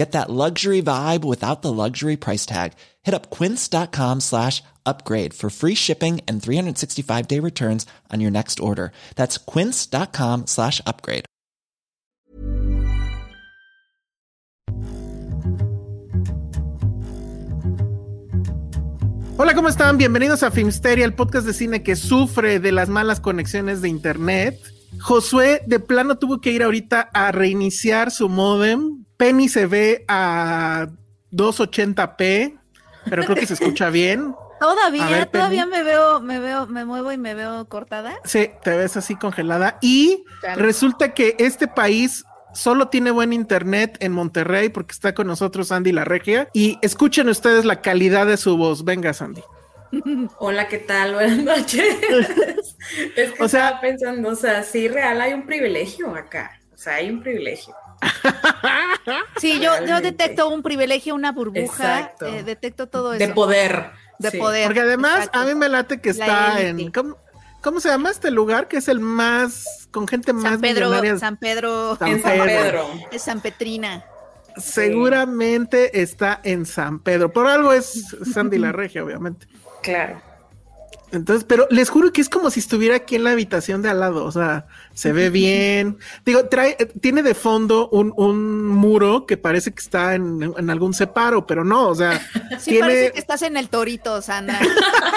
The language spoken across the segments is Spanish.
Get that luxury vibe without the luxury price tag. Hit up quince.com slash upgrade for free shipping and 365 day returns on your next order. That's quince.com slash upgrade. Hola, ¿cómo están? Bienvenidos a Filmsteria, el podcast de cine que sufre de las malas conexiones de internet. Josué de plano tuvo que ir ahorita a reiniciar su modem. Penny se ve a 280p, pero creo que se escucha bien. Todavía, ver, todavía Penny. me veo, me veo, me muevo y me veo cortada. Sí, te ves así congelada. Y Chale. resulta que este país solo tiene buen internet en Monterrey porque está con nosotros Andy La Regia. Y escuchen ustedes la calidad de su voz. Venga, Sandy. Hola, ¿qué tal? Buenas noches. es que O sea- estaba pensando, o sea, sí, real, hay un privilegio acá. O sea, hay un privilegio. Sí, yo, detecto un privilegio, una burbuja, eh, detecto todo eso. De poder. De sí. poder. Porque además Exacto. a mí me late que está en... ¿cómo, cómo se llama este lugar? Que es el más... con gente más San Pedro, millonaria. San Pedro, San En San Pedro. Pedro. es San Petrina. Seguramente está en San Pedro. Por algo es Sandy La Regia, obviamente. Claro. Entonces, pero les juro que es como si estuviera aquí en la habitación de al lado, o sea, se ve bien. Digo, trae, tiene de fondo un, un muro que parece que está en, en algún separo, pero no, o sea, Sí, tiene... parece que estás en el torito, Sandra.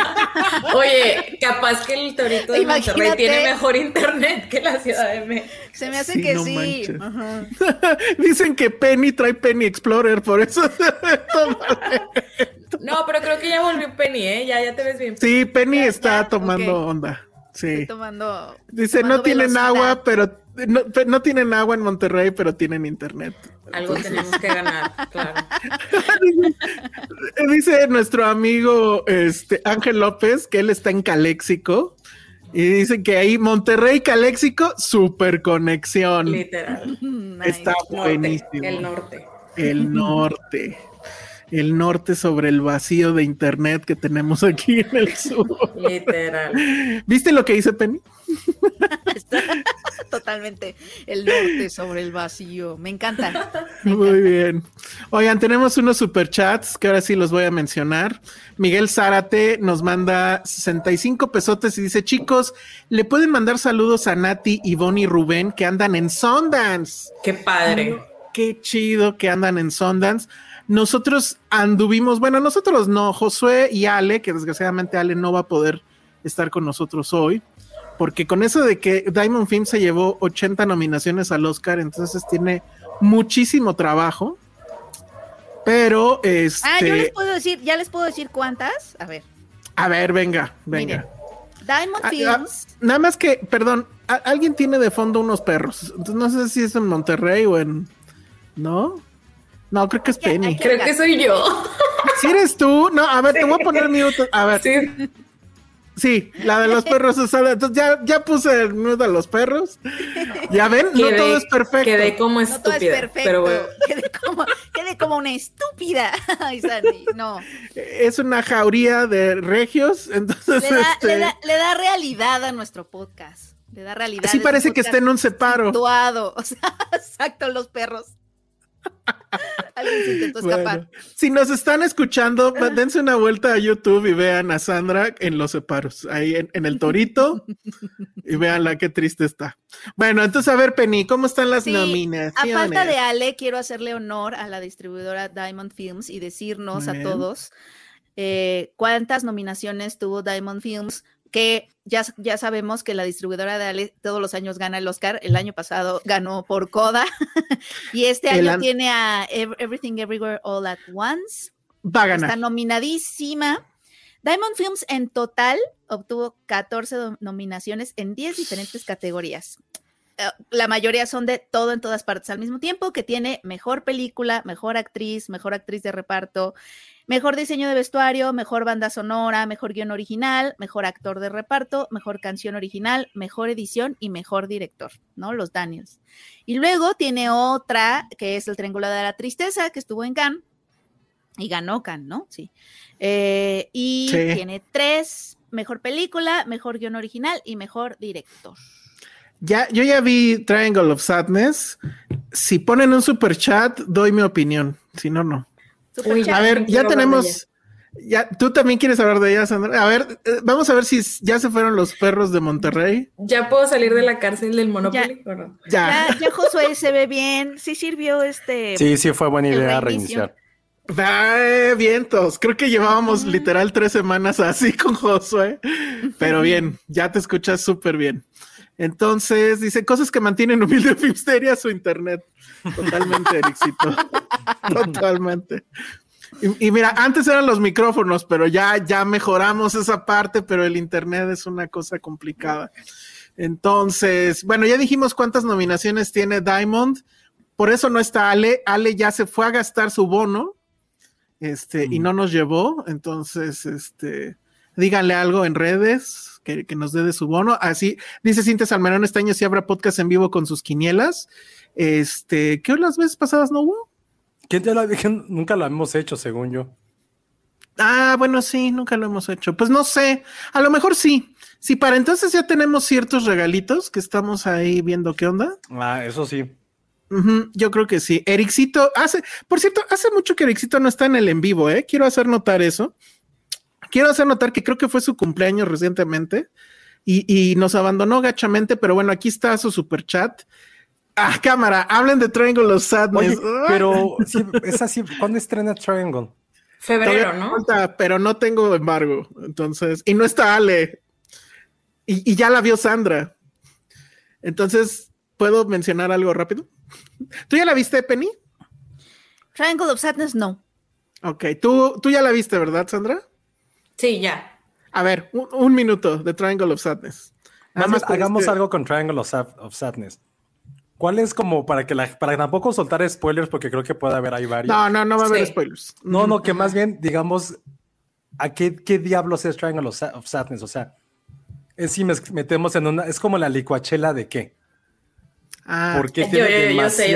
Oye, capaz que el torito de Monterrey tiene mejor internet que la Ciudad de México. Se me hace Sí, que no sí. Ajá. Dicen que Penny trae Penny Explorer, por eso se ve todo. No, pero creo que ya volvió Penny, ¿eh? Ya, ya te ves bien. Sí, Penny Ya, está ya, tomando onda. Sí. Estoy tomando. Dice, tomando no tienen velocidad. agua, pero no, no tienen agua en Monterrey, pero tienen internet. Algo tenemos que ganar, claro. Dice nuestro amigo este Ángel López que él está en Caléxico y dice que ahí Monterrey Caléxico super conexión. Literal. Nice. Está Norte, buenísimo. el norte. El norte. El norte sobre el vacío de internet que tenemos aquí en el sur. Literal. ¿Viste lo que dice Penny? Está totalmente el norte sobre el vacío. Me encanta. Me Muy encanta. bien. Oigan, tenemos unos superchats que ahora sí los voy a mencionar. Miguel Zárate nos manda 65 pesotes y dice, chicos, ¿le pueden mandar saludos a Nati, Ivonne y Rubén que andan en Sundance? Qué padre. Qué chido que andan en Sundance. Nosotros anduvimos, bueno, nosotros no, Josué y Ale, que desgraciadamente Ale no va a poder estar con nosotros hoy, porque con eso de que Diamond Film se llevó 80 nominaciones al Oscar, entonces tiene muchísimo trabajo. Pero este, Ah, yo les puedo decir, ya les puedo decir cuántas. A ver, a ver, venga, venga. Miren. Diamond Ah, ah, Films. nada más que, perdón, a- alguien tiene de fondo unos perros. Entonces no sé si es en Monterrey o en. ¿No? No, creo que es Penny. Creo que soy yo. Si eres tú, no, a ver, te voy a poner mute. A ver, sí, Sí. la de los perros es. Entonces ya, ya puse el mute a los perros. Ya ven, no todo es perfecto. Quedé como No todo es estúpida. perfecto. pero bueno. Quedé, como, quedé como una estúpida. Ay, Sandy, no. Es una jauría de regios, entonces Le da, este, le, da, le da realidad a nuestro podcast. Le da realidad. un parece que está en un separo. Actuado. O sea, exacto, los perros. Alguien se intentó escapar. Bueno, si nos están escuchando, dense una vuelta a YouTube y vean a Sandra en los separos, ahí en, en el torito, y veanla qué triste está. Bueno, entonces a ver, Penny, ¿cómo están las Sí, nominaciones? A falta de Ale, quiero hacerle honor a la distribuidora Diamond Films y decirnos a todos eh, cuántas nominaciones tuvo Diamond Films que ya, ya sabemos que la distribuidora de Ale todos los años gana el Oscar. El año pasado ganó por Coda y este El año tiene a Ev- Everything Everywhere All at Once. Va a Está ganar. nominadísima. Diamond Films en total obtuvo 14 do- nominaciones en 10 diferentes categorías. Eh, La mayoría son de todo en todas partes al mismo tiempo, que tiene mejor película, mejor actriz, mejor actriz de reparto, mejor diseño de vestuario, mejor banda sonora, mejor guion original, mejor actor de reparto, mejor canción original, mejor edición y mejor director, ¿no? Los Daniels. Y luego tiene otra que es El Triángulo de la Tristeza, que estuvo en Cannes y ganó Cannes, ¿no? Sí. Eh, y Sí. tiene tres, mejor película, mejor guion original y mejor director. Ya, yo ya vi Triangle of Sadness. Si ponen un super chat, doy mi opinión. Si no, no. Uy. A ver, ya tenemos. Ya, tú también quieres hablar de ella, Sandra. A ver, eh, vamos a ver si ya se fueron los perros de Monterrey. ¿Ya puedo salir de la cárcel del Monopoly o no? Ya. Ya, ya Josué se ve bien, sí sirvió este. Sí, sí, fue buena idea reiniciar. Ay, vientos. Creo que llevábamos literal tres semanas así con Josué. Pero bien, ya te escuchas súper bien. Entonces, dice cosas que mantienen humilde Filmsteria su internet. Totalmente, Ericito. Totalmente. Y, y mira, antes eran los micrófonos, pero ya, ya mejoramos esa parte, pero el internet es una cosa complicada. Entonces, bueno, ya dijimos cuántas nominaciones tiene Diamond. Por eso no está Ale. Ale ya se fue a gastar su bono. Este, y no nos llevó. Entonces, este, díganle algo en redes que, que nos dé de su bono. Así, dice Cintia Salmerón, este año sí habrá podcast en vivo con sus quinielas. Este, ¿qué las veces pasadas no hubo? ¿Quién te lo dije? Nunca lo hemos hecho, según yo. Ah, bueno, sí, nunca lo hemos hecho. Pues no sé, a lo mejor sí. Si para entonces ya tenemos ciertos regalitos que estamos ahí viendo qué onda. Ah, eso sí. Yo creo que sí. Ericito hace, por cierto, hace mucho que Ericito no está en el en vivo, ¿eh? Quiero hacer notar eso. Quiero hacer notar que creo que fue su cumpleaños recientemente y, y nos abandonó gachamente, pero bueno, aquí está su super chat. Ah, cámara, hablen de Triangle of Sadness. Oye, pero sí, es así. ¿Cuándo estrena Triangle? Febrero, todavía ¿no? falta, pero no tengo embargo. Entonces, y no está Ale. Y, y ya la vio Sandra. Entonces, ¿puedo mencionar algo rápido? ¿Tú ya la viste, Penny? Triangle of Sadness, no. Ok, tú, tú ya la viste, ¿verdad, Sandra? Sí, ya. A ver, un, un minuto de Triangle of Sadness. Nada Más hagamos este- algo con Triangle of, Sad- of Sadness. ¿Cuál es como para que la, para tampoco soltar spoilers? Porque creo que puede haber ahí varios. No, no, no va a haber Sí. spoilers. No, no, que más bien, digamos, ¿a qué, qué diablos es Triangle of, Sa- of Sadness? O sea, es si metemos en una, es como la licuachela de qué? Ah, Porque tiene yo- yo sé, yo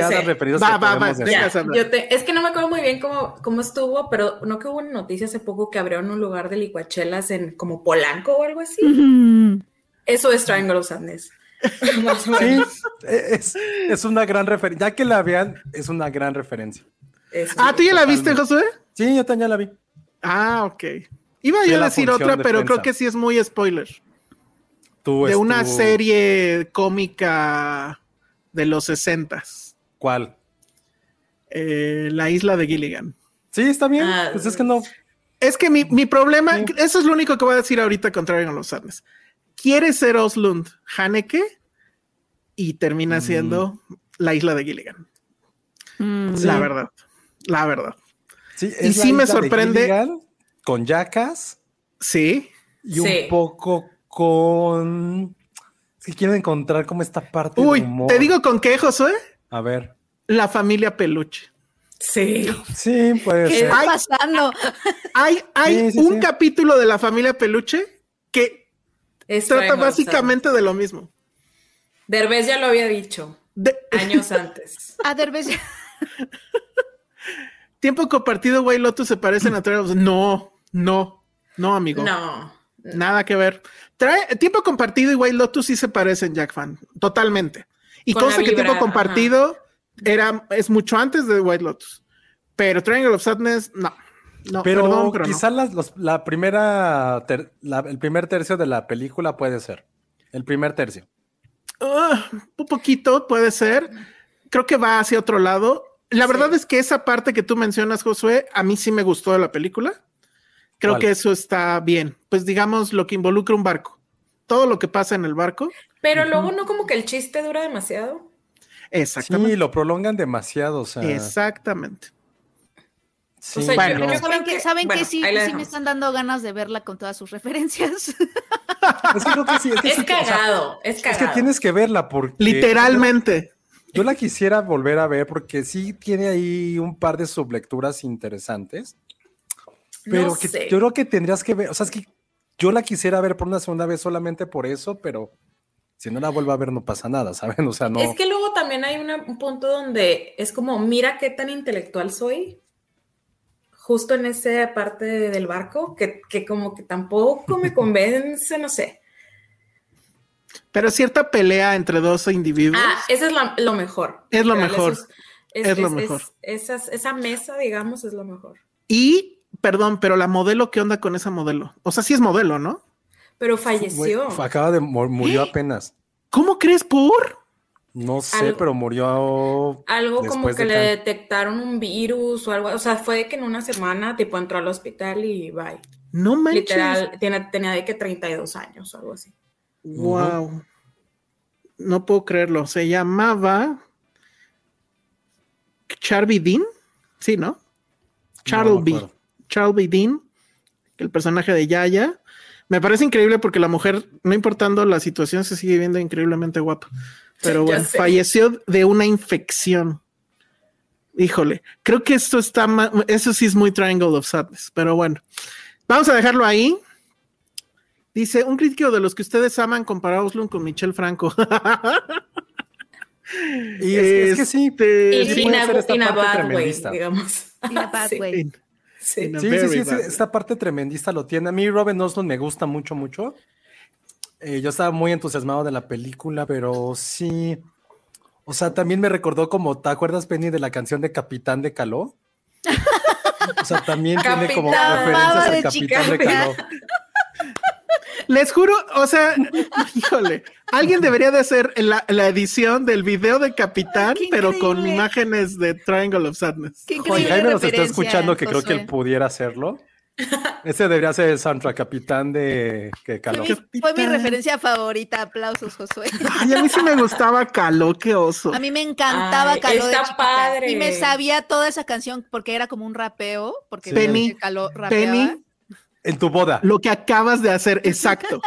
demasiadas sé. referencias Va, que va, va, podemos decir. venga, Ya, Sandra. yo te- es que no me acuerdo muy bien cómo, cómo estuvo, pero no que hubo una noticia hace poco que abrieron un lugar de licuachelas en como Polanco o algo así. Eso es Triangle of Sadness. Más o Sí, es, es una gran referencia. Ya que la vean, es una gran referencia. Eso. ah, ¿tú ya la viste, Josué? Sí, yo también ya la vi. Ah, ok. Iba yo a decir otra, de pero creo que sí es muy spoiler. Tú, de una serie cómica de los sesentas. ¿Cuál? Eh, la isla de Gilligan. Sí, está bien. Ah, pues es que no. Es que mi, mi problema, Sí. eso es lo único que voy a decir ahorita contrario a los Sadness. Quiere ser Oslund Haneke y termina Mm. siendo la isla de Gilligan. Mm, La Sí. verdad. La verdad. Sí, Y sí me sorprende- Gilligan Con Jackass Sí. y Sí. un poco con. Si quiero encontrar como esta parte. de Uy, humor. te digo con qué, Josué. A ver. La familia Peluche. Sí. Sí, puede ¿Qué ser. está pasando? Hay, hay Sí, sí, un sí. capítulo de la familia Peluche que Es trata básicamente de lo mismo. Derbez ya lo había dicho De- años antes. A Derbez. tiempo compartido, güey, Lotus se parecen a Triangle of- No, no, no, amigo. No. Nada que ver. Trae, tiempo compartido y White Lotus sí se parecen, Jack Fan, totalmente. Y Con cosa la que tiempo compartido era, es mucho antes de White Lotus. Pero Triangle of Sadness, no. No, Pero perdón, pero no. quizá las- los- la primera, ter- la- el primer tercio de la película puede ser. El primer tercio. Ah, un poquito puede ser. Creo que va hacia otro lado. La Sí. verdad es que esa parte que tú mencionas, Josué, a mí sí me gustó de la película. Creo que eso está bien. Pues digamos lo que involucra un barco. todo lo que pasa en el barco. Pero luego no como que el chiste dura demasiado. Exactamente. Sí, lo prolongan demasiado. O sea, Exactamente. sí, O sea, Bueno. yo- yo ¿Saben que, que- saben bueno, que sí, sí me están dando ganas de verla con todas sus referencias? es que creo que sí. Es, que Es sí, o sea, cagado, es es cagado. que tienes que verla porque. Literalmente. Yo la quisiera volver a ver porque sí tiene ahí un par de sublecturas interesantes. Pero No que sé. yo creo que tendrías que ver, o sea, es que yo la quisiera ver por una segunda vez solamente por eso, pero si no la vuelvo a ver no pasa nada, ¿saben? O sea, no. Es que luego también hay una- un punto donde es como, mira qué tan intelectual soy, justo en esa parte del barco, que, que como que tampoco me convence, no sé. Pero cierta pelea entre dos individuos. Ah, eso es la- lo mejor. Es lo mejor. Es lo mejor. esas- esa mesa, digamos, es lo mejor. Y, perdón, pero la modelo, ¿qué onda con esa modelo? O sea, sí es modelo, ¿no? Pero falleció. fue- acaba de mor- murió apenas. ¿Cómo crees por? No sé, Algo- pero murió. Algo como que de le detectaron un virus o algo. O sea, fue de que en una semana, tipo, entró al hospital y bye. No manches. Literal, tiene- tenía de que 32 años o algo así. Wow. No puedo creerlo. Se llamaba Charby Dean. Sí, ¿no? No Charles B. Charles B. Dean, el personaje de Yaya. Me parece increíble porque la mujer, no importando la situación, se sigue viendo increíblemente guapa. Pero bueno, sé. falleció de una infección. Híjole, creo que esto está ma- eso sí es muy Triangle of Sadness, pero bueno, vamos a dejarlo ahí. Dice un crítico de los que ustedes aman comparáoslo con Michelle Franco. Y es, es que sí. Este, Y sí in puede a- in bad way, digamos. In a bad Sí, way. Sí. Sí, sí, esta parte tremendista lo tiene. A mí Robin Osmond me gusta mucho, mucho. Eh, yo estaba muy entusiasmado de la película, pero sí. O sea, también me recordó como, ¿te acuerdas, Penny, de la canción de Capitán de Caló? O sea, también tiene como referencias al de Capitán de chica. Caló. Les juro, o sea, híjole, alguien debería de hacer la, la edición del video de Capitán, Qué pero con imágenes de Triangle of Sadness. Qué Juan Jaime nos está escuchando que creo que él pudiera hacerlo. Ese debería ser el soundtrack Capitán de que Caló. Fue mi, fue mi Capitán. referencia favorita. Aplausos, Josué. Ay, a mí sí me gustaba Caló, qué oso. A mí me encantaba Ay, Caló está padre. Y me sabía toda esa canción porque era como un rapeo. Porque Sí. Penny, Caló rapeaba. Penny, En tu boda. lo que acabas de hacer, exacto.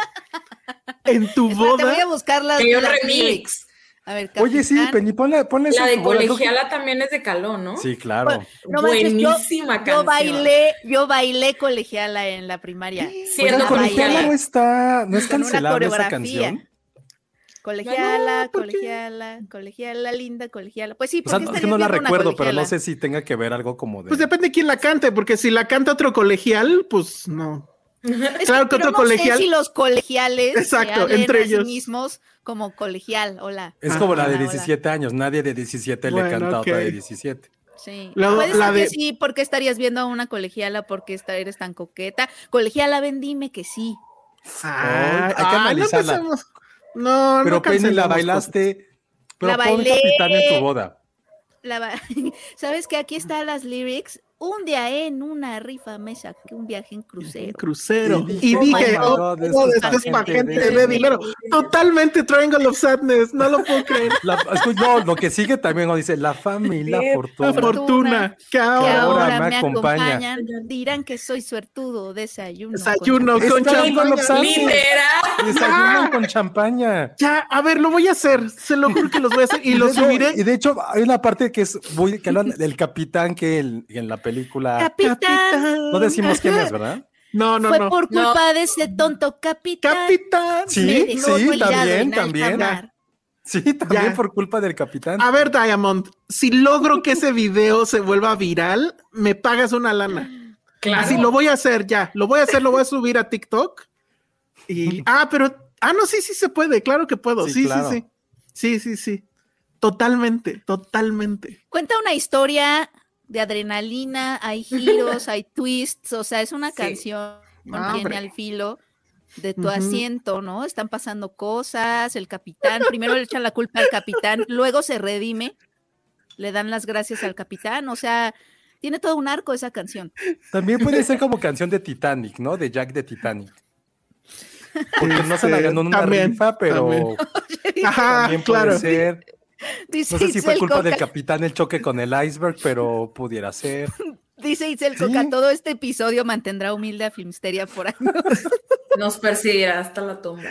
En tu Espera, te boda. voy a buscar las, yo las remix. A ver, Oye, sí. Penny, ponle, ponle La de boda, colegiala también es de Caló, ¿no? Sí, claro. No manches, yo- Buenísima Yo canción. bailé, yo bailé colegiala en la primaria. Siendo La Colegiala no está, no es cancelable esa canción. Colegiala, No, ¿por qué? colegiala, colegiala, linda, colegiala. Pues sí, O sea, porque es que no la recuerdo, pero no sé si tenga que ver algo como de. Pues depende de quién la cante, porque si la canta otro colegial, pues no. Es Claro que pero otro no sé colegial- si los colegiales Exacto, entre a sí ellos. mismos como colegial. Hola. es como la de Hola, hola. 17 años. Nadie de 17 le Bueno, canta a otra de ok. 17. Sí. La ser que de- sí, porque estarías viendo a una colegiala porque esta- eres tan coqueta. Colegiala, ven, dime que sí. Ay, hay que no analizarla. empecemos. No, Pero no Penny, la bailaste. Pero La pon bailé. Capitán en tu boda. La ¿Sabes que Aquí están las lyrics. Un día en una rifa me saqué un viaje en crucero. Crucero. Y Y dije, "Oh oh, God, esto es para gente de de dinero. Totalmente Triangle of Sadness, no lo puedo creer. La- no, lo que sigue también nos dice la y la fortuna. La fortuna, que Que ahora ahora, me me acompaña. acompañan. Dirán que soy suertudo. Desayuno. con desayuno Es con Triangle of champaña. Desayunan con champaña. Ya, a ver, lo voy a hacer, se lo juro que los voy a hacer y lo de- subiré. Y de hecho, hay una parte que es muy, que hablan del capitán que el- en la película. Capitán. No decimos quién es, ¿verdad? No, no, Fue no. por No. culpa de ese tonto capitán. Capitán. Sí, sí, también, también. Sí, también Ya. por culpa del capitán. A ver, Diamond, si logro que ese video se vuelva viral, me pagas una lana. Claro. Así lo voy a hacer ya. Lo voy a hacer, lo voy a subir a TikTok. Y ah, pero ah, no, sí, sí se puede, claro que puedo. Sí, Sí, sí. Sí, sí, sí. Totalmente, totalmente. Cuenta una historia de adrenalina, hay giros, hay twists, o sea, es una Sí. canción No, viene al filo de tu asiento, ¿no? Están pasando cosas, el capitán, primero le echan la culpa al capitán, luego se redime, le dan las gracias al capitán, o sea, tiene todo un arco esa canción. También puede ser como canción de Titanic, ¿no? De Jack de Titanic. Porque no se la ganó en una También, rifa, pero también. Ajá, también claro. puede ser. Dice No sé si fue culpa del capitán el choque con el iceberg, pero pudiera ser. Dice Itzel Sí. Coca, todo este episodio mantendrá humilde a Filmsteria por años. Nos perseguirá hasta la tumba.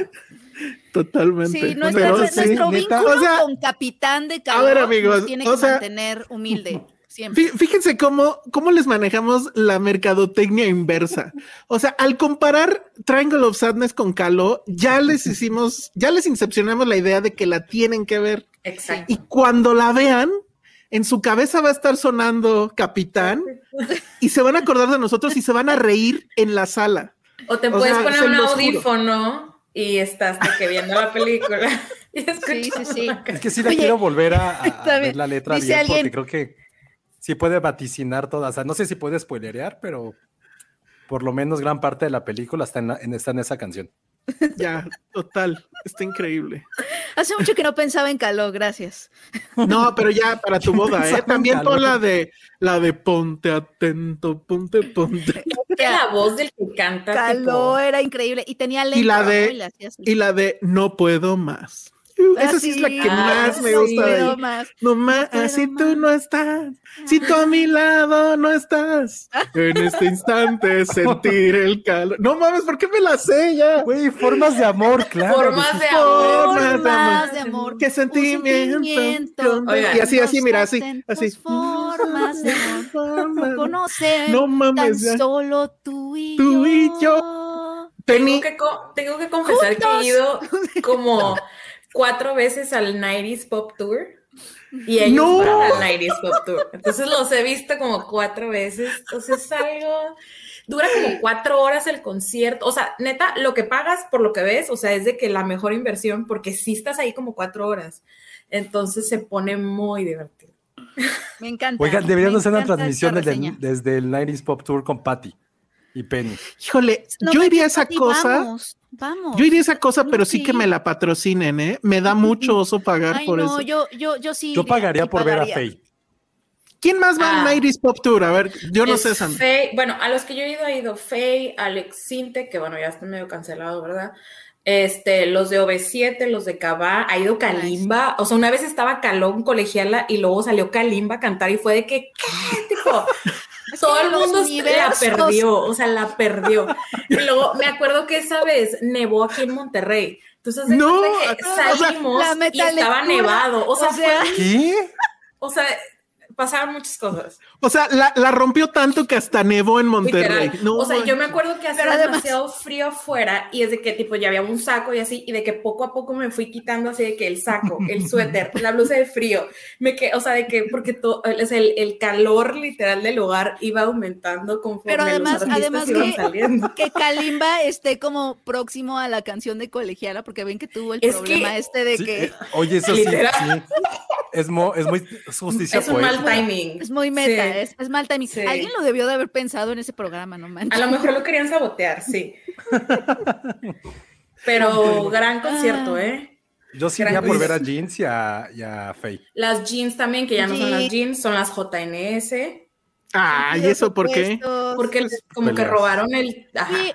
Totalmente. Sí, nuestra- Pero entonces, sí, nuestro vínculo O sea, con Capitán de Calor ver, amigos, nos tiene o que sea- mantener humilde, siempre. Fí- Fíjense cómo, cómo les manejamos la mercadotecnia inversa. O sea, al comparar Triangle of Sadness con Calo, ya les hicimos, ya les incepcionamos la idea de que la tienen que ver. Exacto. Y cuando la vean, en su cabeza va a estar sonando Capitán y se van a acordar de nosotros y se van a reír en la sala. O te O puedes sea, poner un audífono y estás que viendo la película. y Sí, sí, sí. escuchando. Es que sí la Oye, quiero volver a, ver la letra bien, alguien- porque creo que sí puede vaticinar todas. O sea, no sé si puede spoilerear, pero por lo menos gran parte de la película está en, la- en- está en esa canción. Ya, total, está increíble. Hace mucho que no pensaba en Calor, gracias. No, pero ya para tu boda, ¿eh? También pon la de la de ponte atento, ponte, ponte. Que la voz del que canta. Calor era increíble y tenía lento. Y la de-. Y la de no puedo más. Esa sí es la que Ah, más me sí. gusta de ahí. más. No más, si tú no estás, si tú a mi lado no estás, en este instante sentir el calor. No mames, ¿por qué me la sé ya? Güey, formas de amor, claro. Formas de Formas amor. de amor. Formas de amor. Qué sentimiento. sentimiento, Oigan. Y así, así, mira, así, así. Formas de amor. Conocer No tan mames, ya. solo tú y Tú y yo. Tengo que, co- tengo que confesar que Juntos. he ido como cuatro veces al 90s Pop Tour y ellos ¡No! van al 90s Pop Tour. Entonces los he visto como cuatro veces. Entonces es algo. Dura como cuatro horas el concierto. O sea, neta, lo que pagas por lo que ves, o sea, es de que la mejor inversión, porque sí estás ahí como cuatro horas. Entonces se pone muy divertido. Me encanta. Oigan, deberíamos me hacer una transmisión desde, el 90s Pop Tour con Patty y Penny. híjole, No yo iría a esa cosa. Vamos, vamos. Yo iría a esa cosa, pero sí Sí. que me la patrocinen, ¿eh? Me da mucho oso pagar Ay, por no, eso. yo, yo, yo sí. Yo iría, pagaría por ver a. Faye. ¿Quién más va Ah. al 90s Pop Tour? A ver, yo no sé, Sam. Faye- bueno, a los que yo he ido, ha ido Faye, Alex Sinte, que bueno, ya está medio cancelado, ¿verdad? Este, los de OV7, los de Cabá, ha ido Kalimba. O sea, una vez estaba Calón colegiala y luego salió Kalimba a cantar y fue de que, ¿qué? Tipo, todo el mundo la perdió, o sea, la perdió. Y luego me acuerdo que esa vez nevó aquí en Monterrey. Entonces, de No, o sea, salimos y estaba nevado. O sea, o sea, fue- ¿Qué? o sea, pasaron muchas cosas. O sea, la, la rompió tanto que hasta nevó en Monterrey. No, o sea, yo me acuerdo que hacía además- demasiado frío afuera y es de que tipo ya había un saco y así, y de que poco a poco me fui quitando así de que el saco, el suéter, la blusa de frío, me que, o sea, de que porque to- o sea, el, el calor literal del lugar iba aumentando conforme Pero además, los además iban que, saliendo. que Kalimba esté como próximo a la canción de colegiala, porque ven que tuvo el Es problema que- este de Sí, que eh, oye, eso sí, Literal. sí. Es, mo- es muy es justicia Es un mal poética. Timing. es muy meta, Sí. es, es mal timing. Sí. Alguien lo debió de haber pensado en ese programa, no manches. A lo mejor lo querían sabotear, sí. Pero gran concierto, Ah. ¿eh? Yo sí Gran iría por ver a. Jeans y a, y a Faye. Las jeans también, que ya no son las Jeans. son las JNS. Ay, ¿eso por qué? Porque Pues, como que robaron el. Ajá. Sí,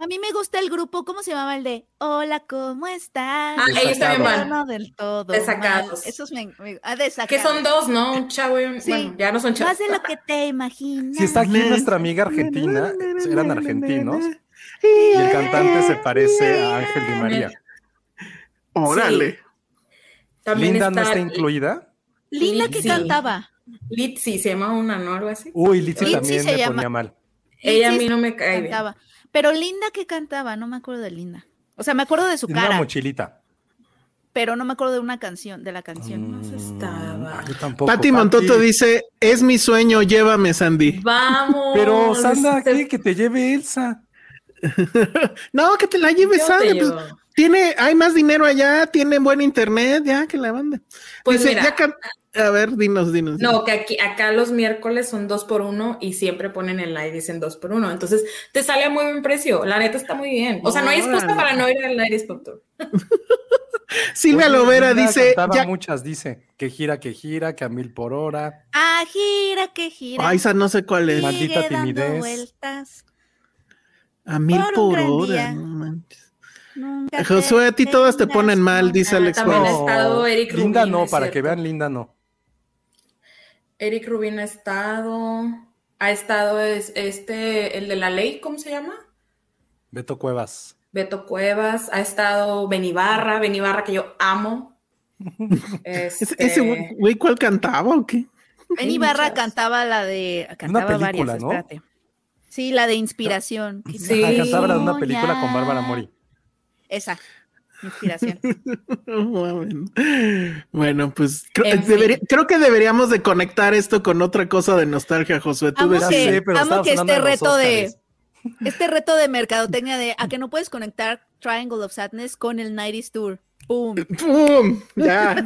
a mí me gusta el grupo, ¿cómo se llama el de Hola, ¿cómo estás? Ah, ellos también van. No del todo. Desacados. mal. Esos me, me- ah, desacados. Que son dos, ¿no? Un chavo y un. Sí. Bueno, ya no son chavos. Más de lo que te imaginas. Si está aquí nuestra amiga argentina, eran argentinos, y el cantante se parece a Ángel Di María. Órale. También Linda no está incluida. Linda que cantaba. Litzy, se llama una, ¿no? Algo así. Uy, Litzy también se me llama. ponía mal. Ella a mí no me cae bien. Pero Linda que cantaba, no me acuerdo de Linda. O sea, me acuerdo de su Tiene una cara, mochilita. pero no me acuerdo de una canción, de la canción. No se estaba. Yo tampoco. Pati Montoto dice, es mi sueño, llévame, Sandy. Vamos. Pero Sandra, Este- ¿qué? Que te lleve Elsa. No, que te la te Sandy. Pues, tiene, hay más dinero allá, tiene buen internet, ya que la banda. Pues Dice, mira. ya can- a ver, dinos, dinos. No, que aquí, acá los miércoles son dos por uno y siempre ponen el live dicen dos por uno. Entonces te sale a muy buen precio. La neta está muy bien. O sea, no hay excusa para no ir al Night Pop Tour. Silvia Lovera dice, ya, muchas, dice. Que gira, que gira, que a mil por hora. Ah, gira que gira. Ay, esa no sé cuál es. Maldita timidez. vueltas. A mil por hora. día. no manches. Nunca Josué, a ti todas te ponen mal, dice. Alex También Juárez. ha estado Eric Linda no, es para que vean, Linda no. Eric Rubin ha estado. Ha estado es- este, el de la ley, ¿cómo se llama? Beto Cuevas. Beto Cuevas. Ha estado Benibarra, Benibarra que yo amo. ¿Ese, Este, ese güey- cuál cantaba o qué? Ben Hay Ibarra muchas. cantaba la de. Cantaba película, varias, ¿no? espérate. Sí, la de inspiración. Sí. Ajá, cantaba la de una película con. Bárbara Mori. Esa. Inspiración. Bueno, pues creo, debería- que deberíamos de conectar esto con otra cosa de nostalgia, Josué. Tú Amo que, sé, pero amo que este reto de este reto de mercadotecnia de a que no puedes conectar Triangle of Sadness con el 90s Tour. ¡Pum! ¡Pum! Ya.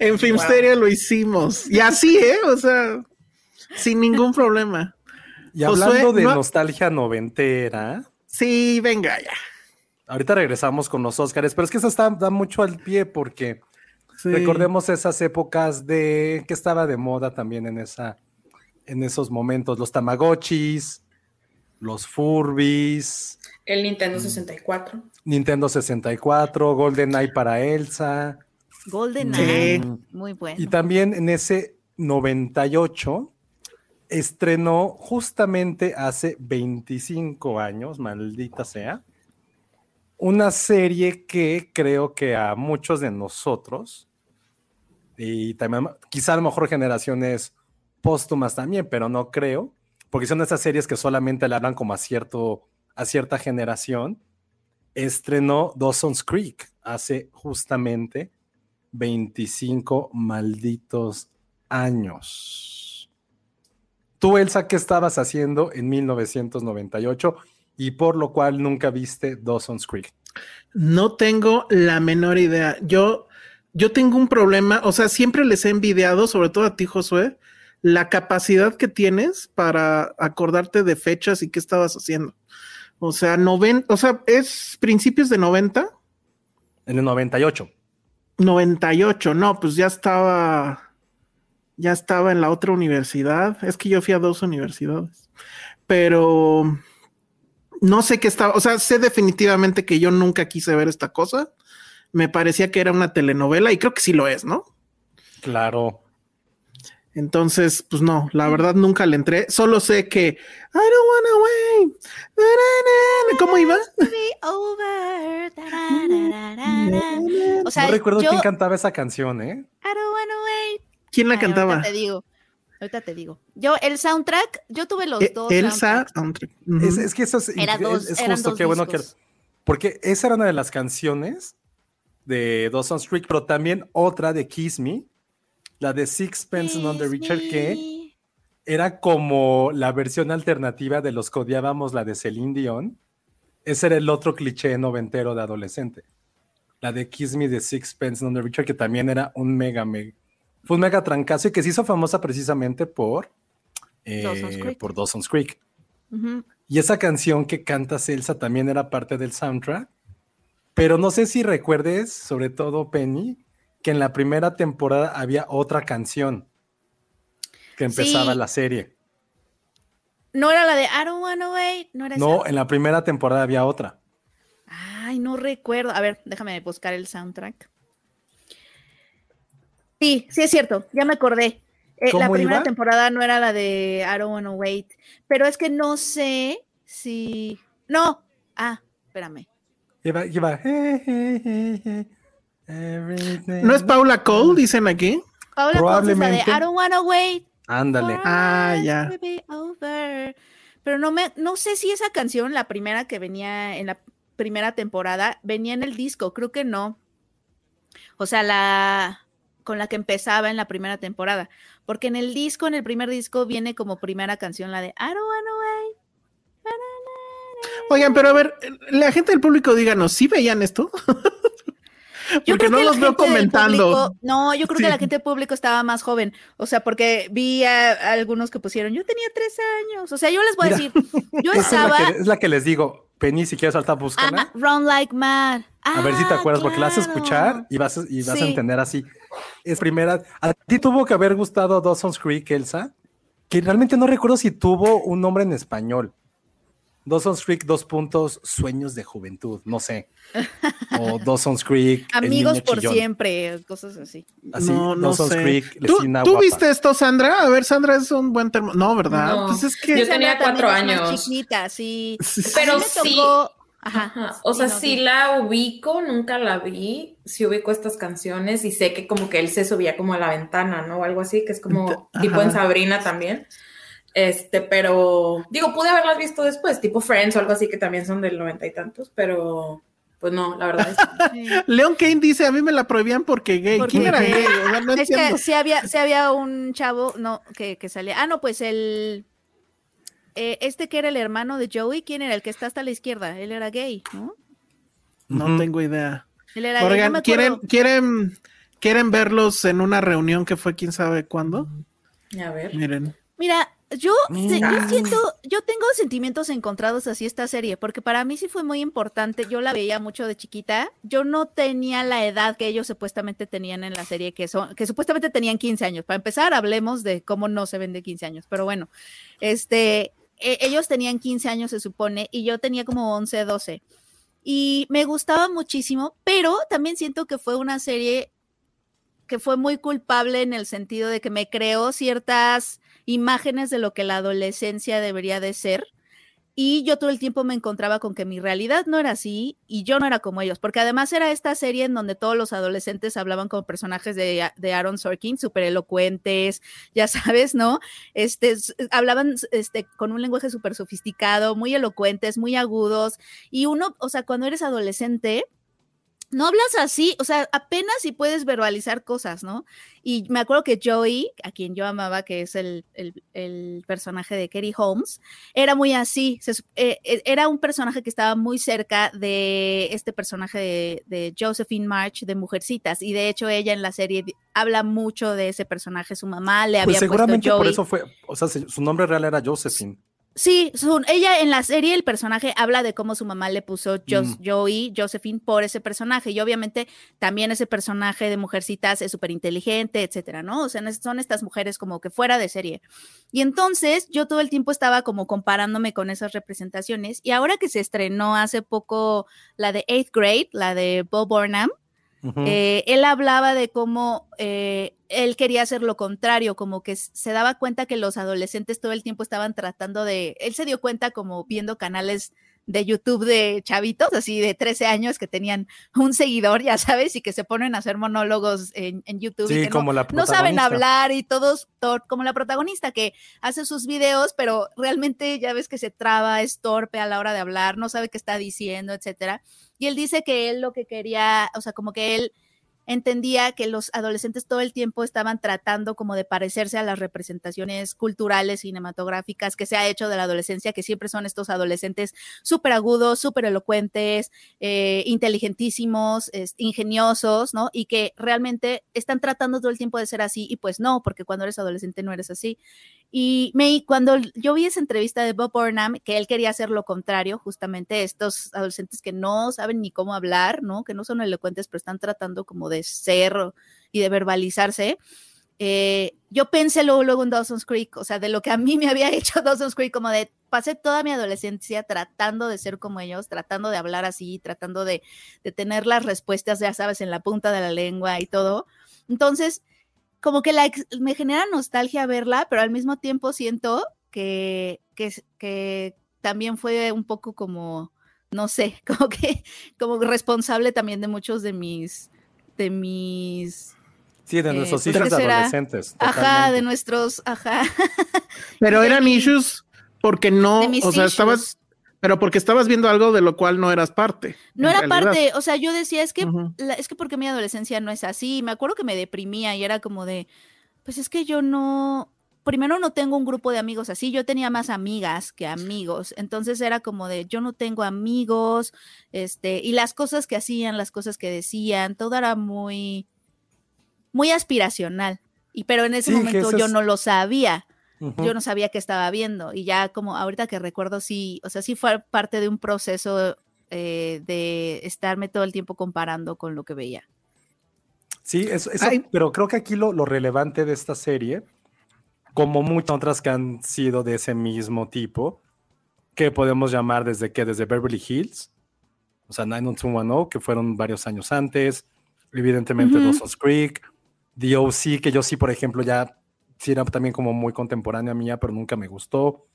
en Filmsteria lo hicimos. Y así, ¿eh? O sea, sin ningún problema. Y Josué, hablando de no- nostalgia noventera, Sí, venga, ya. Ahorita regresamos con los Óscares, pero es que eso está, da mucho al pie porque Sí. recordemos esas épocas de que estaba de moda también en esa en esos momentos, los Tamagotchis, los Furbies, el Nintendo 64. Nintendo 64, GoldenEye para Elsa. Golden Sí. Eye. Muy bueno. Y también en ese 98 estrenó justamente hace 25 años, maldita sea, una serie que creo que a muchos de nosotros, y también quizá a lo mejor generaciones póstumas también, pero no creo, porque son esas series que solamente le hablan como a, cierto, a cierta generación, estrenó Dawson's Creek hace justamente 25 malditos años. Tú, Elsa, ¿qué estabas haciendo en 1998 y por lo cual nunca viste Dawson's Creek? No tengo la menor idea. Yo, yo tengo un problema, o sea, siempre les he envidiado, sobre todo a ti, Josué, la capacidad que tienes para acordarte de fechas y qué estabas haciendo. O sea, noven, o sea, es principios de 90, En el 98. 98, no, pues ya estaba, ya estaba en la otra universidad. Es que yo fui a dos universidades, pero no sé qué estaba, o sea, sé definitivamente que yo nunca quise ver esta cosa. Me parecía que era una telenovela y creo que sí lo es, ¿no? Claro. Entonces, pues no, la verdad nunca le entré. Solo sé que I don't wanna wait. ¿Cómo iba? O sea, no recuerdo yo, quién cantaba esa canción, ¿eh? I don't wanna wait. ¿Quién la Ay, cantaba? Te digo. Ahorita te digo. Yo, el soundtrack, yo tuve los E- dos. Elsa. soundtracks. Ujú. Es, es que eso es, Era es- dos- es eran justo, dos qué bueno que... Porque esa era una de las canciones de Dawson's Creek, pero también otra de Kiss Me, la de Sixpence None the Richer, que Kiss era como la versión alternativa de los que odiábamos la de Celine Dion. Ese era el otro cliché noventero de adolescente. La de Kiss Me de Sixpence None the Richer, que también era un mega, mega fue un mega trancazo y que se hizo famosa precisamente por, eh, Dawson's Creek. por Dawson's Creek. Ujú. Y esa canción que canta Celsa también era parte del soundtrack. Pero no sé si recuerdes, sobre todo Penny, que en la primera temporada había otra canción que empezaba Sí. la serie. No era la de I don't wanna wait. No era No, esa. en la primera temporada había otra. Ay, no recuerdo. A ver, déjame buscar el soundtrack. Sí, sí es cierto, ya me acordé. Eh, la ¿Cómo primera iba? temporada no era la de I don't wanna wait, pero es que no sé si. No. Ah, espérame. Iba, iba. "Hey, hey, hey, hey, everything". ¿No es Paula Cole? Dicen aquí. Paula Cole es la de. I don't wanna wait. Ándale. Ah, ya. to be over". Pero no me, no sé si esa canción, la primera que venía en la primera temporada, venía en el disco, creo que no. O sea, la con la que empezaba en la primera temporada. Porque en el disco, en el primer disco, viene como primera canción la de I don't wanna wait. Oigan, pero a ver, la gente del público, díganos, ¿sí veían esto? Yo Porque creo no los veo comentando. público- no, yo creo Sí. que la gente del público estaba más joven. O sea, porque vi a, a algunos que pusieron, yo tenía tres años. O sea, yo les voy Mira, a decir, yo Esa es la, estaba. que, es la que les digo. Penny, si quieres saltar, búscala. Ah, Run Like Mad. A ver si te Ah, acuerdas, porque la vas a escuchar y vas, a- y vas a entender así. Es primera. A ti tuvo que haber gustado Dawson's Creek, Elsa, que realmente no recuerdo si tuvo un nombre en español. Dawson's Creek, dos puntos, sueños de juventud, no sé. O Dawson's Creek. Amigos por chillón. siempre, cosas así. Así, no, no Dawson's sé. Creek, ¿Tú, Lesina tú guapa. viste esto, Sandra? A ver, Sandra es un buen término. No, ¿verdad? No. Pues es que. Yo tenía cuatro años. chiquita, sí. Pero sí. tocó- Ajá. Ajá. O sea, no, sí la ubico, nunca la vi, sí ubico estas canciones y sé que como que él se subía como a la ventana, ¿no? O algo así, que es como tipo en. Sabrina también. Este, pero digo, pude haberlas visto después, tipo Friends o algo así que también son del noventa y tantos, pero pues no, la verdad es que Sí. Leon Kane dice: A mí me la prohibían porque gay. Porque ¿Quién era gay. gay? O sea, no Es entiendo. que sí había, sí había un chavo, no, que, que salía. Ah, no, pues el. eh, este que era el hermano de Joey, ¿quién era? El que está hasta la izquierda. Él era gay, ¿no? No tengo idea. Él era gay. No ¿quieren, quieren, ¿quieren verlos en una reunión que fue quién sabe cuándo? a ver. Miren. Mira, yo, siento, yo tengo sentimientos encontrados así esta serie, porque para mí sí fue muy importante. Yo la veía mucho de chiquita. Yo no tenía la edad que ellos supuestamente tenían en la serie, que son, que supuestamente tenían 15 años. Para empezar, hablemos de cómo no se ven de 15 años. Pero bueno, este, e- ellos tenían 15 años, se supone, y yo tenía como 11, 12. Y me gustaba muchísimo, pero también siento que fue una serie que fue muy culpable en el sentido de que me creó ciertas imágenes de lo que la adolescencia debería de ser. Y yo todo el tiempo me encontraba con que mi realidad no era así y yo no era como ellos, porque además era esta serie en donde todos los adolescentes hablaban como personajes de, de Aaron Sorkin, súper elocuentes, ya sabes, ¿no? Este, s- hablaban este, con un lenguaje súper sofisticado, muy elocuentes, muy agudos. Y uno, o sea, cuando eres adolescente, no hablas así, o sea, apenas si puedes verbalizar cosas, ¿no? Y me acuerdo que Joey, a quien yo amaba, que es el, el- el personaje de Katie Holmes, era muy así, se eh, eh, era un personaje que estaba muy cerca de este personaje de, de Josephine March de Mujercitas, y de hecho ella en la serie habla mucho de ese personaje, su mamá le Pues había seguramente puesto por eso fue, o sea, se- su nombre real era Josephine. Sí, ella en la serie, el personaje habla de cómo su mamá le puso Jos- Mm. Joey, Josephine, por ese personaje. Y obviamente también ese personaje de Mujercitas es súper inteligente, etcétera, ¿no? O sea, son estas mujeres como que fuera de serie. Y entonces yo todo el tiempo estaba como comparándome con esas representaciones. Y ahora que se estrenó hace poco la de Eighth Grade, la de Bob Burnham, Eh, él hablaba de cómo eh, él quería hacer lo contrario, como que se daba cuenta que los adolescentes todo el tiempo estaban tratando de, él se dio cuenta como viendo canales de YouTube de chavitos, así de 13 años que tenían un seguidor, ya sabes, y que se ponen a hacer monólogos en, en YouTube. y Sí, no- como la no saben hablar y todos, to- como la protagonista que hace sus videos, pero realmente ya ves que se traba, es torpe a la hora de hablar, no sabe qué está diciendo, etcétera. Y él dice que él lo que quería, o sea, como que él entendía que los adolescentes todo el tiempo estaban tratando como de parecerse a las representaciones culturales, cinematográficas que se ha hecho de la adolescencia, que siempre son estos adolescentes súper agudos, súper elocuentes, eh, inteligentísimos, ingeniosos, ¿no? Y que realmente están tratando todo el tiempo de ser así y pues no, porque cuando eres adolescente no eres así. Y me, cuando yo vi esa entrevista de Bob Burnham, que él quería hacer lo contrario, justamente estos adolescentes que no saben ni cómo hablar, ¿no? Que no son elocuentes, pero están tratando como de ser y de verbalizarse. eh, yo pensé luego, luego en Dawson's Creek, o sea, de lo que a mí me había hecho Dawson's Creek, como de pasé toda mi adolescencia tratando de ser como ellos, tratando de hablar así, tratando de, de tener las respuestas, ya sabes, en la punta de la lengua y todo. Entonces, como que la ex- me genera nostalgia verla, pero al mismo tiempo siento que, que, también fue un poco como, no sé, como que como responsable también de muchos de mis, de mis, Sí, de eh, nuestros pues, hijos adolescentes. ajá, de nuestros, ajá, Pero eran mi- issues porque no, o sea, estabas. Pero porque estabas viendo algo de lo cual no eras parte. No era realidad. parte, o sea, yo decía, es que, la- es que porque mi adolescencia no es así. Me acuerdo que me deprimía y era como de, pues es que yo no, primero no tengo un grupo de amigos así, yo tenía más amigas que amigos, entonces era como de, yo no tengo amigos, este, y las cosas que hacían, las cosas que decían, todo era muy, muy aspiracional. Y pero en ese Sí, momento yo es- no lo sabía Yo no sabía qué estaba viendo y ya como ahorita que recuerdo sí, o sea, sí fue parte de un proceso eh, de estarme todo el tiempo comparando con lo que veía. Sí, eso, eso- pero creo que aquí lo, lo relevante de esta serie, como muchas otras que han sido de ese mismo tipo, que podemos llamar desde que desde Beverly Hills, o sea, 90210, que fueron varios años antes, evidentemente Ujú. Dawson's Creek, The O.C., que yo sí, por ejemplo, ya sí era también como muy contemporánea mía, pero nunca me gustó.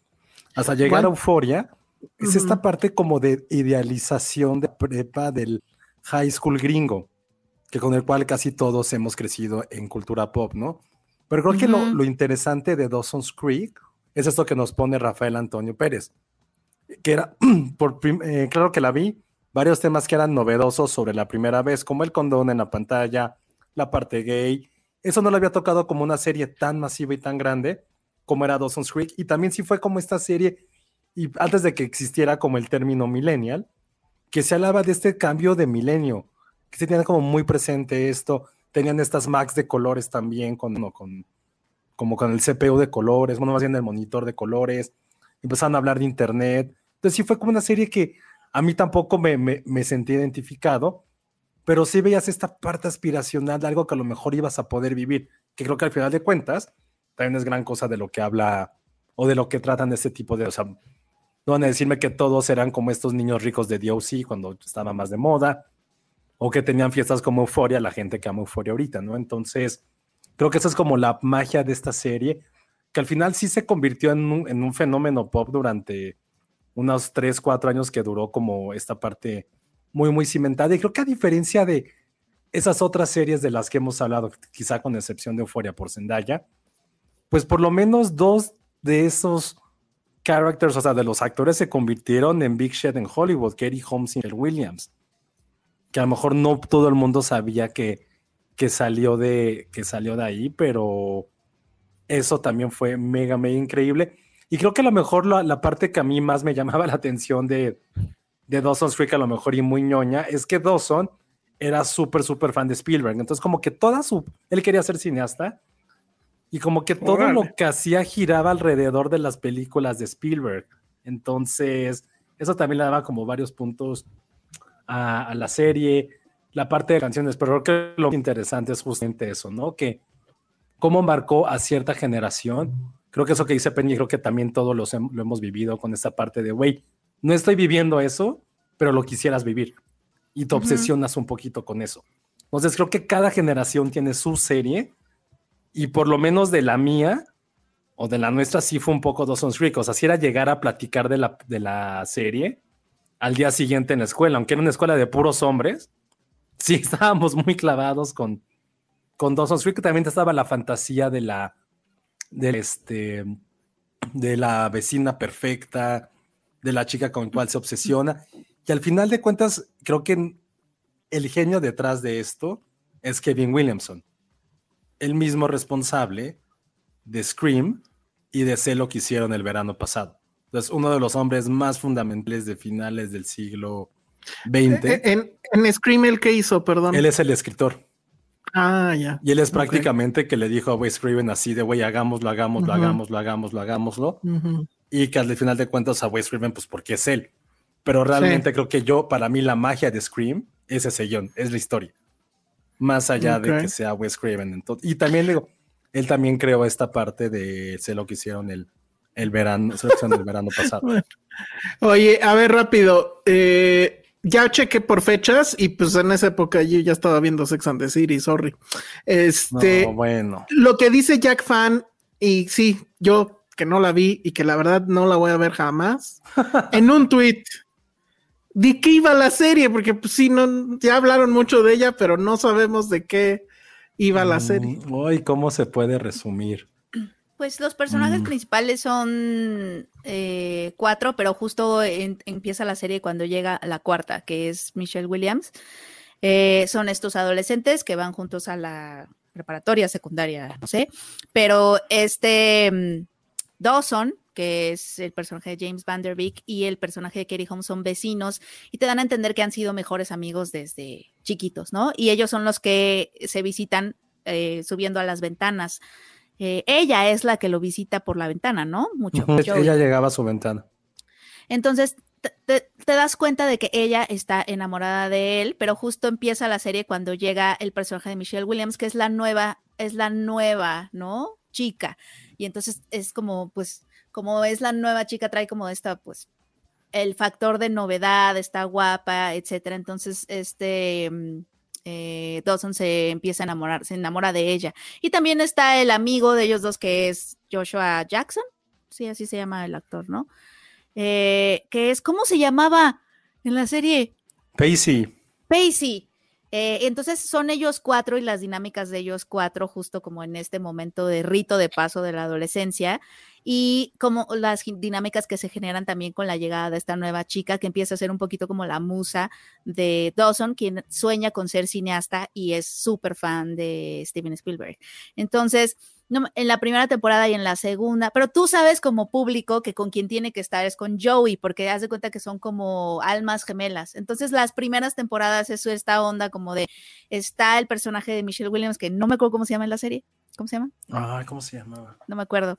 Hasta llegar Bueno. a Euforia, es Ujú. esta parte como de idealización de prepa del high school gringo, que con el cual casi todos hemos crecido en cultura pop, ¿no? Pero creo que lo, lo interesante de Dawson's Creek es esto que nos pone Rafael Antonio Pérez, que era, por eh, claro que la vi, varios temas que eran novedosos sobre la primera vez, como el condón en la pantalla, la parte gay. Eso no lo había tocado como una serie tan masiva y tan grande como era Dawson's Creek. Y también sí fue como esta serie, y antes de que existiera como el término millennial, que se hablaba de este cambio de milenio, que se tenía como muy presente esto. Tenían estas Macs de colores también, con, no, con, como con el CPU de colores, bueno, más bien el monitor de colores. Empezaron a hablar de internet. Entonces sí fue como una serie que a mí tampoco me, me sentí identificado, pero sí veías esta parte aspiracional de algo que a lo mejor ibas a poder vivir, que creo que al final de cuentas también es gran cosa de lo que habla o de lo que tratan este tipo de, o sea, no van a decirme que todos eran como estos niños ricos de DOC cuando estaba más de moda, o que tenían fiestas como Euforia, la gente que ama Euforia ahorita, ¿no? Entonces, creo que esa es como la magia de esta serie, que al final sí se convirtió en un, en un fenómeno pop durante unos 3, 4 años que duró como esta parte muy, muy cimentada. Y creo que a diferencia de esas otras series de las que hemos hablado, quizá con excepción de Euforia por Zendaya, pues por lo menos dos de esos characters, o sea, de los actores se convirtieron en Big Shit en Hollywood, Katie Holmes y Williams, que a lo mejor no todo el mundo sabía que, que, salió, de, que salió de ahí, pero eso también fue mega, mega increíble. Y creo que a lo mejor la, la parte que a mí más me llamaba la atención de, de Dawson's Creek, a lo mejor y muy ñoña, es que Dawson era súper, súper fan de Spielberg. Entonces, como que toda su. Él quería ser cineasta y como que todo lo que hacía giraba alrededor de las películas de Spielberg. Entonces, eso también le daba como varios puntos a, a la serie. La parte de canciones, pero creo que lo interesante es justamente eso, ¿no? Que cómo marcó a cierta generación. Creo que eso que dice Penny, creo que también todos los lo hemos vivido con esta parte de, güey, no estoy viviendo eso, pero lo quisieras vivir. Y te obsesionas un poquito con eso. Entonces creo que cada generación tiene su serie y por lo menos de la mía o de la nuestra sí fue un poco Dawson's Creek. O sea, si era llegar a platicar de la, de la serie al día siguiente en la escuela, aunque era una escuela de puros hombres, sí estábamos muy clavados con, con Dawson's Creek. También estaba la fantasía de la, del este, de la vecina perfecta, de la chica con la cual se obsesiona. Y al final de cuentas, creo que el genio detrás de esto es Kevin Williamson, el mismo responsable de Scream y de Sé lo que hicieron el verano pasado. Entonces, uno de los hombres más fundamentales de finales del siglo XX. Eh, En, en Scream, ¿el qué hizo? Perdón. Él es el escritor. Ah, ya. Y él es prácticamente que le dijo a Wes Craven así de, güey, hagámoslo, hagámoslo, hagámoslo, hagámoslo, hagámoslo. Ujú. Y que al final de cuentas a Wes Craven, pues porque es él. Pero realmente creo que yo, para mí, la magia de Scream es ese guion, es la historia. Más allá de que sea Wes Craven. Entonces, y también digo, él también creó esta parte de sé lo que hicieron el, el verano, sé lo que hicieron el verano pasado. Bueno. Oye, a ver, rápido. eh, ya chequé por fechas y pues en esa época yo ya estaba viendo Sex and the City, sorry. Este, No, bueno. lo que dice Jack Fan, y sí, yo que no la vi y que la verdad no la voy a ver jamás, en un tweet. ¿De qué iba la serie? Porque pues sí, no, ya hablaron mucho de ella, pero no sabemos de qué iba la serie. Mm, Ay, ¿cómo se puede resumir? Pues los personajes Mm. principales son eh, cuatro, pero justo en- empieza la serie cuando llega la cuarta, que es Michelle Williams. Eh, son estos adolescentes que van juntos a la preparatoria, secundaria, no sé. Pero este mm, Dawson, que es el personaje de James Van Der Beek, y el personaje de Katie Holmes son vecinos y te dan a entender que han sido mejores amigos desde chiquitos, ¿no? Y ellos son los que se visitan eh, subiendo a las ventanas. Eh, ella es la que lo visita por la ventana, ¿no? Mucho. Ella llegaba a su ventana. Entonces, te, te- te das cuenta de que ella está enamorada de él, pero justo empieza la serie cuando llega el personaje de Michelle Williams, que es la nueva, es la nueva, ¿no? Chica. Y entonces es como, pues, como es la nueva chica, trae como esta, pues, el factor de novedad, está guapa, etcétera. Entonces, este mm, eh, Dawson se empieza a enamorar, se enamora de ella. Y también está el amigo de ellos dos que es Joshua Jackson, sí, así se llama el actor, ¿no? Eh, que es, ¿cómo se llamaba en la serie? Pacey. Pacey. Eh, entonces son ellos cuatro y las dinámicas de ellos cuatro, justo como en este momento de rito de paso de la adolescencia, y como las dinámicas que se generan también con la llegada de esta nueva chica que empieza a ser un poquito como la musa de Dawson, quien sueña con ser cineasta y es súper fan de Steven Spielberg. Entonces, en la primera temporada y en la segunda, pero tú sabes como público que con quien tiene que estar es con Joey, porque haz de cuenta que son como almas gemelas. Entonces, las primeras temporadas, eso esta onda como de, está el personaje de Michelle Williams, que no me acuerdo cómo se llama en la serie. ¿Cómo se llama? Ay, ¿cómo se llamaba? No me acuerdo.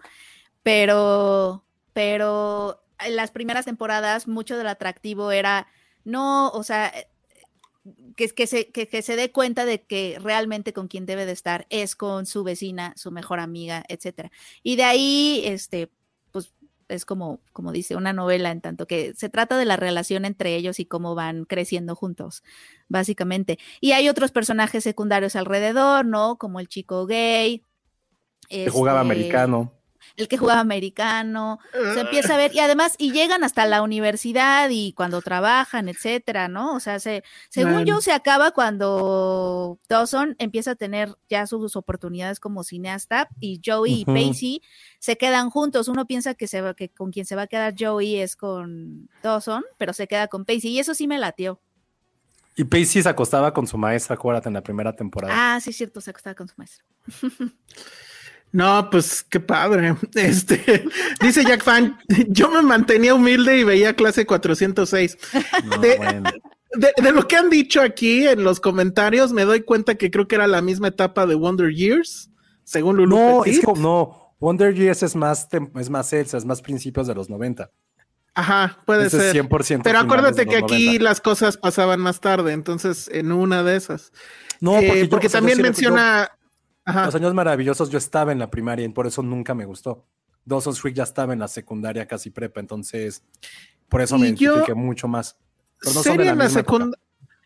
Pero, pero en las primeras temporadas, mucho del atractivo era, no, o sea, que, que, se, que, se dé cuenta de que realmente con quien debe de estar es con su vecina, su mejor amiga, etcétera. Y de ahí, este, pues es como, como dice, una novela en tanto que se trata de la relación entre ellos y cómo van creciendo juntos, básicamente. Y hay otros personajes secundarios alrededor, ¿no? Como el chico gay. Que jugaba este, americano el que jugaba americano, se empieza a ver, y además, y llegan hasta la universidad y cuando trabajan, etcétera, ¿no? O sea, se, según yo, se acaba cuando Dawson empieza a tener ya sus oportunidades como cineasta y Joey y Pacey se quedan juntos. Uno piensa que, se va, que con quien se va a quedar Joey es con Dawson, pero se queda con Pacey, y eso sí me latió. Y Pacey se acostaba con su maestra, acuérdate, en la primera temporada. Ah, sí, cierto, se acostaba con su maestra. No, pues qué padre. Este dice Jack Fan, yo me mantenía humilde y veía clase 406. de, lo que han dicho aquí en los comentarios, me doy cuenta que creo que era la misma etapa de Wonder Years, según Lulu. No, es que no, Wonder Years es más es más es más principios de los 90. Ajá, puede ser. 100% Pero acuérdate que aquí las cosas pasaban más tarde, entonces en una de esas. No, porque, eh, también menciona los años maravillosos yo estaba en la primaria y por eso nunca me gustó. Dawson's Creek ya estaba en la secundaria, casi prepa, entonces por eso me identifiqué mucho más. serie, en la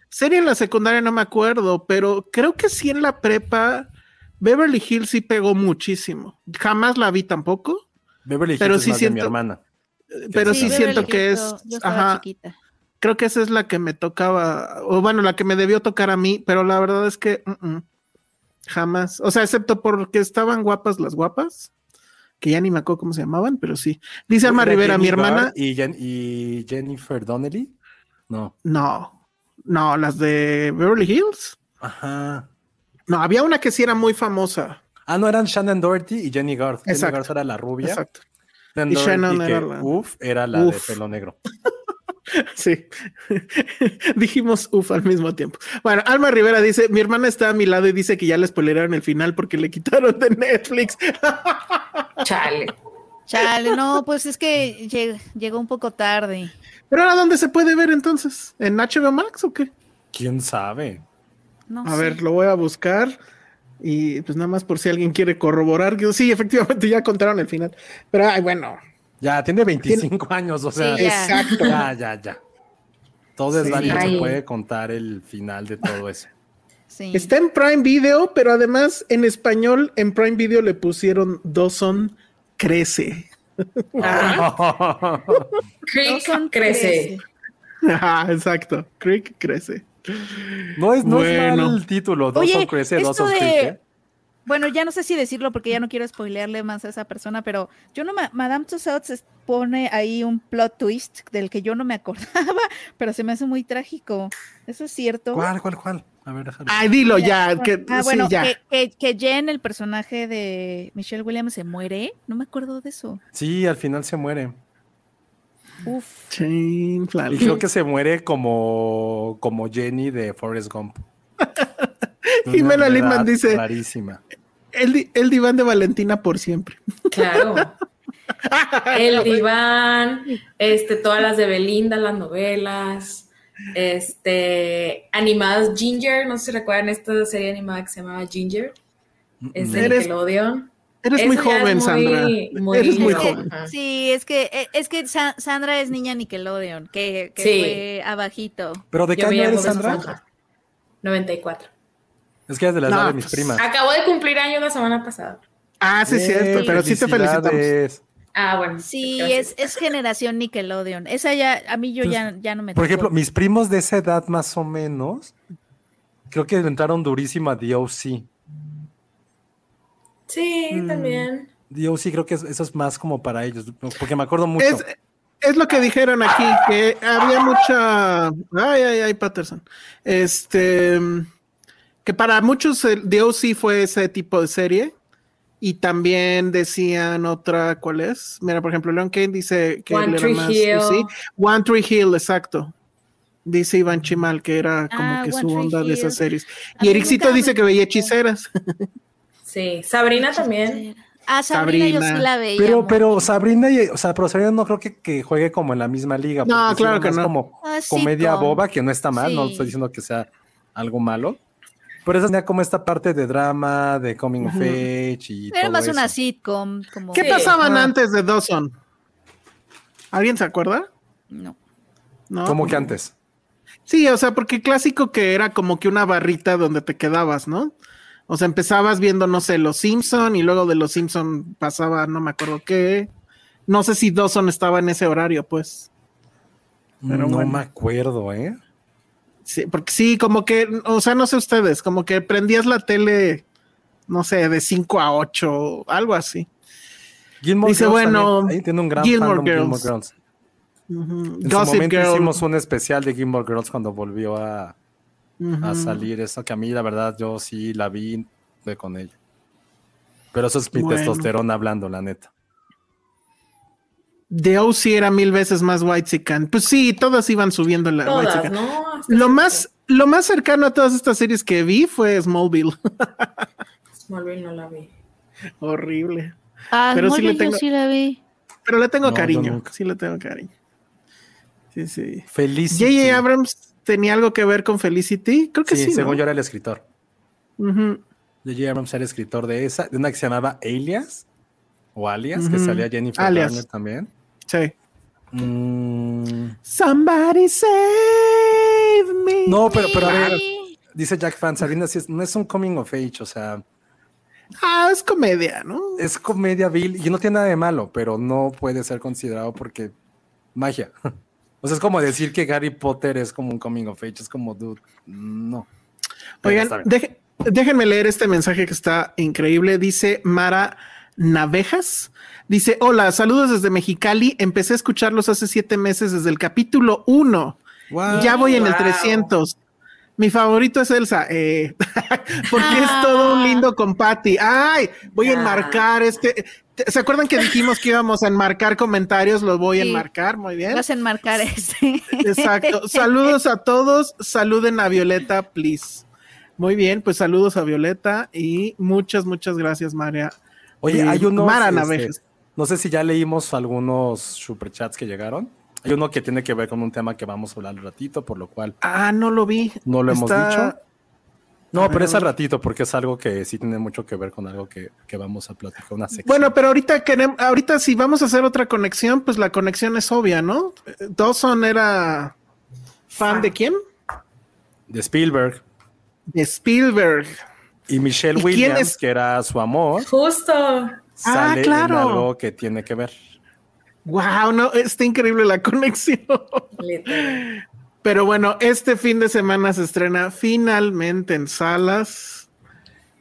serie en la secundaria no me acuerdo, pero creo que sí en la prepa Beverly Hills sí pegó muchísimo. Jamás la vi tampoco. Beverly Hills pero sí siento, mi hermana. Pero sí, siento que es. ajá, Creo que esa es la que me tocaba, o bueno, la que me debió tocar a mí, pero la verdad es que. Jamás. O sea, excepto porque estaban guapas las guapas, que ya ni me acuerdo cómo se llamaban, pero sí. Dice Alma Rivera, mi hermana. ¿Y, y, Jennifer Donnelly? No. No. No, las de Beverly Hills. Ajá. No, había una que sí era muy famosa. Ah, no, eran Shannon Doherty y Jenny Garth. Jenny Garth era la rubia. Exacto. y Shannon era la... Uf, era la de pelo negro. Sí, dijimos uf al mismo tiempo. Bueno, Alma Rivera dice: Mi hermana está a mi lado y dice que ya le spoileraron el final porque le quitaron de Netflix. Chale. Chale, no, pues es que llegó un poco tarde. ¿Pero ahora dónde se puede ver entonces? ¿En HBO Max o qué? ¿Quién sabe? a ver, lo voy a buscar. Y pues nada más por si alguien quiere corroborar. Sí, efectivamente ya contaron el final. Pero ay, bueno, ya, tiene 25 años, o sea. ya. Exacto. Ya, ya, ya. Todo es válido, se puede contar el final de todo eso. Sí. Está en Prime Video, pero además en español en Prime Video le pusieron Dawson crece. Ah. Creek crece. Ajá, exacto. Creek crece. No es, no es mal el título. Dawson crece, Dawson de... Bueno, ya no sé si decirlo porque ya no quiero spoilearle más a esa persona, pero yo no me, Madame Tussauds pone ahí un plot twist del que yo no me acordaba, pero se me hace muy trágico. ¿Eso es cierto? ¿Cuál, cuál, cuál? A ver, déjame. Ay, dilo ya. Que, ah, bueno, Que, que, Jen, el personaje de Michelle Williams, se muere. No me acuerdo de eso. Sí, al final se muere. Uf. y creo que se muere como, como Jenny de Forrest Gump. Jimena Lindman dice: Clarísima. El, el, diván de Valentina por siempre. Claro. el diván, este, todas las de Belinda, las novelas, este, animadas Ginger, no sé si recuerdan esta serie animada que se llamaba Ginger. Es de Nickelodeon. Eres Eso muy joven, es Sandra. muy Eres muy joven. Sí, es que eh, es que Sa- Sandra es niña Nickelodeon, que, que Sí. fue abajito. ¿Pero de qué año eres, Sandra? Esponja. 94. Es que es de la No, edad de mis pues, primas. Acabo de cumplir años la semana pasada. Ah, sí, es cierto, pero sí te felicitamos. felicidades. Ah, bueno. Sí, es, es generación Nickelodeon. Esa ya, a mí yo Pues, ya, ya no me Por tocó. ejemplo, mis primos de esa edad más o menos, creo que entraron durísimo a DOC. Sí, Mm. también. DOC creo que es- eso es más como para ellos, porque me acuerdo mucho. Es, es lo que dijeron aquí, que había mucha. Ay, ay, ay, Patterson. Este. Que para muchos el DOC fue ese tipo de serie. Y también decían otra, ¿cuál es? Mira, por ejemplo, Leon Kane dice que One él era Tree más. Hill. sí, One Tree Hill, exacto. Dice Iván Chimal que era como Ah, que One su Tree onda de esas series. A Y Ericito dice que veía hechiceras. Sí. Sabrina también. Ah, Sabrina, yo Sabrina. sí la veía. Pero, pero Sabrina, y- o sea, pero Sabrina no creo que, que juegue como en la misma liga. No, claro que no. como Ah, comedia boba, que no está mal, no Sí. estoy diciendo que sea algo malo. Pero esa tenía como esta parte de drama, de coming of age y Era todo más una sitcom. Como... ¿Qué Sí. pasaban Ah. antes de Dawson? ¿Alguien se acuerda? No. No. Como que antes. Sí, o sea, porque clásico que era como que una barrita donde te quedabas, ¿no? O sea, empezabas viendo, no sé, Los Simpson y luego de Los Simpson pasaba, no me acuerdo qué. No sé si Dawson estaba en ese horario, pues. Pero no bueno. me acuerdo, ¿eh? Sí, porque sí, como que, o sea, no sé ustedes, como que prendías la tele, no sé, de 5 a 8, algo así. Gilmore Dice, Girls bueno, también, tiene un gran Gilmore fandom Gilmore Girls. Girls. Ujú. En Gossip su momento Girl. hicimos un especial de Gilmore Girls cuando volvió a, a salir. Eso que a mí, la verdad, yo sí la vi fue con ella. Pero eso es mi Bueno. testosterona hablando, la neta. The OC era mil veces más White Pues sí, todas iban subiendo la Todas. Hasta Lo más, lo más cercano a todas estas series que vi fue Smallville. Smallville no la vi. Horrible. Ah, Pero sí le Smallville yo tengo- sí la vi. Pero le tengo No, yo cariño. Sí le tengo cariño. Sí, sí. Feliz. J.J. Abrams tenía algo que ver con Felicity. Creo que Sí, sí. según ¿no? yo era el escritor. Ujú. J.J. Abrams era escritor de esa, de una que se llamaba Alias o Alias, que salía Jennifer Alias. Garner también. Sí. Mm, Somebody save me. no, pero, pero a ver, dice Jack Fan, Sabrina, sí es- no es un coming of age, o sea, Ah, es comedia, ¿no? es comedia vil y no tiene nada de malo, pero no puede ser considerado porque magia. O sea, es como decir que Harry Potter es como un coming of age, es como, dude, no. Pero Oigan, deje- déjenme leer este mensaje que está increíble. Dice Mara Navejas. Dice, hola, saludos desde Mexicali. Empecé a escucharlos hace siete meses desde el capítulo 1. Wow. Ya voy en el Wow. 300. Mi favorito es Elsa, eh, porque es Ah. todo un lindo con Patty. Ay, voy a Ah. enmarcar este. ¿Se acuerdan que dijimos que íbamos a enmarcar comentarios? Los voy a Sí. enmarcar, muy bien. Vas a enmarcar este. Exacto. Saludos a todos. Saluden a Violeta, please. Muy bien, pues saludos a Violeta y muchas, muchas gracias, María. Oye, hay unos. Mara este, no sé si ya leímos algunos superchats que llegaron. Hay uno que tiene que ver con un tema que vamos a hablar al ratito, por lo cual Ah, no lo vi. no lo hemos dicho. No, pero es a al ratito porque es algo que sí tiene mucho que ver con algo que, que vamos a platicar, una sección. Bueno, pero ahorita queremos, ahorita si vamos a hacer otra conexión, pues la conexión es obvia, ¿no? Dawson era fan de quién? de Spielberg De Spielberg. y Michelle ¿Y quién Williams, es? que era su amor, Justo. sale claro. en algo que tiene que ver. Wow, no, está increíble la conexión. Pero bueno, este fin de semana se estrena finalmente en salas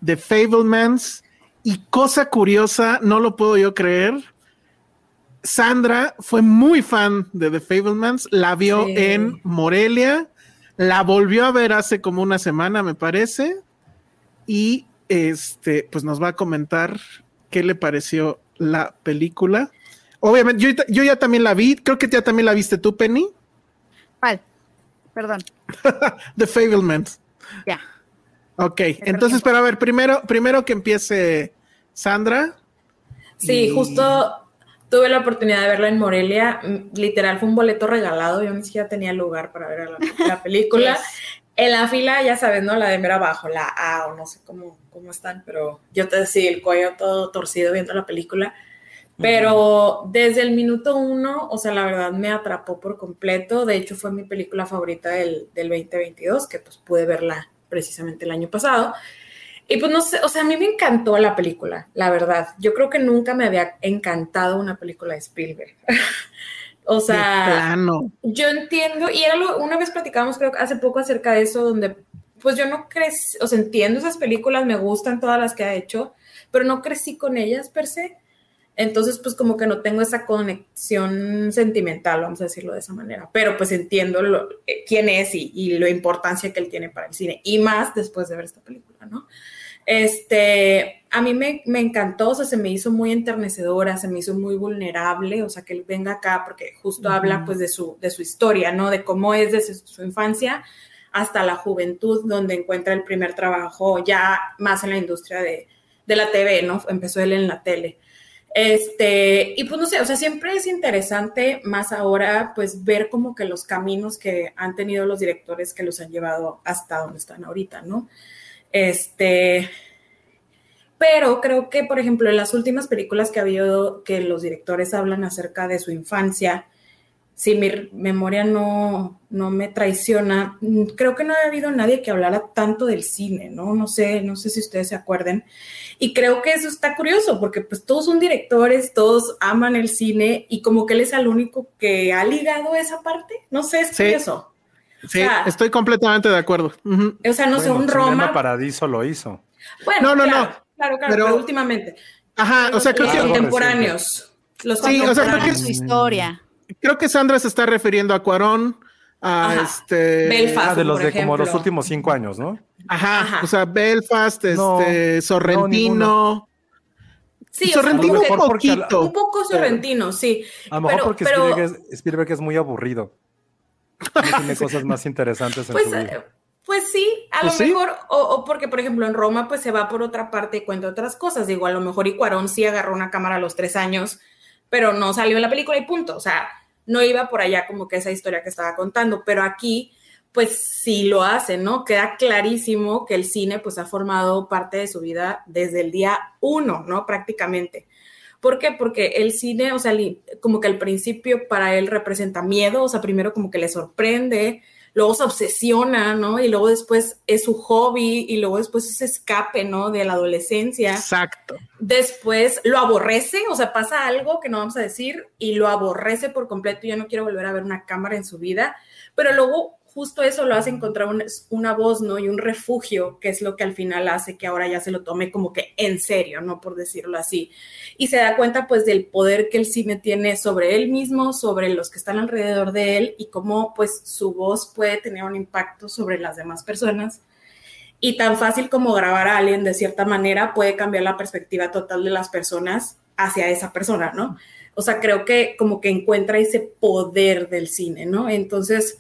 The Fablemans. Y cosa curiosa, no lo puedo yo creer. Sandra fue muy fan de The Fablemans, la vio Sí. en Morelia, la volvió a ver hace como una semana, me parece, y este, pues nos va a comentar qué le pareció la película. Obviamente, yo, yo ya también la vi, creo que ya también la viste tú, Penny. ¿Cuál? Perdón. The Fablemans. Ya. Ok, entonces, pero a ver, primero, primero que empiece Sandra. Sí, Y- justo tuve la oportunidad de verla en Morelia. Mm, Literal, fue un boleto regalado. Yo ni siquiera tenía lugar para ver la, la película. En la fila, ya sabes, ¿no? La de mera abajo, la A o no sé cómo, cómo están, pero yo te decía el cuello todo torcido viendo la película. Pero desde el minuto uno, o sea, la verdad me atrapó por completo. De hecho, fue mi película favorita del, del 2022, que pues pude verla precisamente el año pasado. Y pues no sé, o sea, a mí me encantó la película, la verdad. Yo creo que nunca me había encantado una película de Spielberg. o sea, yo entiendo, y era lo, una vez platicábamos, creo que hace poco acerca de eso, donde pues yo no crecí, o sea, entiendo esas películas, me gustan todas las que ha hecho, pero no crecí con ellas per se. Entonces, pues como que no tengo esa conexión sentimental, vamos a decirlo de esa manera, pero pues entiendo lo, eh, quién es y, y, la importancia que él tiene para el cine, y más después de ver esta película, ¿no? Este, a mí me, me, encantó, o sea, se me hizo muy enternecedora, se me hizo muy vulnerable, o sea, que él venga acá porque justo uh -huh. habla pues de su, de su historia, ¿no? De cómo es desde su infancia hasta la juventud, donde encuentra el primer trabajo ya más en la industria de, de la TV, ¿no? Empezó él en la tele. Este, y pues no sé, o sea, siempre es interesante más ahora, pues ver como que los caminos que han tenido los directores que los han llevado hasta donde están ahorita, ¿no? Este, pero creo que, por ejemplo, en las últimas películas que ha habido, que los directores hablan acerca de su infancia, si mi memoria no, no me traiciona, creo que no ha habido nadie que hablara tanto del cine, ¿no? No sé, no sé si ustedes se acuerden. Y creo que eso está curioso, porque pues todos son directores, todos aman el cine, y como que él es el único que ha ligado esa parte. No sé, es Sí. curioso. Sí, O sea, estoy completamente de acuerdo. O sea, no sé, Bueno, un Cinema Roma. Paradiso lo hizo. Bueno, No, no, claro, no. Claro, claro, Pero- pero, últimamente. Ajá, o sea, creo los que, Algo contemporáneos. Los Sí, o sea, creo contemporáneos. que- su historia. Creo que Sandra se está refiriendo a Cuarón, a Ajá. este. Belfast. Ah, de los por de como los últimos cinco años, ¿no? Ajá, Ajá. o sea, Belfast, este, no, Sorrentino. Sí, o sea, Sorrentino como un poquito. un poco sorrentino, sí. A lo mejor Pero- porque pero- Spielberg, es, Spielberg es muy aburrido. No tiene cosas más interesantes en Pues, su vida. eh, pues sí, a Pues lo sí. mejor, o, o porque, por ejemplo, en Roma, pues se va por otra parte y cuenta otras cosas. Digo, a lo mejor y Cuarón sí agarró una cámara a los tres años, pero no salió en la película y punto. O sea, no iba por allá como que esa historia que estaba contando, pero aquí, pues sí lo hace, ¿no? Queda clarísimo que el cine, pues ha formado parte de su vida desde el día uno, ¿no? Prácticamente. ¿Por qué? Porque el cine, o sea, como que al principio para él representa miedo, o sea, primero como que le sorprende, luego se obsesiona, ¿no? Y luego después es su hobby y luego después es escape, ¿no? De la adolescencia. Exacto. Después lo aborrece, o sea, pasa algo que no vamos a decir y lo aborrece por completo y ya no quiero volver a ver una cámara en su vida, pero luego justo eso lo hace encontrar un- una voz, ¿no? Y un refugio, que es lo que al final hace que ahora ya se lo tome como que en serio, ¿no? Por decirlo así. Y se da cuenta pues del poder que el cine tiene sobre él mismo, sobre los que están alrededor de él y cómo pues su voz puede tener un impacto sobre las demás personas. Y tan fácil como grabar a alguien de cierta manera puede cambiar la perspectiva total de las personas hacia esa persona, ¿no? O sea, creo que como que encuentra ese poder del cine, ¿no? Entonces,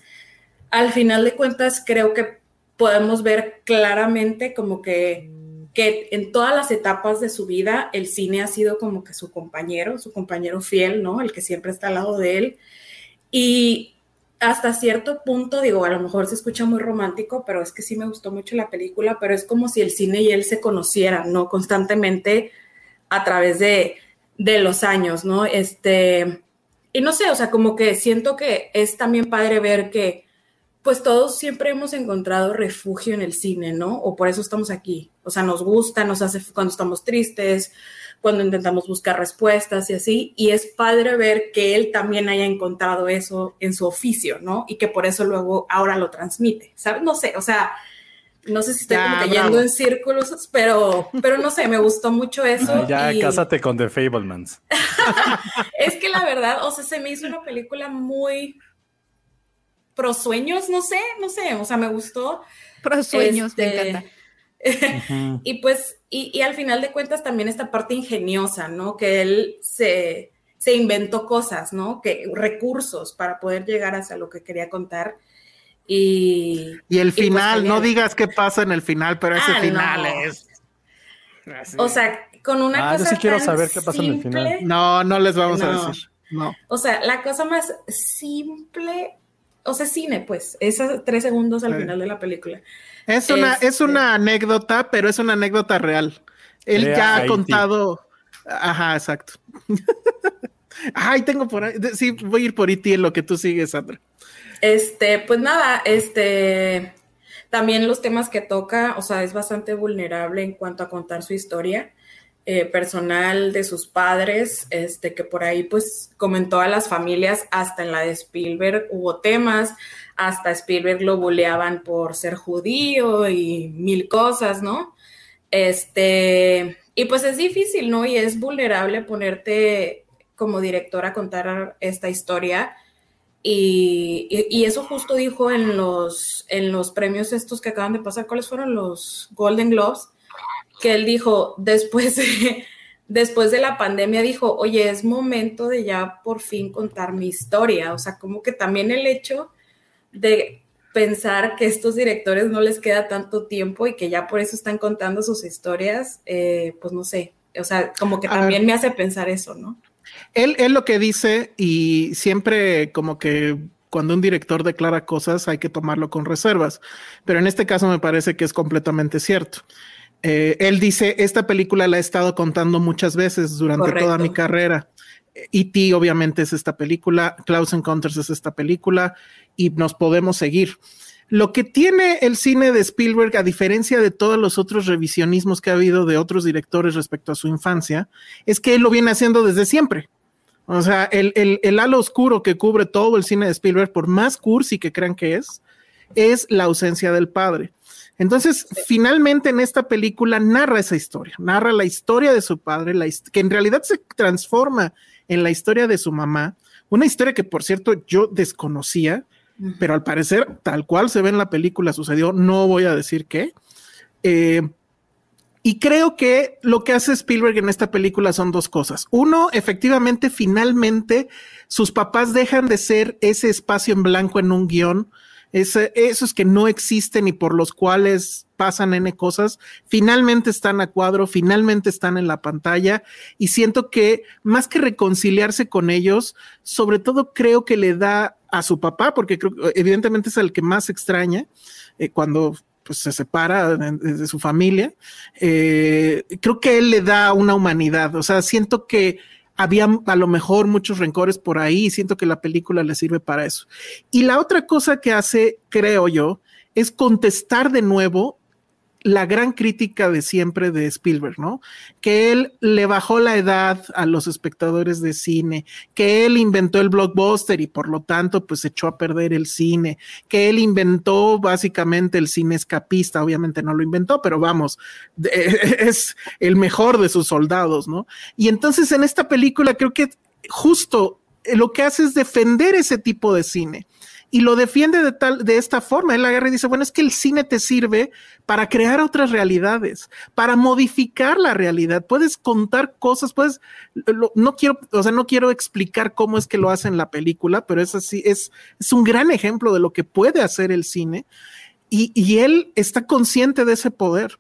al final de cuentas, creo que podemos ver claramente como que, que en todas las etapas de su vida el cine ha sido como que su compañero, su compañero fiel, ¿no? El que siempre está al lado de él. Y hasta cierto punto, digo, a lo mejor se escucha muy romántico, pero es que sí me gustó mucho la película, pero es como si el cine y él se conocieran, ¿no? Constantemente a través de, de los años, ¿no? Este, y no sé, o sea, como que siento que es también padre ver que, pues todos siempre hemos encontrado refugio en el cine, ¿no? O por eso estamos aquí. O sea, nos gusta, nos hace cuando estamos tristes, cuando intentamos buscar respuestas y así. Y es padre ver que él también haya encontrado eso en su oficio, ¿no? Y que por eso luego ahora lo transmite, ¿sabes? No sé, o sea, no sé si estoy Ya, como yendo en círculos, pero, pero no sé, me gustó mucho eso. Ya y cásate con The Fablemans. es que la verdad, o sea, se me hizo una película muy pro sueños, no sé, no sé, o sea, me gustó. Pro sueños, me Este, encanta. Y pues, y, y al final de cuentas también esta parte ingeniosa, ¿no? Que él se, se inventó cosas, ¿no? Que recursos para poder llegar hacia lo que quería contar. Y, Y el pues, final, no digas qué pasa en el final, pero ese Ah, final no. es. o sea, con una Ah, yo cosa sí quiero tan saber qué pasa en el final. No, no les vamos a decir. No. O sea, la cosa más simple o sea, cine, pues, esos tres segundos al final de la película. Es una, es Este- una anécdota, pero es una anécdota real. Él ya ha contado. Ajá, exacto. Ay, tengo por ahí. Sí, voy a ir por IT en lo que tú sigues, Sandra. Este, pues nada, este, también los temas que toca, o sea, es bastante vulnerable en cuanto a contar su historia eh, personal de sus padres, este, que por ahí, pues, como en todas las familias, hasta en la de Spielberg hubo temas, hasta Spielberg lo buleaban por ser judío y mil cosas, ¿no? Este, y pues es difícil, ¿no? Y es vulnerable ponerte como director a contar esta historia. Y- y eso justo dijo en los, en los premios estos que acaban de pasar, ¿cuáles fueron los Golden Globes? Que él dijo, después de, después de la pandemia, dijo, oye, es momento de ya por fin contar mi historia. O sea, como que también el hecho de pensar que estos directores no les queda tanto tiempo y que ya por eso están contando sus historias, eh, pues no sé, o sea, como que también me hace pensar eso, ¿no? Él, él lo que dice, y siempre como que cuando un director declara cosas hay que tomarlo con reservas, pero en este caso me parece que es completamente cierto. Eh, él dice, esta película la he estado contando muchas veces durante toda mi carrera. E.T. obviamente es esta película, Klaus Encounters es esta película y nos podemos seguir. Lo que tiene el cine de Spielberg, a diferencia de todos los otros revisionismos que ha habido de otros directores respecto a su infancia, es que él lo viene haciendo desde siempre. O sea, el, el, el halo oscuro que cubre todo el cine de Spielberg, por más cursi que crean que es, es la ausencia del padre. Entonces, finalmente en esta película narra esa historia, narra la historia de su padre, la que en realidad se transforma en la historia de su mamá, una historia que por cierto yo desconocía, pero al parecer tal cual se ve en la película sucedió, no voy a decir qué. Eh, y creo que lo que hace Spielberg en esta película son dos cosas. Uno, efectivamente, finalmente sus papás dejan de ser ese espacio en blanco en un guion, ese- esos que no existen y por los cuales pasan N cosas, finalmente están a cuadro, finalmente están en la pantalla y siento que más que reconciliarse con ellos, sobre todo creo que le da a su papá, porque creo, evidentemente es el que más extraña eh, cuando pues, se separa de, de su familia, eh, creo que él le da una humanidad, o sea, siento que había a lo mejor muchos rencores por ahí y siento que la película le sirve para eso. Y la otra cosa que hace, creo yo, es contestar de nuevo la gran crítica de siempre de Spielberg, ¿no? Que él le bajó la edad a los espectadores de cine, que él inventó el blockbuster y por lo tanto pues echó a perder el cine, que él inventó básicamente el cine escapista, obviamente no lo inventó, pero vamos, es el mejor de sus soldados, ¿no? Y entonces en esta película creo que justo lo que hace es defender ese tipo de cine y lo defiende de tal de esta forma. Él agarra y dice, bueno, es que el cine te sirve para crear otras realidades, para modificar la realidad. Puedes contar cosas, puedes no quiero, o sea, no quiero explicar cómo es que lo hace en la película, pero es así, es, es un gran ejemplo de lo que puede hacer el cine. Y, y él está consciente de ese poder.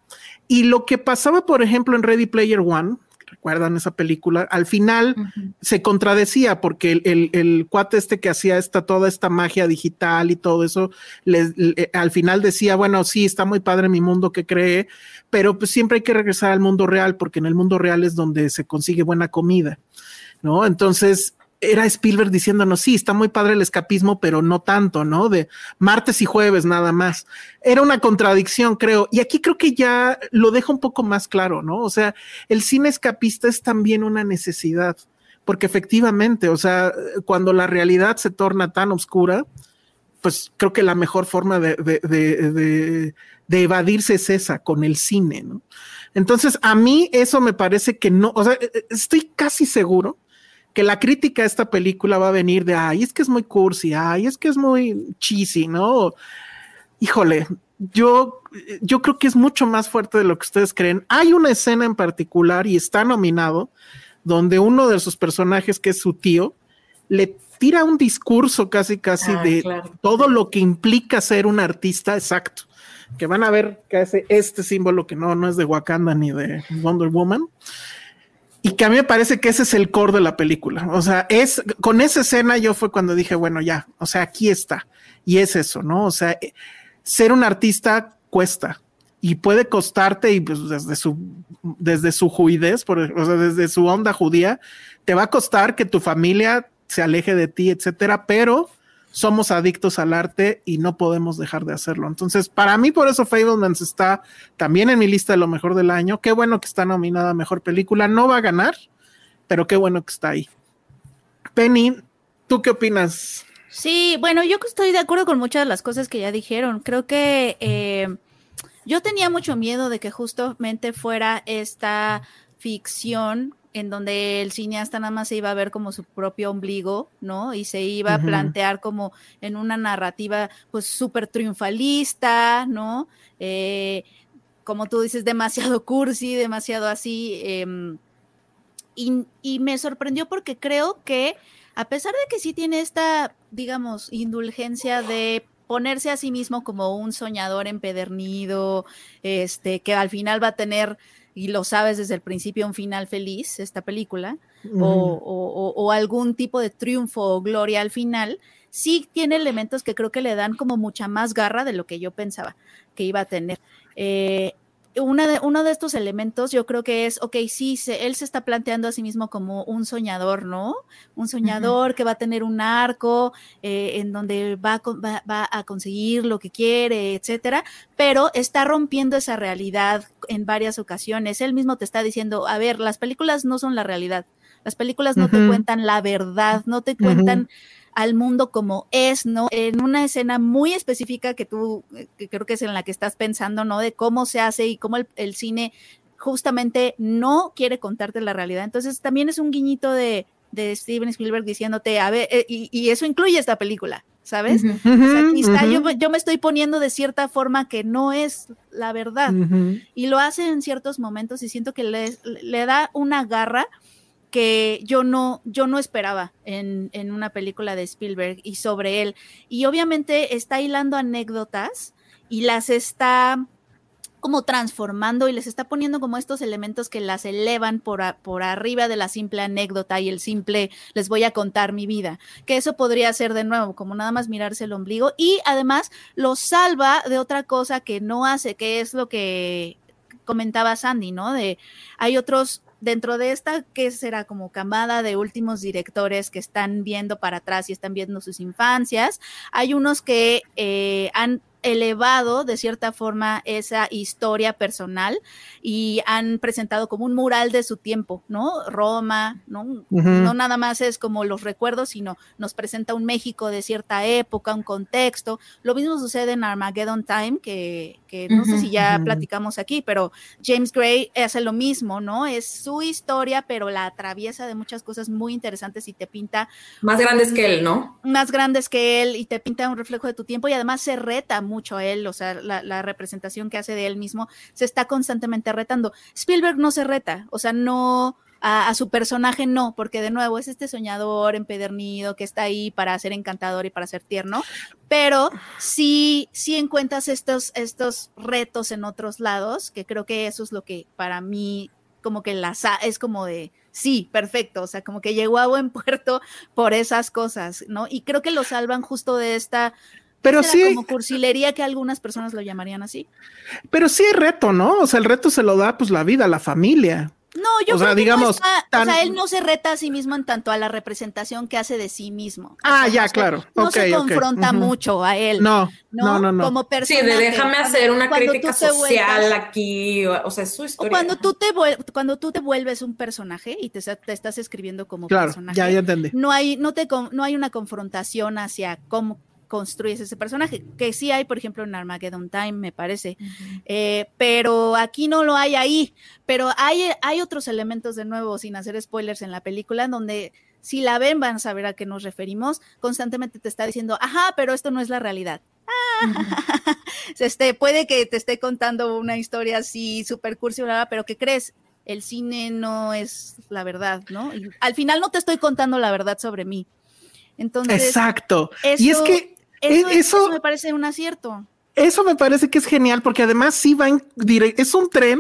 Y lo que pasaba, por ejemplo, en Ready Player One, recuerdan esa película, al final se contradecía porque el, el, el cuate este que hacía esta, toda esta magia digital y todo eso, le- le- al final decía, bueno, sí, está muy padre mi mundo que cree, pero pues siempre hay que regresar al mundo real porque en el mundo real es donde se consigue buena comida, ¿no? Entonces era Spielberg diciéndonos, sí, está muy padre el escapismo, pero no tanto, ¿no? De martes y jueves nada más. Era una contradicción, creo. Y aquí creo que ya lo deja un poco más claro, ¿no? O sea, el cine escapista es también una necesidad, porque efectivamente, o sea, cuando la realidad se torna tan oscura, pues creo que la mejor forma de, de, de, evadirse es esa, con el cine, ¿no? Entonces, a mí eso me parece que no, o sea, estoy casi seguro que la crítica a esta película va a venir de, ay, es que es muy cursi, ay, es que es muy cheesy, ¿no? Híjole, yo, yo creo que es mucho más fuerte de lo que ustedes creen. Hay una escena en particular y está nominado donde uno de sus personajes, que es su tío, le tira un discurso casi, casi Ah, de claro. todo lo que implica ser un artista exacto. Que van a ver que hace este símbolo que no, no es de Wakanda ni de Wonder Woman. Y que a mí me parece que ese es el core de la película. O sea, es con esa escena yo fue cuando dije, bueno, ya, o sea, aquí está. Y es eso, ¿no? O sea, eh, ser un artista cuesta y puede costarte y pues desde su desde su juidez, por, o sea, desde su onda judía, te va a costar que tu familia se aleje de ti, etcétera, pero somos adictos al arte y no podemos dejar de hacerlo. Entonces, para mí, por eso Fablemans está también en mi lista de lo mejor del año. Qué bueno que está nominada a mejor película. No va a ganar, pero qué bueno que está ahí. Penny, ¿tú qué opinas? Sí, bueno, yo estoy de acuerdo con muchas de las cosas que ya dijeron. Creo que eh, yo tenía mucho miedo de que justamente fuera esta ficción en donde el cineasta nada más se iba a ver como su propio ombligo, ¿no? Y se iba a plantear como en una narrativa pues súper triunfalista, ¿no? Eh, como tú dices, demasiado cursi, demasiado así. Em, y, y, me sorprendió porque creo que a pesar de que sí tiene esta, digamos, indulgencia de ponerse a sí mismo como un soñador empedernido, este, que al final va a tener y lo sabes desde el principio, un final feliz, esta película, o, algún tipo de triunfo o gloria al final, sí tiene elementos que creo que le dan como mucha más garra de lo que yo pensaba que iba a tener. Eh, una de, uno de estos elementos yo creo que es, ok, sí, él se está planteando a sí mismo como un soñador, ¿no? Un soñador que va a tener un arco eh, en donde va a, va, a, conseguir lo que quiere, etcétera, pero está rompiendo esa realidad en varias ocasiones. Él mismo te está diciendo, a ver, las películas no son la realidad. Las películas no te cuentan la verdad, no te cuentan al mundo como es, ¿no? En una escena muy específica que tú, que creo que es en la que estás pensando, ¿no? De cómo se hace y cómo el, cine justamente no quiere contarte la realidad. Entonces también es un guiñito de, de Steven Spielberg diciéndote, a ver, eh, y, eso incluye esta película, ¿sabes? aquí está, yo, yo, me estoy poniendo de cierta forma que no es la verdad. Y lo hace en ciertos momentos y siento que le, le da una garra que yo no, yo no esperaba en, en, una película de Spielberg y sobre él. Y obviamente está hilando anécdotas y las está como transformando y les está poniendo como estos elementos que las elevan por, por arriba de la simple anécdota y el simple les voy a contar mi vida, que eso podría ser de nuevo como nada más mirarse el ombligo y además lo salva de otra cosa que no hace, que es lo que comentaba Sandy, ¿no? De hay otros dentro de esta que será como camada de últimos directores que están viendo para atrás y están viendo sus infancias, hay unos que eh, han elevado de cierta forma esa historia personal y han presentado como un mural de su tiempo, ¿no? Roma, ¿no? No nada más es como los recuerdos, sino nos presenta un México de cierta época, un contexto. Lo mismo sucede en Armageddon Time, que, no sé si ya platicamos aquí, pero James Gray hace lo mismo, ¿no? Es su historia, pero la atraviesa de muchas cosas muy interesantes y te pinta... Más grandes que él, ¿no? Más grandes que él y te pinta un reflejo de tu tiempo y además se reta mucho a él, o sea, la, representación que hace de él mismo se está constantemente retando. Spielberg no se reta, o sea, no... A, su personaje no, porque de nuevo es este soñador empedernido que está ahí para ser encantador y para ser tierno, pero sí, sí encuentras estos, estos retos en otros lados, que creo que eso es lo que para mí como que la es como de sí, perfecto, o sea, como que llegó a buen puerto por esas cosas, ¿no? Y creo que lo salvan justo de esta pero sí. Como cursilería que algunas personas lo llamarían así. Pero sí hay reto, ¿no? O sea, el reto se lo da pues la vida, la familia. No, yo creo que no o sea, él no se reta a sí mismo en tanto a la representación que hace de sí mismo. Ah, ya, claro. No se confronta mucho a él. No, no, no, no. Como Sí, de déjame hacer una crítica social aquí, o, sea, es su historia. O cuando tú te cuando tú te vuelves un personaje y te, estás escribiendo como claro, personaje. Ya, ya entendí. No hay, no te, no hay una confrontación hacia cómo construyes ese personaje, que sí hay, por ejemplo, en Armageddon Time, me parece, eh, pero aquí no lo hay ahí, pero hay, hay otros elementos de nuevo, sin hacer spoilers en la película, donde si la ven van a saber a qué nos referimos, constantemente te está diciendo, ajá, pero esto no es la realidad. este, puede que te esté contando una historia así súper cursi, pero ¿qué crees? El cine no es la verdad, ¿no? al final no te estoy contando la verdad sobre mí. Entonces, Exacto. y es que eso, me parece un acierto. Eso me parece que es genial porque además sí va en es un tren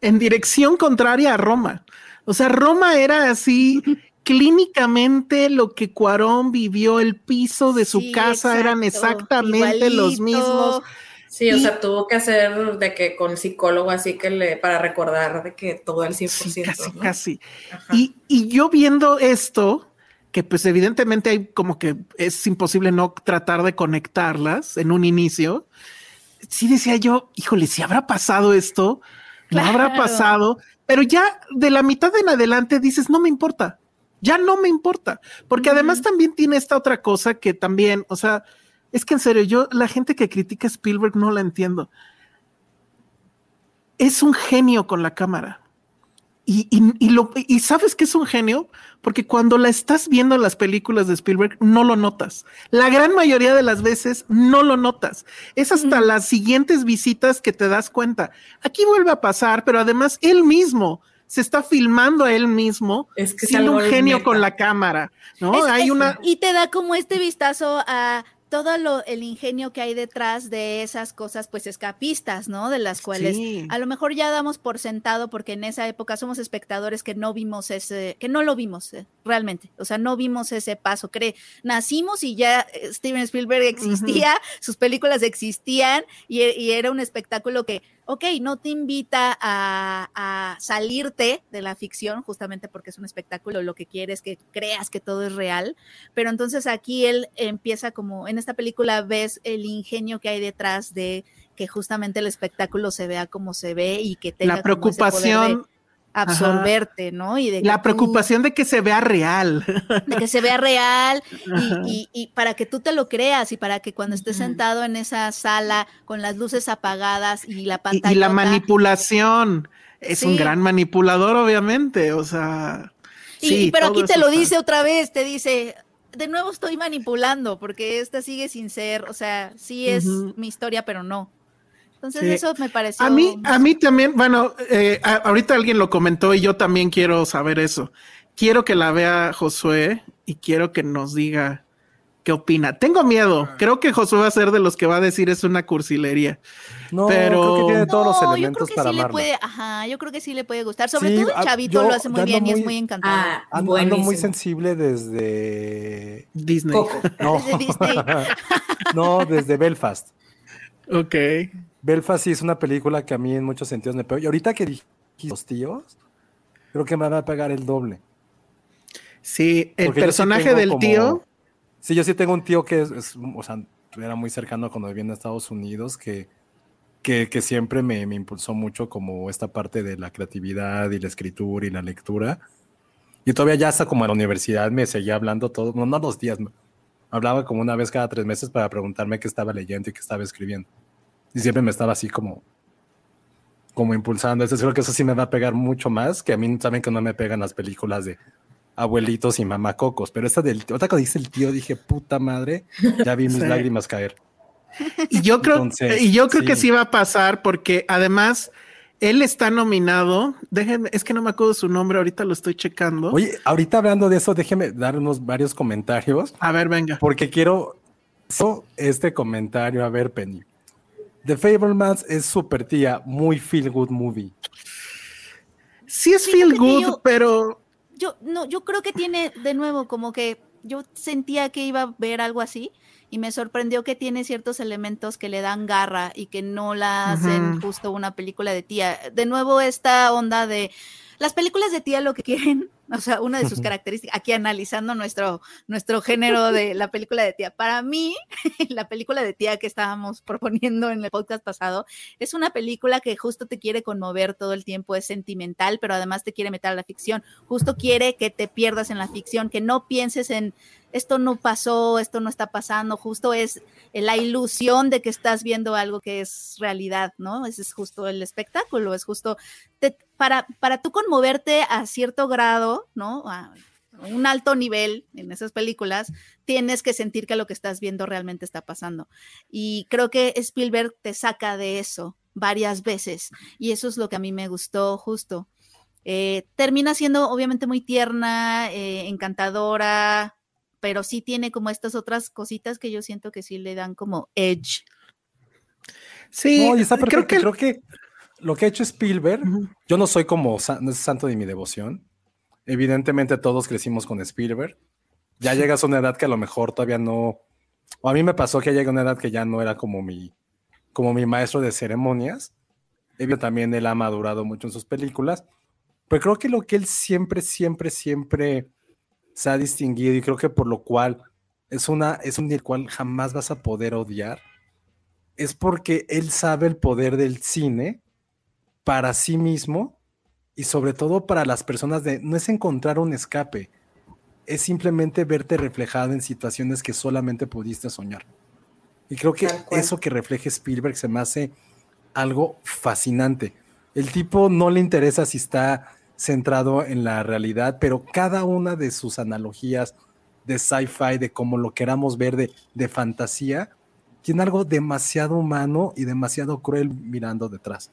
en dirección contraria a Roma. O sea, Roma era así clínicamente lo que Cuarón vivió, el piso de su Sí, casa eran exactamente los mismos. Sí, o sea, tuvo que hacer de que con psicólogo así que le, para recordar de que todo el 100%. Sí, casi, ¿no? casi. Y, y yo viendo esto, que pues evidentemente hay como que es imposible no tratar de conectarlas en un inicio, sí decía yo, híjole, si habrá pasado esto, no habrá pasado, pero ya de la mitad en adelante dices, no me importa, ya no me importa, porque además también tiene esta otra cosa que también, o sea, es que en serio, yo la gente que critica a Spielberg no la entiendo. Es un genio con la cámara. Y, y- y lo, y sabes que es un genio, porque cuando la estás viendo en las películas de Spielberg, no lo notas. La gran mayoría de las veces no lo notas. Es hasta las siguientes visitas que te das cuenta. Aquí vuelve a pasar, pero además él mismo se está filmando a él mismo, Es que siendo un genio con la cámara. ¿no? Es- Hay es- una. Y te da como este vistazo a todo lo, el ingenio que hay detrás de esas cosas, pues escapistas, ¿no? De las cuales Sí. a lo mejor ya damos por sentado porque en esa época somos espectadores que no vimos ese, que no lo vimos eh, realmente, o sea, no vimos ese paso, cree, nacimos y ya eh, Steven Spielberg existía, sus películas existían y, y era un espectáculo que, ok, no te invita a, a salirte de la ficción, justamente porque es un espectáculo, lo que quiere es que creas que todo es real, pero entonces aquí él empieza como, en esta película ves el ingenio que hay detrás de que justamente el espectáculo se vea como se ve y que tenga La como ese poder de absorberte, ¿no? Y de la tú- preocupación de que se vea real. de que se vea real y, y- y para que tú te lo creas y para que cuando estés sentado en esa sala con las luces apagadas y la pantalla y la manipulación. Es un gran manipulador, obviamente. O sea. Y- sí, pero aquí te lo está. dice otra vez, te dice, de nuevo estoy manipulando, porque esta sigue sin ser, o sea, sí es mi historia, pero no. Entonces Sí. eso me pareció... A mí, a mí también, bueno, eh, a- ahorita alguien lo comentó y yo también quiero saber eso. Quiero que la vea Josué y quiero que nos diga qué opina. Tengo miedo. Creo que Josué va a ser de los que va a decir es una cursilería. No, Pero- creo que tiene todos los No, yo creo elementos que para sí le puede, ajá, yo creo que sí le puede gustar. Sobre Sí, todo el ah, chavito yo lo hace muy bien y es muy- encantador. Ah, Ando, ando muy sensible desde. Disney. Coco. No, Desde Disney. no, desde Belfast. Ok. Belfast sí es una película que a mí en muchos sentidos me pegó. Y ahorita que dije los tíos, creo que me van a pegar el doble. Sí, el Porque yo sí personaje del como- tío. Sí, yo sí tengo un tío que es, es, o sea, era muy cercano cuando vivía en Estados Unidos, que, que, que siempre me, me impulsó mucho como esta parte de la creatividad y la escritura y la lectura. Y todavía ya hasta como en la universidad me seguía hablando todo, no, no los días, hablaba como una vez cada tres meses para preguntarme qué estaba leyendo y qué estaba escribiendo. Y siempre me estaba así como, como impulsando. Entonces creo que eso sí me va a pegar mucho más, que a mí saben que no me pegan las películas de abuelitos y mamacocos, pero esta del otra cuando dice el tío dije, puta madre, ya vi mis Sí. lágrimas caer. Y yo creo, Entonces, y yo creo que sí. va a pasar porque además él está nominado. Déjenme, es que no me acuerdo su nombre, ahorita lo estoy checando. Oye, ahorita hablando de eso, déjeme dar unos varios comentarios, A ver, venga. porque quiero este comentario. A ver, Penny. The Fablemans es super tía, muy feel good movie. Sí es feel good, yo- pero Yo, no, yo creo que tiene, de nuevo, como que yo sentía que iba a ver algo así y me sorprendió que tiene ciertos elementos que le dan garra y que no la hacen justo una película de tía. De nuevo, esta onda de las películas de tía lo que quieren, o sea, una de sus características, aquí analizando nuestro, nuestro género de la película de tía. Para mí, la película de tía que estábamos proponiendo en el podcast pasado es una película que justo te quiere conmover todo el tiempo, es sentimental, pero además te quiere meter a la ficción. Justo quiere que te pierdas en la ficción, que no pienses en esto no pasó, esto no está pasando, justo es la ilusión de que estás viendo algo que es realidad, ¿no? Ese es justo el espectáculo, es justo te- para, para tú conmoverte a cierto grado, ¿no? A un alto nivel en esas películas, tienes que sentir que lo que estás viendo realmente está pasando. Y creo que Spielberg te saca de eso varias veces y eso es lo que a mí me gustó justo. Eh, termina siendo obviamente muy tierna, eh, encantadora, pero sí tiene como estas otras cositas que yo siento que sí le dan como edge. sí, No, y está creo que Creo que lo que ha hecho Spielberg, yo no soy como no es santo de mi devoción. evidentemente todos crecimos con Spielberg. Ya llegas a una edad que a lo mejor todavía no, o a mí me pasó que llegué a una edad que ya no era como mi, como mi maestro de ceremonias. Él también él ha madurado mucho en sus películas, pero creo que lo que él siempre, siempre, siempre se ha distinguido y creo que por lo cual es una es un del cual jamás vas a poder odiar es porque él sabe el poder del cine para sí mismo y sobre todo para las personas de no es encontrar un escape, es simplemente verte reflejado en situaciones que solamente pudiste soñar. Y creo que eso que refleja Spielberg se me hace algo fascinante. El tipo no le interesa si está centrado en la realidad, pero cada una de sus analogías de sci-fi, de cómo lo queramos ver, de, de fantasía, tiene algo demasiado humano y demasiado cruel mirando detrás.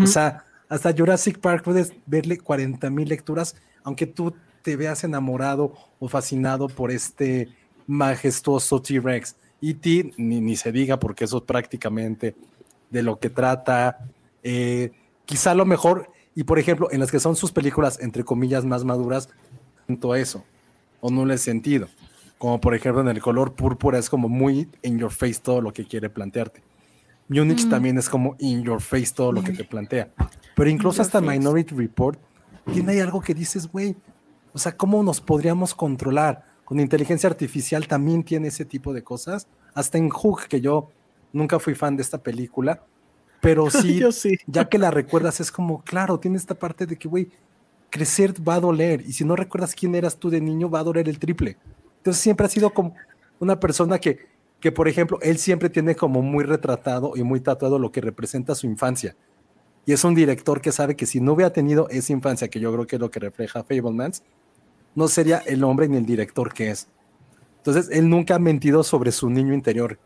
O sea, hasta Jurassic Park puedes verle 40 mil lecturas, aunque tú te veas enamorado o fascinado por este majestuoso T-Rex. Y T, ni, ni, se diga, porque eso es prácticamente de lo que trata. Eh, quizá lo mejor, y por ejemplo, en las que son sus películas, entre comillas, más maduras, tanto eso, o no le sentido. Como por ejemplo en el color púrpura es como muy in your face todo lo que quiere plantearte. Munich mm. también es como in your face todo lo que te plantea. Pero incluso hasta Minority Report tiene ahí algo que dices, güey, o sea, ¿cómo nos podríamos controlar? Con inteligencia artificial también tiene ese tipo de cosas. Hasta en Hook, que yo nunca fui fan de esta película, pero sí, sí. ya que la recuerdas, es como, claro, tiene esta parte de que, güey, crecer va a doler. Y si no recuerdas quién eras tú de niño, va a doler el triple. Entonces siempre ha sido como una persona que, que, por ejemplo, él siempre tiene como muy retratado y muy tatuado lo que representa su infancia. Y es un director que sabe que si no hubiera tenido esa infancia, que yo creo que es lo que refleja Fablemans, no sería el hombre ni el director que es. Entonces, él nunca ha mentido sobre su niño interior,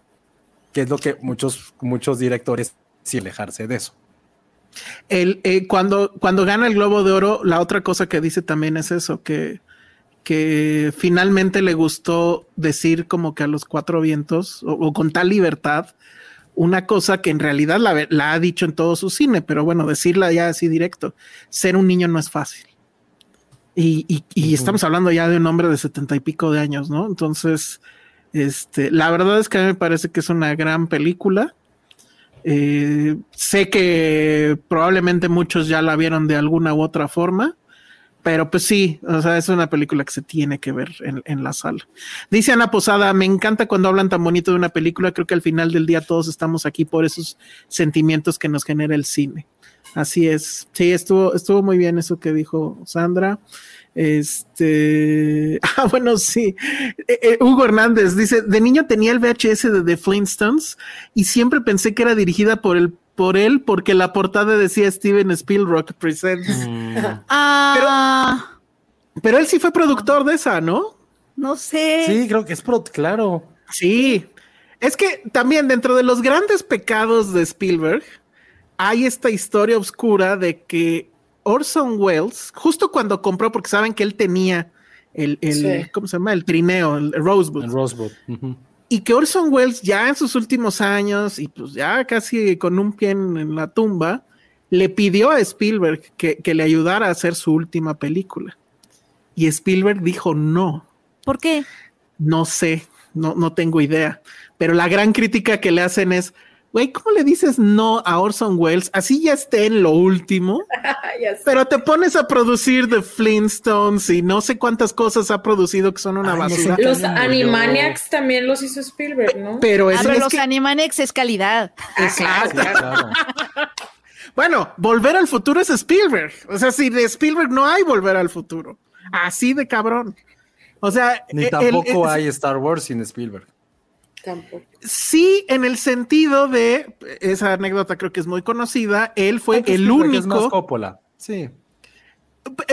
que es lo que muchos, muchos directores sí alejarse de eso. El, eh, cuando, cuando gana el Globo de Oro, la otra cosa que dice también es eso, que, que finalmente le gustó decir como que a los cuatro vientos, o, o con tal libertad, una cosa que en realidad la, la, ha dicho en todo su cine, pero bueno, decirla ya así directo, ser un niño no es fácil. Y, y, y estamos hablando ya de un hombre de setenta y pico de años, ¿no? Entonces, este, la verdad es que a mí me parece que es una gran película. Eh, sé que probablemente muchos ya la vieron de alguna u otra forma, pero pues sí, o sea, es una película que se tiene que ver en, en, la sala. Dice Ana Posada, me encanta cuando hablan tan bonito de una película, creo que al final del día todos estamos aquí por esos sentimientos que nos genera el cine. Así es. Sí, estuvo, estuvo muy bien eso que dijo Sandra. Este, ah, bueno, sí. Eh, eh, Hugo Hernández dice: De niño tenía el VHS de The Flintstones y siempre pensé que era dirigida por el por él porque la portada decía Steven Spielberg Presents. Mm. ah. Pero, pero, él sí fue productor de esa, ¿no? No sé. Sí, creo que es pro, claro. Sí. Es que también dentro de los grandes pecados de Spielberg, hay esta historia oscura de que Orson Welles, justo cuando compró, porque saben que él tenía el, el sí. ¿cómo se llama? El trineo, el Rosebud. El Rosebud. Uh -huh. Y que Orson Welles ya en sus últimos años, y pues ya casi con un pie en, en la tumba, le pidió a Spielberg que, que, le ayudara a hacer su última película. Y Spielberg dijo no. ¿Por qué? No sé, no, no tengo idea. Pero la gran crítica que le hacen es, güey, ¿cómo le dices no a Orson Welles? Así ya esté en lo último, pero te pones a producir The Flintstones y no sé cuántas cosas ha producido que son una Ay, basura. Los Animaniacs también los hizo Spielberg, ¿no? Pero, ah, es, pero es los que, Animaniacs es calidad. Exacto. bueno, Volver al Futuro es Spielberg. O sea, si de Spielberg no hay Volver al Futuro. Así de cabrón. O sea, ni el, tampoco el, hay Star Wars sin Spielberg. Tampoco. Sí, en el sentido de esa anécdota creo que es muy conocida. Él fue el único. Es más Coppola. Sí.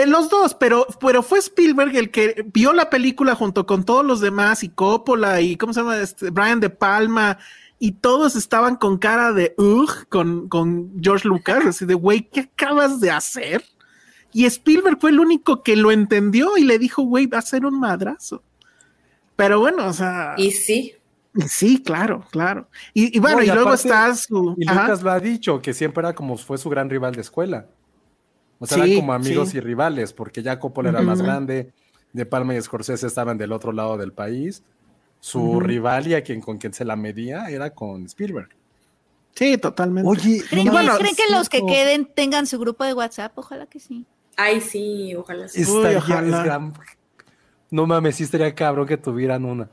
Los dos, pero, pero fue Spielberg el que vio la película junto con todos los demás y Coppola y ¿cómo se llama? Este, Brian De Palma y todos estaban con cara de ugh con, con George Lucas, así de güey, ¿qué acabas de hacer? Y Spielberg fue el único que lo entendió y le dijo, güey, va a ser un madrazo. Pero bueno, o sea. Y sí. Sí, claro, claro. Y, y bueno, no, y, y, luego aparte, estás. Y Lucas lo ha dicho, que siempre era como fue su gran rival de escuela. O sea, eran como amigos sí. y rivales, porque ya Coppola era más grande, De Palma y Scorsese estaban del otro lado del país. Su rival y a quien con quien se la medía era con Spielberg. Sí, totalmente. Oye, ¿Creen, no que- mames, creen que los que queden tengan su grupo de WhatsApp? Ojalá que sí. Ay, sí, ojalá sí. Estaría- ojalá. es gran- No mames, sí estaría cabrón que tuvieran una.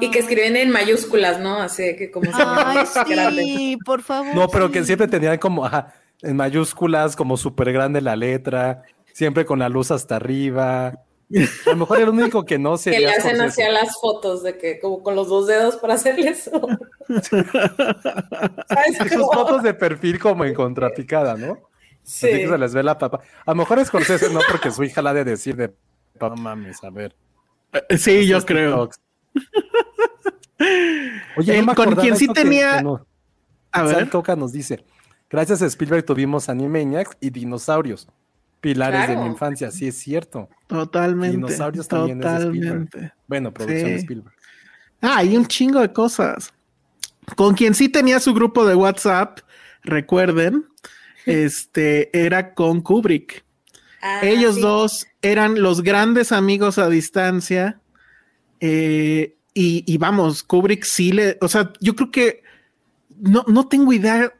Y que escriben en mayúsculas, ¿no? Así que como Ay, fuera grande. sí, por favor. No, pero que sí. siempre tenían como ajá, en mayúsculas, como súper grande la letra, siempre con la luz hasta arriba. A lo mejor el único que no Que sería le hacen hacia las fotos de que como con los dos dedos para hacerle eso. ¿Sabes Y sus fotos de perfil como en contrapicada, ¿no? Sí. Así que se les ve la papa. A lo mejor Scorsese no, porque su hija la ha de decir de no mames, a ver. Eh, Sí, yo estos creo. TikToks. Oye, El- no me con quien sí que- tenía- que no- A Sal ver. Coca nos dice, gracias a Spielberg tuvimos Animaniacs y Dinosaurios, pilares de mi infancia, sí es cierto. Totalmente. Dinosaurios también es de Spielberg. Totalmente. Bueno, producción de. Spielberg. Ah, hay un chingo de cosas. Con quien sí tenía su grupo de WhatsApp, recuerden, este era con Kubrick. Ah, Ellos sí. dos eran los grandes amigos a distancia. Eh, y, vamos, Kubrick sí le, o sea, yo creo que no, no tengo idea,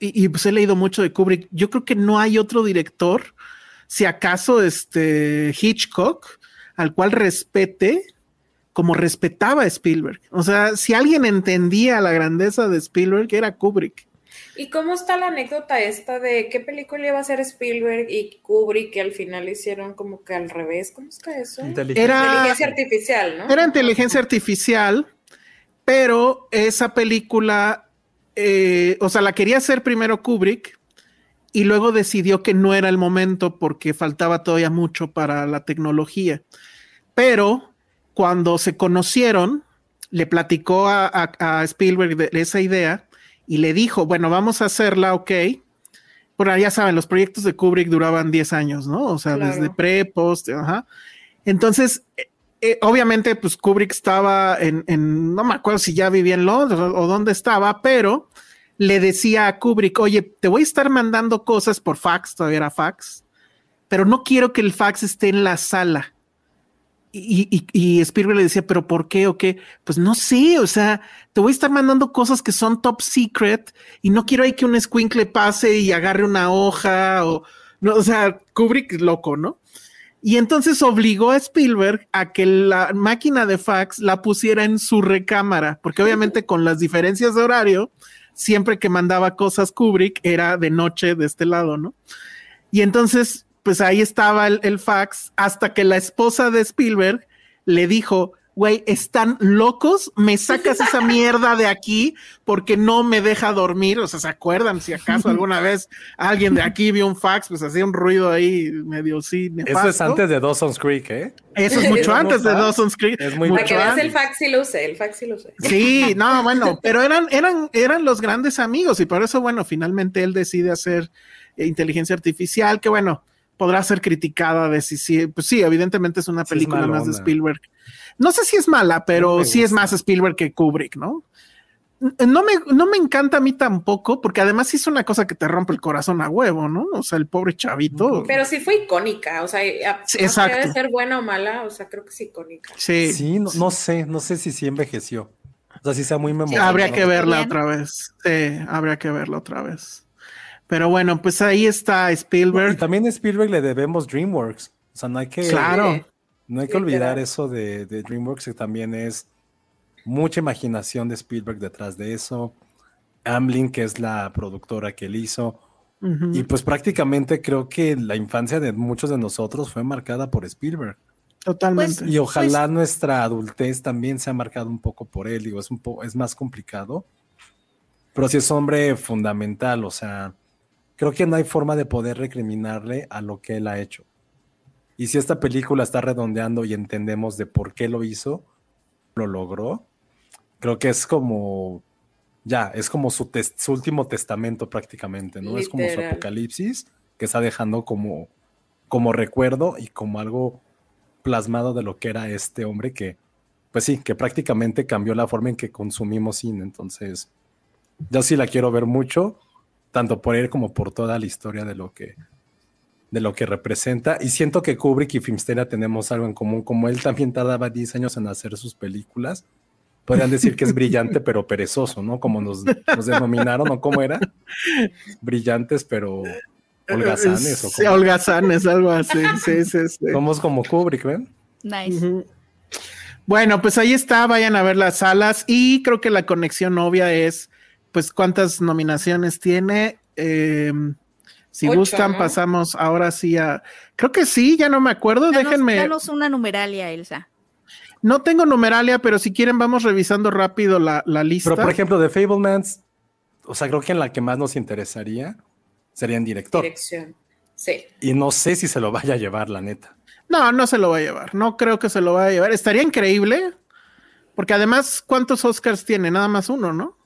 y, y, pues he leído mucho de Kubrick. Yo creo que no hay otro director, si acaso este Hitchcock, al cual respete como respetaba a Spielberg. O sea, si alguien entendía la grandeza de Spielberg, era Kubrick. ¿Y cómo está la anécdota esta de qué película iba a ser Spielberg y Kubrick que al final hicieron como que al revés? ¿Cómo está eso? Inteligente. Era- Inteligencia artificial, ¿no? Era inteligencia artificial, pero esa película, eh, o sea, la quería hacer primero Kubrick y luego decidió que no era el momento porque faltaba todavía mucho para la tecnología. Pero cuando se conocieron, le platicó a, a- a Spielberg de esa idea y le dijo, bueno, vamos a hacerla, ok. Bueno, ya saben, los proyectos de Kubrick duraban 10 años, ¿no? O sea, Claro. desde pre, post, ajá. Entonces, eh, obviamente, pues Kubrick estaba en, en- no me acuerdo si ya vivía en Londres o, o dónde estaba, pero le decía a Kubrick, oye, te voy a estar mandando cosas por fax, todavía era fax, pero no quiero que el fax esté en la sala. Y, Spielberg le decía, pero ¿por qué o qué? Pues no sé, o sea, te voy a estar mandando cosas que son top secret y no quiero ahí que un escuincle pase y agarre una hoja o, no, o sea, Kubrick loco, ¿no? Y entonces obligó a Spielberg a que la máquina de fax la pusiera en su recámara, porque obviamente con las diferencias de horario, siempre que mandaba cosas Kubrick era de noche de este lado, ¿no? Y entonces, pues ahí estaba el, el fax hasta que la esposa de Spielberg le dijo, güey, están locos, me sacas esa mierda de aquí porque no me deja dormir. O sea, ¿se acuerdan si acaso alguna vez alguien de aquí vio un fax? Pues hacía un ruido ahí medio sí. Eso es antes de Dawson's Creek, ¿eh? Eso es mucho Eso no antes de está. Dawson's Creek. Es muy Para que mucho veas antes. el fax sí lo usé, el fax sí lo usé. Sí, no, bueno, pero eran, eran, eran los grandes amigos y por eso, bueno, finalmente él decide hacer eh, inteligencia artificial, que bueno, podrá ser criticada de si sí, pues sí, evidentemente es una Sí es película más de. Spielberg. No sé si es mala, pero No sí es más Spielberg que Kubrick, ¿no? No me, no me encanta a mí tampoco, porque además es una cosa que te rompe el corazón a huevo, ¿no? O sea, el pobre chavito. Pero sí fue icónica, o sea, a- Sí, exacto. de ser buena o mala, o sea, creo que es icónica. Sí, Sí, no, no sé, no sé si sí envejeció. O sea, si sea muy memorable. habría ¿no? que verla Bien. otra vez. Sí, habría que verla otra vez. Pero bueno, pues ahí está Y Spielberg. también a Spielberg le debemos DreamWorks. O sea, no hay que, Claro. No hay que olvidar eso de, de DreamWorks, que también es mucha imaginación de Spielberg detrás de eso. Amblin, que es la productora que él hizo. Y pues prácticamente creo que la infancia de muchos de nosotros fue marcada por Spielberg. Totalmente. Pues- Y ojalá nuestra adultez también sea marcada un poco por él. Digo, es un poco, es más complicado. Pero sí es hombre fundamental. O sea, creo que no hay forma de poder recriminarle a lo que él ha hecho. Y si esta película está redondeando y entendemos de por qué lo hizo, lo logró, creo que es como, ya, es como su, último testamento prácticamente, ¿no? Es como su apocalipsis que está dejando como, como recuerdo y como algo plasmado de lo que era este hombre que, pues sí, que prácticamente cambió la forma en que consumimos cine. Entonces, yo sí la quiero ver mucho, tanto por él como por toda la historia de lo que, de lo que representa. Y siento que Kubrick y Filmsteria tenemos algo en común, como él también tardaba 10 años en hacer sus películas. Podrían decir que es brillante, pero perezoso, ¿no? Como nos, nos denominaron, ¿o cómo era? Brillantes, pero holgazanes. ¿o Sí, holgazanes, algo así. Sí, sí, sí. Somos como Kubrick, ¿ven? Nice. Bueno, pues ahí está, vayan a ver las salas y creo que la conexión obvia es, pues, cuántas nominaciones tiene. Eh, si Ocho, gustan, ¿no? pasamos ahora sí a, creo que sí, ya no me acuerdo, Danos, déjenme, danos una numeralia, Elsa. no tengo numeralia, pero si quieren vamos revisando rápido la, la lista. Pero, por ejemplo, de Fablemans, o sea, creo que en la que más nos interesaría sería en director. Dirección. Sí. Y no sé si se lo vaya a llevar, la neta. No, no se lo va a llevar. No creo que se lo vaya a llevar. Estaría increíble. Porque además, ¿cuántos Oscars tiene? Nada más uno, ¿no?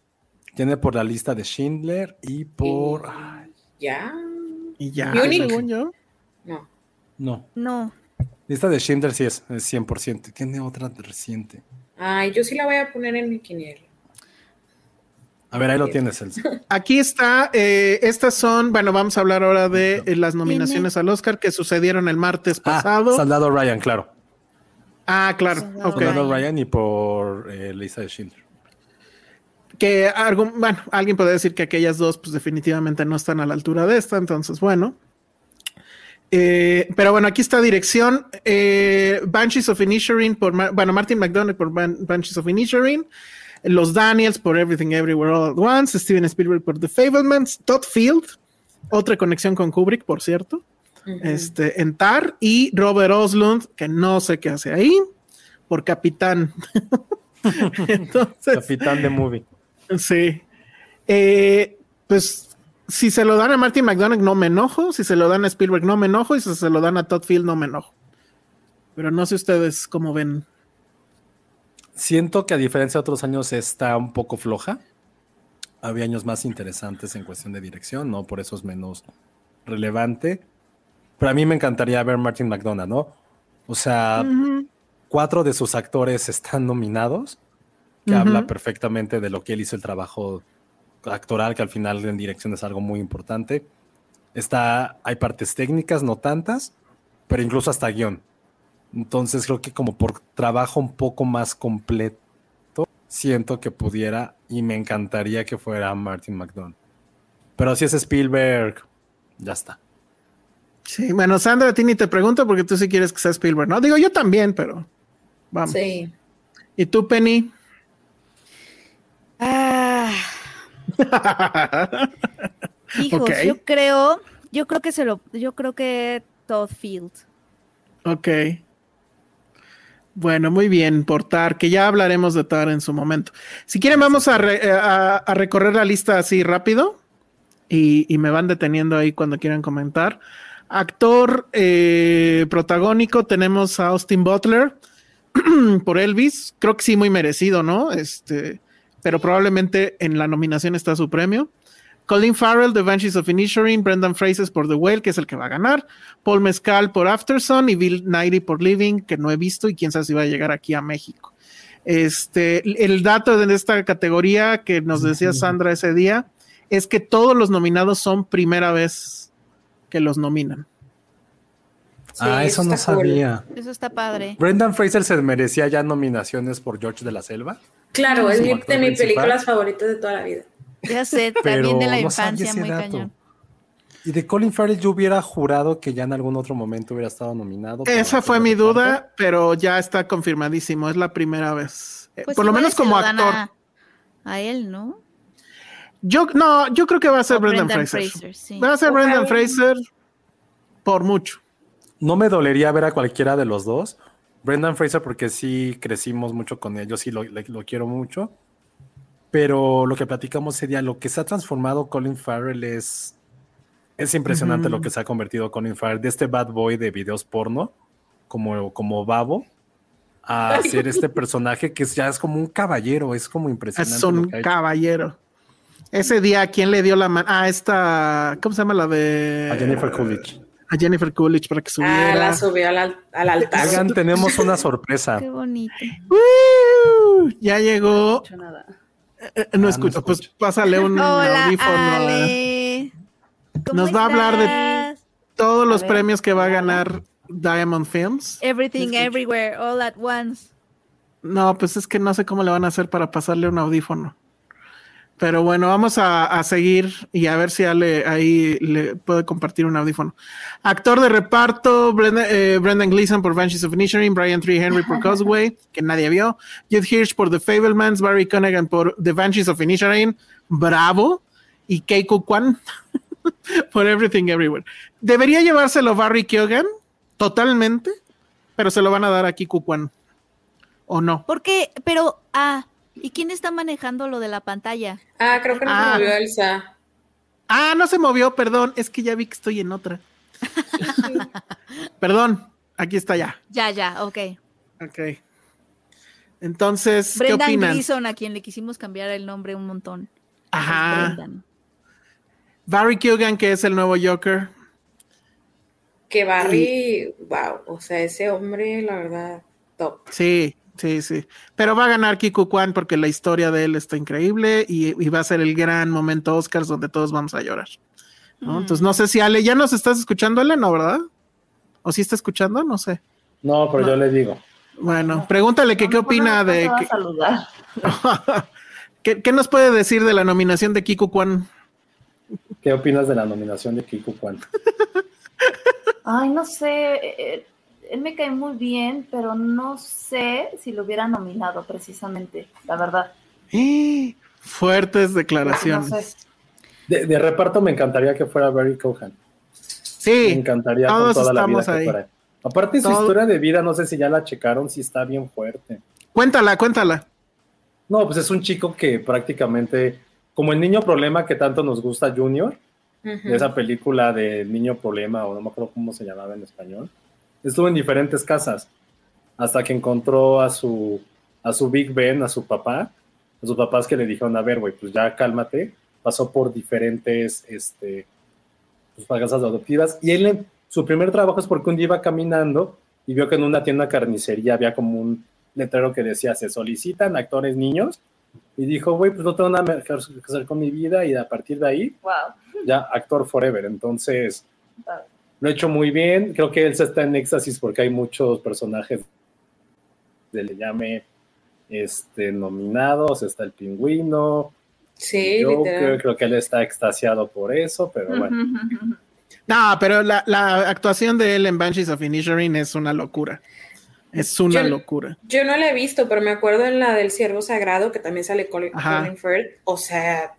Tiene por la lista de Schindler y por. Y- ay, Ya. Y ya, según yo. No. no. No. Lista de Schindler sí es, es 100%. Tiene otra reciente. Ay, yo sí la voy a poner en mi quiniela. A ver, ahí lo tienes, Elsa. Aquí está. eh, estas son, bueno, vamos a hablar ahora de eh, las nominaciones al Oscar que sucedieron el martes Ah, pasado. Soldado Ryan, claro. Ah, claro. Soldado Ok. Soldado Ryan. Y por eh, lista de Schindler. Que algún, bueno, alguien puede decir que aquellas dos, pues definitivamente no están a la altura de esta. Entonces, bueno. Eh, pero bueno, aquí está dirección. eh, Banshees of Inisherin por, bueno, Martin McDonagh por Ban- Banshees of Inisherin. Los Daniels por Everything Everywhere All at Once. Steven Spielberg por The Fablemans. Todd Field, otra conexión con Kubrick, por cierto. Este, en Tar. Y Robert Oslund, que no sé qué hace ahí, por Capitán. Entonces, Capitán de Movie. Sí. Eh, pues si se lo dan a Martin McDonagh no me enojo, si se lo dan a Spielberg no me enojo y si se lo dan a Todd Field no me enojo. Pero no sé ustedes cómo ven. Siento que a diferencia de otros años está un poco floja. Había años más interesantes en cuestión de dirección, ¿no? Por eso es menos relevante. Pero a mí me encantaría ver Martin McDonagh, ¿no? O sea, cuatro de sus actores están nominados, que Ujú. habla perfectamente de lo que él hizo el trabajo actoral, que al final en dirección es algo muy importante. Está, hay partes técnicas, no tantas, pero incluso hasta guion. Entonces creo que como por trabajo un poco más completo, siento que pudiera y me encantaría que fuera Martin McDonagh. Pero si es Spielberg, ya está. Sí, bueno, Sandra, a ti ni te pregunto porque tú sí quieres que sea Spielberg, ¿no? Digo, yo también, pero vamos. Sí. ¿Y tú, Penny? Ah, hijos, Ok. yo creo, yo creo que se lo, yo creo que Todd Field. ok. Bueno, muy bien, por Tar, que ya hablaremos de Tar en su momento. Si quieren, vamos a, re- a- a recorrer la lista así rápido y, y me van deteniendo ahí cuando quieran comentar. Actor eh, protagónico, tenemos a Austin Butler por Elvis. Creo que sí, muy merecido, ¿no? Este, pero probablemente en la nominación está su premio. Colin Farrell de Banshees of Inisherin, Brendan Fraser por The Whale, que es el que va a ganar, Paul Mescal por Afterson y Bill Nighy por Living, que no he visto y quién sabe si va a llegar aquí a México. Este, el dato de esta categoría que nos decía Sandra ese día es que todos los nominados son primera vez que los nominan. Sí, ah, eso no cool. sabía. Eso está padre. Brendan Fraser se merecía ya nominaciones por George de la Selva. Claro, es mi- de mis películas favoritas de toda la vida. Ya sé, Pero también de la infancia, muy dato. cañón. Y de Colin Farrell yo hubiera jurado que ya en algún otro momento hubiera estado nominado. Esa fue mi duda, pero ya está confirmadísimo, es la primera vez. Eh, Pues Por lo menos como actor. A, a él, ¿no? Yo no, yo creo que va a ser O Brendan, Brendan Fraser. Fraser, sí. Va a ser. Brendan Fraser por mucho. No me dolería ver a cualquiera de los dos. Brendan Fraser porque sí crecimos mucho con él, yo sí lo, le- lo quiero mucho. Pero lo que platicamos ese día, lo que se ha transformado Colin Farrell es... Es impresionante lo que se ha convertido Colin Farrell de este bad boy de videos porno, como, como babo, a ser este personaje que es- ya es como un caballero, es como impresionante. Es un caballero. Ese día, ¿quién le dio la mano? Ah, esta, ¿cómo se llama la de? A Jennifer Coolidge. A Jennifer Coolidge para que Ah, subiera. la subió al, al- al altar. Oigan, tenemos una sorpresa. Qué bonito. ¡Woo! Ya llegó. hecho nada. Eh, no Ah, escucho, no pues escucho. pásale un Hola, audífono. Ale. ¿Cómo Nos va a hablar de- todos los ver, premios que va a ganar Diamond Films. Everything, everywhere, all at once. No, pues es que no sé cómo le van a hacer para pasarle un audífono. Pero bueno, vamos a, a seguir y a ver si Ale ahí le puede compartir un audífono. Actor de reparto, Brenda- eh, Brendan Gleeson por Banshees of Inisherin, Brian Tree Henry por Causeway, que nadie vio, Jude Hirsch por The Fablemans, Barry Connigan por The Banshees of Inisherin, bravo, y Keiko Kwan por Everything Everywhere. Debería llevárselo Barry Keoghan, totalmente, pero se lo van a dar a Kiku Kwan. ¿O no? Porque, pero, ah, ¿y quién está manejando lo de la pantalla? Ah, creo que no Ah. se movió Elsa. Ah, no se movió, perdón. Es que ya vi que estoy en otra. perdón, aquí está ya. Ya, ya, ok. Ok. Entonces, ¿qué Brendan opinan? Gleeson, a quien le quisimos cambiar el nombre un montón. Ajá. Brendan. Barry Keoghan, que es el nuevo Joker. Que Barry, wow, o sea, ese hombre, la verdad, top. Sí, sí, sí. Pero va a ganar Kiku Kwan porque la historia de él está increíble y, y va a ser el gran momento Oscars donde todos vamos a llorar. ¿no? Entonces, no sé si Ale, ¿ya nos estás escuchando, Ale? ¿No, verdad? ¿O sí está escuchando? No sé. No, pero yo le digo. Bueno, pregúntale que qué No, opina de... que- saludar. ¿Qué, qué nos puede decir de la nominación de Kiku Kwan? ¿Qué opinas de la nominación de Kiku Kwan? Ay, no sé. Él me cae muy bien, pero no sé si lo hubiera nominado precisamente, la verdad. ¡Eh! Fuertes No declaraciones. sé. De, de reparto me encantaría que fuera Barry Cohan. Me Sí, encantaría todos con toda la vida estamos que ahí. fuera. Aparte su Todo- historia de vida, no sé si ya la checaron, si está bien fuerte. cuéntala, cuéntala. No, pues es un chico que prácticamente, como el niño problema que tanto nos gusta Junior, de esa película de Niño Problema, o no me acuerdo cómo se llamaba en español, estuvo en diferentes casas hasta que encontró a su, a su Big Ben, a su papá, a sus papás que le dijeron, a ver, güey, pues ya cálmate, pasó por diferentes este, pues, casas adoptivas, y él, su primer trabajo es porque un día iba caminando y vio que en una tienda carnicería había como un letrero que decía, se solicitan actores niños, y dijo, güey, pues no tengo nada que hacer con mi vida, y a partir de ahí Wow. ya actor forever. Entonces, lo he hecho muy bien. Creo que él se está en éxtasis porque hay muchos personajes de Le Llame este, nominados. Está el pingüino. Sí, literal. creo que él está extasiado por eso, pero bueno. No, pero la, la actuación de él en Banshees of Inisherin es una locura. Es una Yo- locura. Yo no la he visto, pero me acuerdo en la del Ciervo Sagrado, que también sale Colin. Colin Firth. O sea.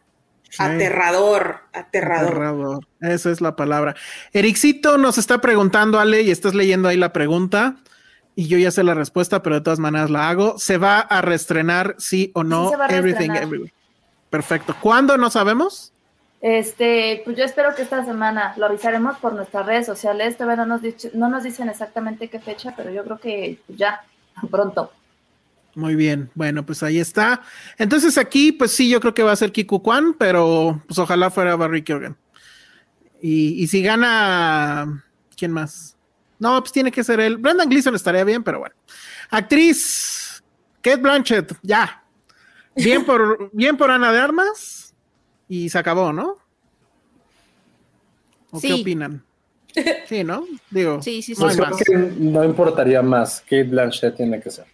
Aterrador, aterrador. Aterrador. Esa es la palabra. Ericito nos está preguntando, Ale, y estás leyendo ahí la pregunta. Y yo ya sé la respuesta, pero de todas maneras la hago. ¿Se va a reestrenar, sí o no? Sí, se va a Everything. Everywhere. Perfecto. ¿Cuándo? No sabemos. Este, pues yo espero que esta semana lo avisaremos por nuestras redes sociales. Todavía no nos, dicho- no nos dicen exactamente qué fecha, pero yo creo que ya, pronto. Muy bien, bueno, pues ahí está. Entonces aquí, pues sí, yo creo que va a ser Kiku Kwan, pero pues ojalá fuera Barry Keoghan. Y, y si gana, ¿quién más? No, pues tiene que ser él. Brendan Gleeson estaría bien, pero bueno. Actriz, Kate Blanchett, ya. Bien por, bien por Ana de Armas y se acabó, ¿no? ¿O qué opinan? Sí, ¿no? Digo, Sí, sí, sí. Pues creo que no importaría más. Kate Blanchett tiene que ser.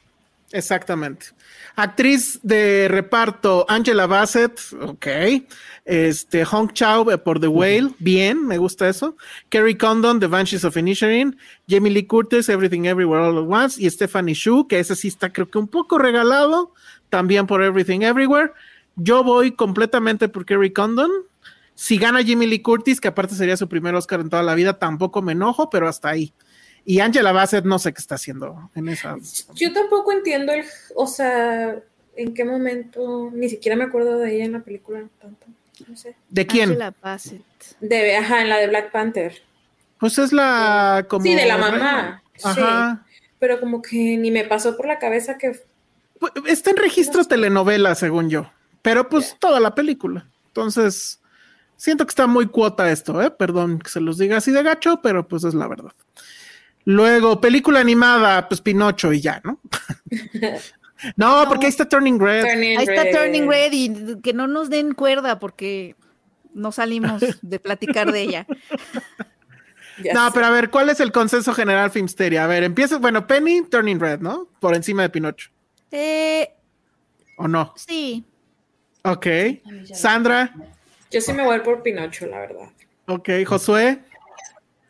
Exactamente. Actriz de reparto, Angela Bassett, ok. Este, Hong Chao eh, por The Whale, bien, me gusta eso. Kerry Condon, The Banshees of Inisherin. Jamie Lee Curtis, Everything Everywhere All at Once. Y Stephanie Shu, que ese sí está creo que un poco regalado, también por Everything Everywhere. Yo voy completamente por Kerry Condon. Si gana Jamie Lee Curtis, que aparte sería su primer Oscar en toda la vida, tampoco me enojo, pero hasta ahí. Y Angela Bassett no sé qué está haciendo en esa. Yo tampoco entiendo el, o sea, en qué momento, ni siquiera me acuerdo de ella en la película tanto. No sé. ¿De quién? Angela Bassett. De, ajá, en la de Black Panther. Pues es la como sí, de la mamá. Ajá. Sí. Pero como que ni me pasó por la cabeza que Pues, Está en registro telenovela, según yo. Pero pues toda la película. Entonces, siento que está muy cuota esto, ¿eh? Perdón que se los diga así de gacho, pero pues es la verdad. Luego, película animada, pues Pinocho y ya, ¿no? no, porque ahí está Turning Red. Turning Ahí está Red. Turning Red y que no nos den cuerda porque no salimos de platicar de ella. Ya No, sé. pero a ver, ¿cuál es el consenso general Filmsteria? A ver, empieza, bueno, Penny, Turning Red, ¿no? Por encima de Pinocho, Eh, ¿o no? sí. Ok. Sandra, Yo sí me voy por Pinocho, la verdad. ok. Josué,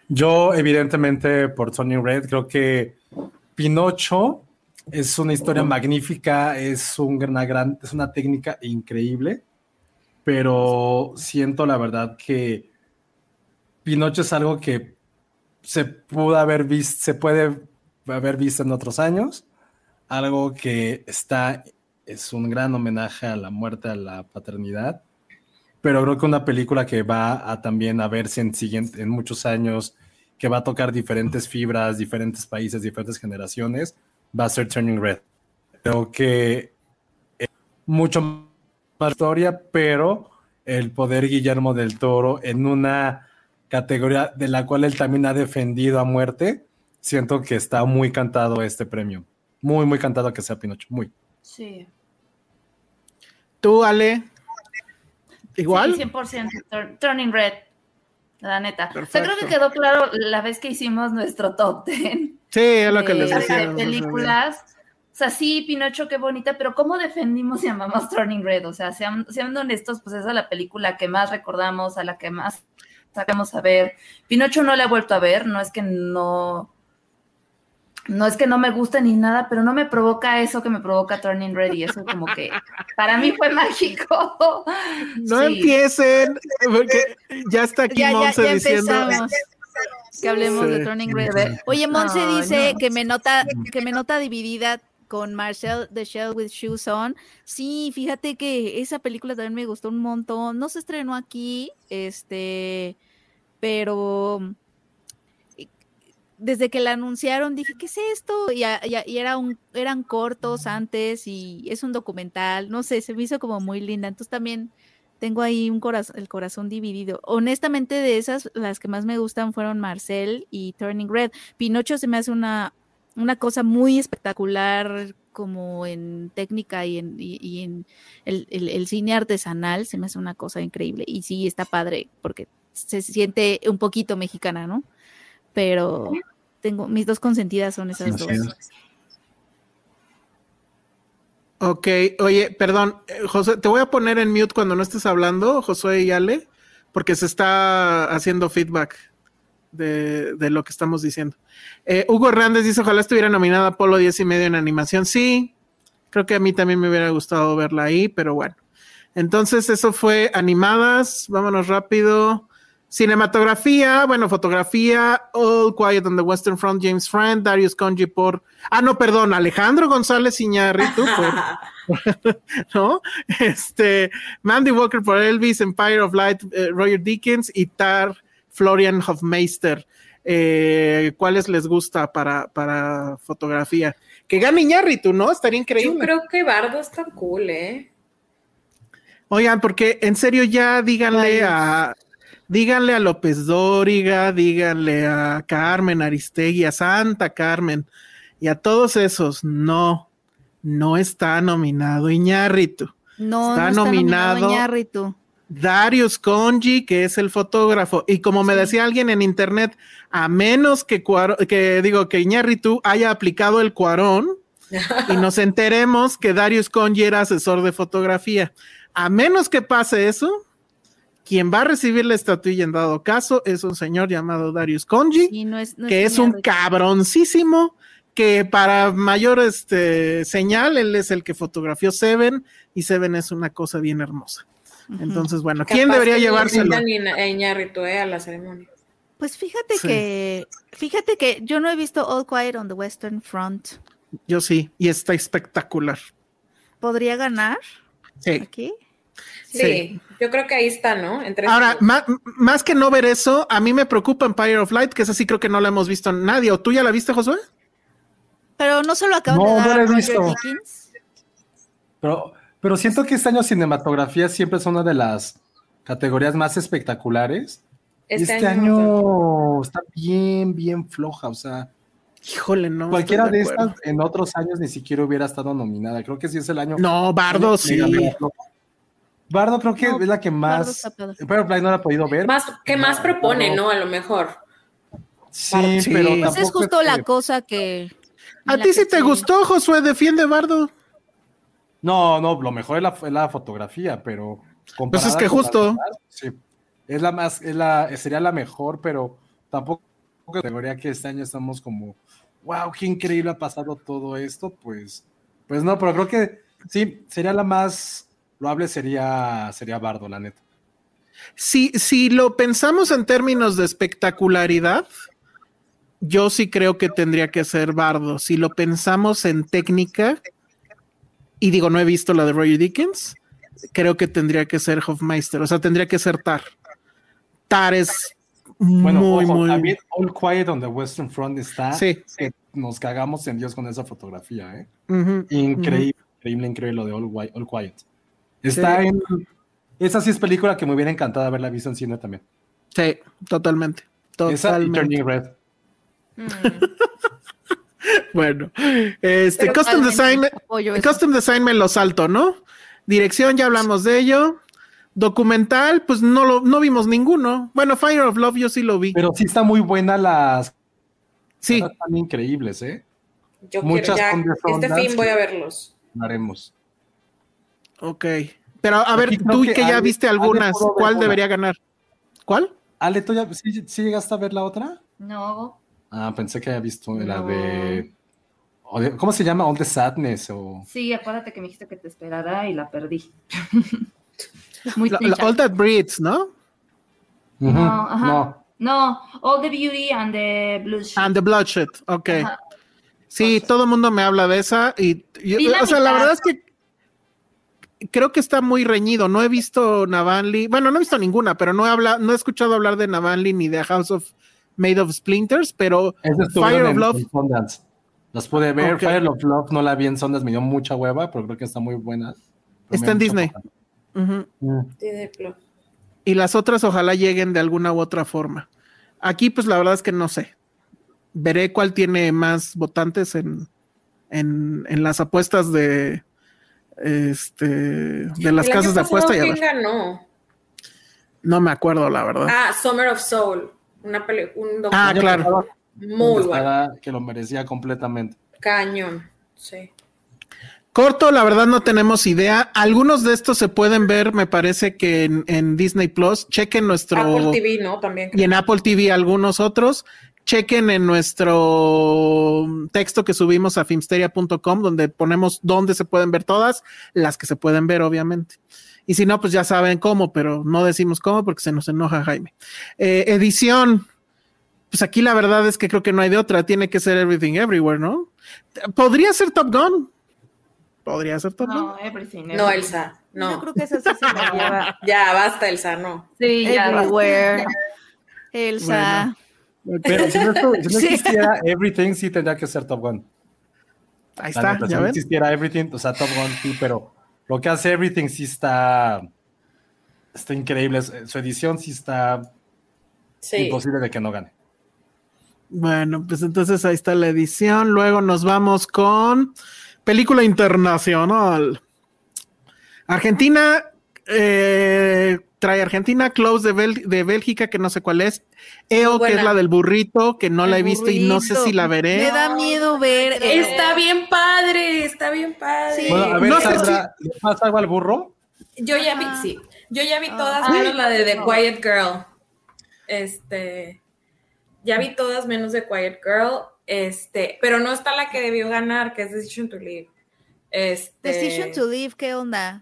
Yo, evidentemente, por Tony Red, creo que Pinocho es una historia magnífica, es un- una gran, es una técnica increíble, pero siento la verdad que Pinocho es algo que se pudo haber visto, se puede haber visto en otros años, algo que está, es un gran homenaje a la muerte, a la paternidad, pero creo que una película que va a también a verse en, siguiente, en muchos años, que va a tocar diferentes fibras, diferentes países, diferentes generaciones, va a ser Turning Red. Creo que es mucho más historia, pero el poder Guillermo del Toro en una categoría de la cual él también ha defendido a muerte, siento que está muy cantado este premio. Muy, muy cantado que sea Pinocho, muy. Sí. tú, Ale. Igual. Sí, 100% Tur- Turning Red. La neta. O sea, Perfecto. creo que quedó claro la vez que hicimos nuestro top 10 Sí, es lo que les de, decía. de películas. O sea, sí, Pinocho, qué bonita, pero ¿cómo defendimos y amamos Turning Red? O sea, sean, honestos, pues esa es la película que más recordamos, a la que más sacamos a ver. Pinocho no la he vuelto a ver, no es que no. No es que no me guste ni nada, pero no me provoca eso que me provoca Turning Red y eso como que para mí fue mágico. No Sí. empiecen, porque ya está aquí Ya, Monse ya diciendo. empezamos. Que hablemos Sí. de Turning Red. Oye, Monse dice no. que me nota, que me nota dividida con Marcel the Shell with Shoes On. Sí, fíjate que esa película también me gustó un montón. No se estrenó aquí, este, pero desde que la anunciaron dije, ¿qué es esto? Y, a- y a- y era un, eran cortos antes y es un documental, no sé, se me hizo como muy linda. Entonces también tengo ahí un corazón, el corazón dividido. Honestamente, de esas, las que más me gustan fueron Marcel y Turning Red. Pinocho se me hace una, una cosa muy espectacular como en técnica y en, y, y en el, el- el cine artesanal, se me hace una cosa increíble. Y sí, está padre, porque se siente un poquito mexicana, ¿no? Pero tengo, mis dos consentidas son esas dos. Ok, oye, perdón, eh, José, te voy a poner en mute cuando no estés hablando, Josué y Ale, porque se está haciendo feedback de, de lo que estamos diciendo. Eh, Hugo Hernández dice, ojalá estuviera nominada Apolo 10 y medio en animación. Sí, creo que a mí también me hubiera gustado verla ahí, pero bueno. Entonces, eso fue animadas, vámonos rápido. Cinematografía, bueno, fotografía, All Quiet on the Western Front, James Friend, Darius Conji por... Ah, no, perdón, Alejandro González Iñárritu por... ¿no? Este, Mandy Walker por Elvis, Empire of Light, eh, Roger Dickens y Tar Florian Hofmeister. Eh, ¿Cuáles les gusta para, para fotografía? Que gane Iñárritu, ¿no? Estaría increíble. Yo creo que Bardo está cool, ¿eh? Oigan, porque en serio ya díganle a díganle a López Dóriga, díganle a Carmen Aristegui, a Santa Carmen y a todos esos, no, no está nominado Iñárritu. No, Está no nominado- Iñárritu. Darius Conji, que es el fotógrafo, y como me decía alguien en internet, a menos que, Cuaro- que digo que Iñárritu haya aplicado el cuarón y nos enteremos que Darius Conji era asesor de fotografía. A menos que pase eso, quien va a recibir la estatuilla en dado caso es un señor llamado Darius Conji, Sí, no es, no que es un cabroncísimo, que para mayor este, señal, él es el que fotografió Seven, y Seven es una cosa bien hermosa. Entonces, bueno, ¿quién Capaz debería llevárselo? ¿eh? A la ceremonia. Pues fíjate Sí. que, fíjate que yo no he visto All Quiet on the Western Front. Yo sí, y está espectacular. ¿Podría ganar Sí. aquí? Sí, Sí. yo creo que ahí está, ¿no? Entre Ahora, más que no ver eso, a mí me preocupa Empire of Light, que esa sí creo que no la hemos visto nadie. ¿O tú ya la viste, Josué? Pero no solo acaban No, de no dar la a he visto. Pero, pero siento que este año cinematografía siempre es una de las categorías más espectaculares. Este, Este, año, año, está bien, bien floja. O sea, Híjole, no. cualquiera de estas en otros años ni siquiera hubiera estado nominada. Creo que sí es el año. No, Bardo sí. Floja. Bardo creo que No, es la que más. Pero Play no la ha podido ver. Más, ¿Qué más No, propone, no. no? A lo mejor. Sí, Sí. pero Pues Pues es justo que- la cosa que. A ti que sí te sí. gustó, Josué, defiende Bardo. No, no, lo mejor es la, es la fotografía, pero. Pues es que justo. sí. Es la más, es la, sería la mejor, pero tampoco categoría que este año estamos como, wow, qué increíble ha pasado todo esto, pues, pues no, pero creo que sí, sería la más loable, sería, sería Bardo, la neta. Si, si lo pensamos en términos de espectacularidad, yo sí creo que tendría que ser Bardo. Si lo pensamos en técnica, y digo, no he visto la de Roger Dickens, creo que tendría que ser Hofmeister, o sea, tendría que ser Tar. Tar es Bueno, muy, ojo, muy... también All Quiet on the Western Front está, Sí. que nos cagamos en Dios con esa fotografía, ¿eh? Increíble, increíble, increíble lo de All, All Quiet. Está Sí. en. Esa sí es película que me hubiera encantado haberla visto en cine también. Sí, totalmente. Esa y Totalmente. Turning Red. Mm. Bueno, este Pero Custom Design. Custom Design me lo salto, ¿no? Dirección, ya hablamos de ello. Documental, pues no lo, no vimos ninguno. Bueno, Fire of Love yo sí lo vi. Pero sí está muy buena las. Sí, Están increíbles, ¿eh? Yo Muchas quiero ya, este fin voy a verlos. Lo haremos. Ok. Pero a ver, Aquí tú que que ya Ale- viste algunas, ¿cuál una. debería ganar? ¿Cuál? Ale, ¿tú ya sí, sí llegaste a ver la otra? No, Ah, pensé que había visto la No. de. ¿Cómo se llama? All the Sadness o. sí, acuérdate que me dijiste que te esperara y la perdí. Muy La-. All That Breeds, ¿no? No, ajá. no. No, All the Beauty and the Blues. And the Bloodshed, ok. Ajá. Sí, todo el mundo me habla de esa y, y- Vi la o sea, la verdad es que creo que está muy reñido. No he visto Navanli, bueno, no he visto ninguna, pero no he habla, no he escuchado hablar de Navanli ni de House of Made of Splinters, pero Fire of en, Love. en. Las pude ver. Fire of Love no la vi en Sundance, me dio mucha hueva, pero creo que está muy buena. Está en Disney. Mm. Y las otras ojalá lleguen de alguna u otra forma. Aquí, pues la verdad es que no sé. Veré cuál tiene más votantes en, en, en las apuestas de este de las casas de apuesta y ¿quién ver. ganó? No me acuerdo, la verdad. Ah, Summer of Soul. Una peli un Ah, documental claro. muy bueno. Que lo merecía completamente. Cañón. Sí. Corto, la verdad no tenemos idea. Algunos de estos se pueden ver, me parece que en, en Disney Plus. Chequen nuestro Apple TV, ¿no? También. y en Apple TV algunos otros. Chequen en nuestro texto que subimos a filmsteria.com donde ponemos dónde se pueden ver todas, las que se pueden ver, obviamente. Y si no, pues ya saben cómo, pero no decimos cómo porque se nos enoja Jaime. Eh, edición. Pues aquí la verdad es que creo que no hay de otra. Tiene que ser Everything Everywhere, ¿no? Podría ser Top Gun. Podría ser Top Gun. No, everything. No, everything. Elsa. Yo No. creo que esa sí se la lleva. Ya, basta, Elsa, no. Sí, ya. Everywhere. Elsa. Pero si no, estu- si no Sí. existiera Everything, sí tendría que ser Top Gun. Ahí está, neta, si ya no existiera Everything, o sea, Top Gun sí, pero lo que hace Everything sí está. Está increíble. Su su edición sí está Sí. imposible de que no gane. Bueno, pues entonces ahí está la edición. Luego nos vamos con película internacional. Argentina eh, trae Argentina, Close de, Bel- de Bélgica, que no sé cuál es. EO, que es la del burrito, que no El la he visto y no sé si la Me veré. da miedo ver. Está bien padre, está bien padre. Sí. Bueno, a ver, No sé Sandra, ¿le pasa algo al burro? Yo ya vi, sí. Yo ya vi todas Ay, menos la de The no. Quiet Girl. Este. Ya vi todas menos de Quiet Girl. Este. Pero no está la que debió ganar, que es Decision to Live. Este. Decision to Live, ¿qué onda?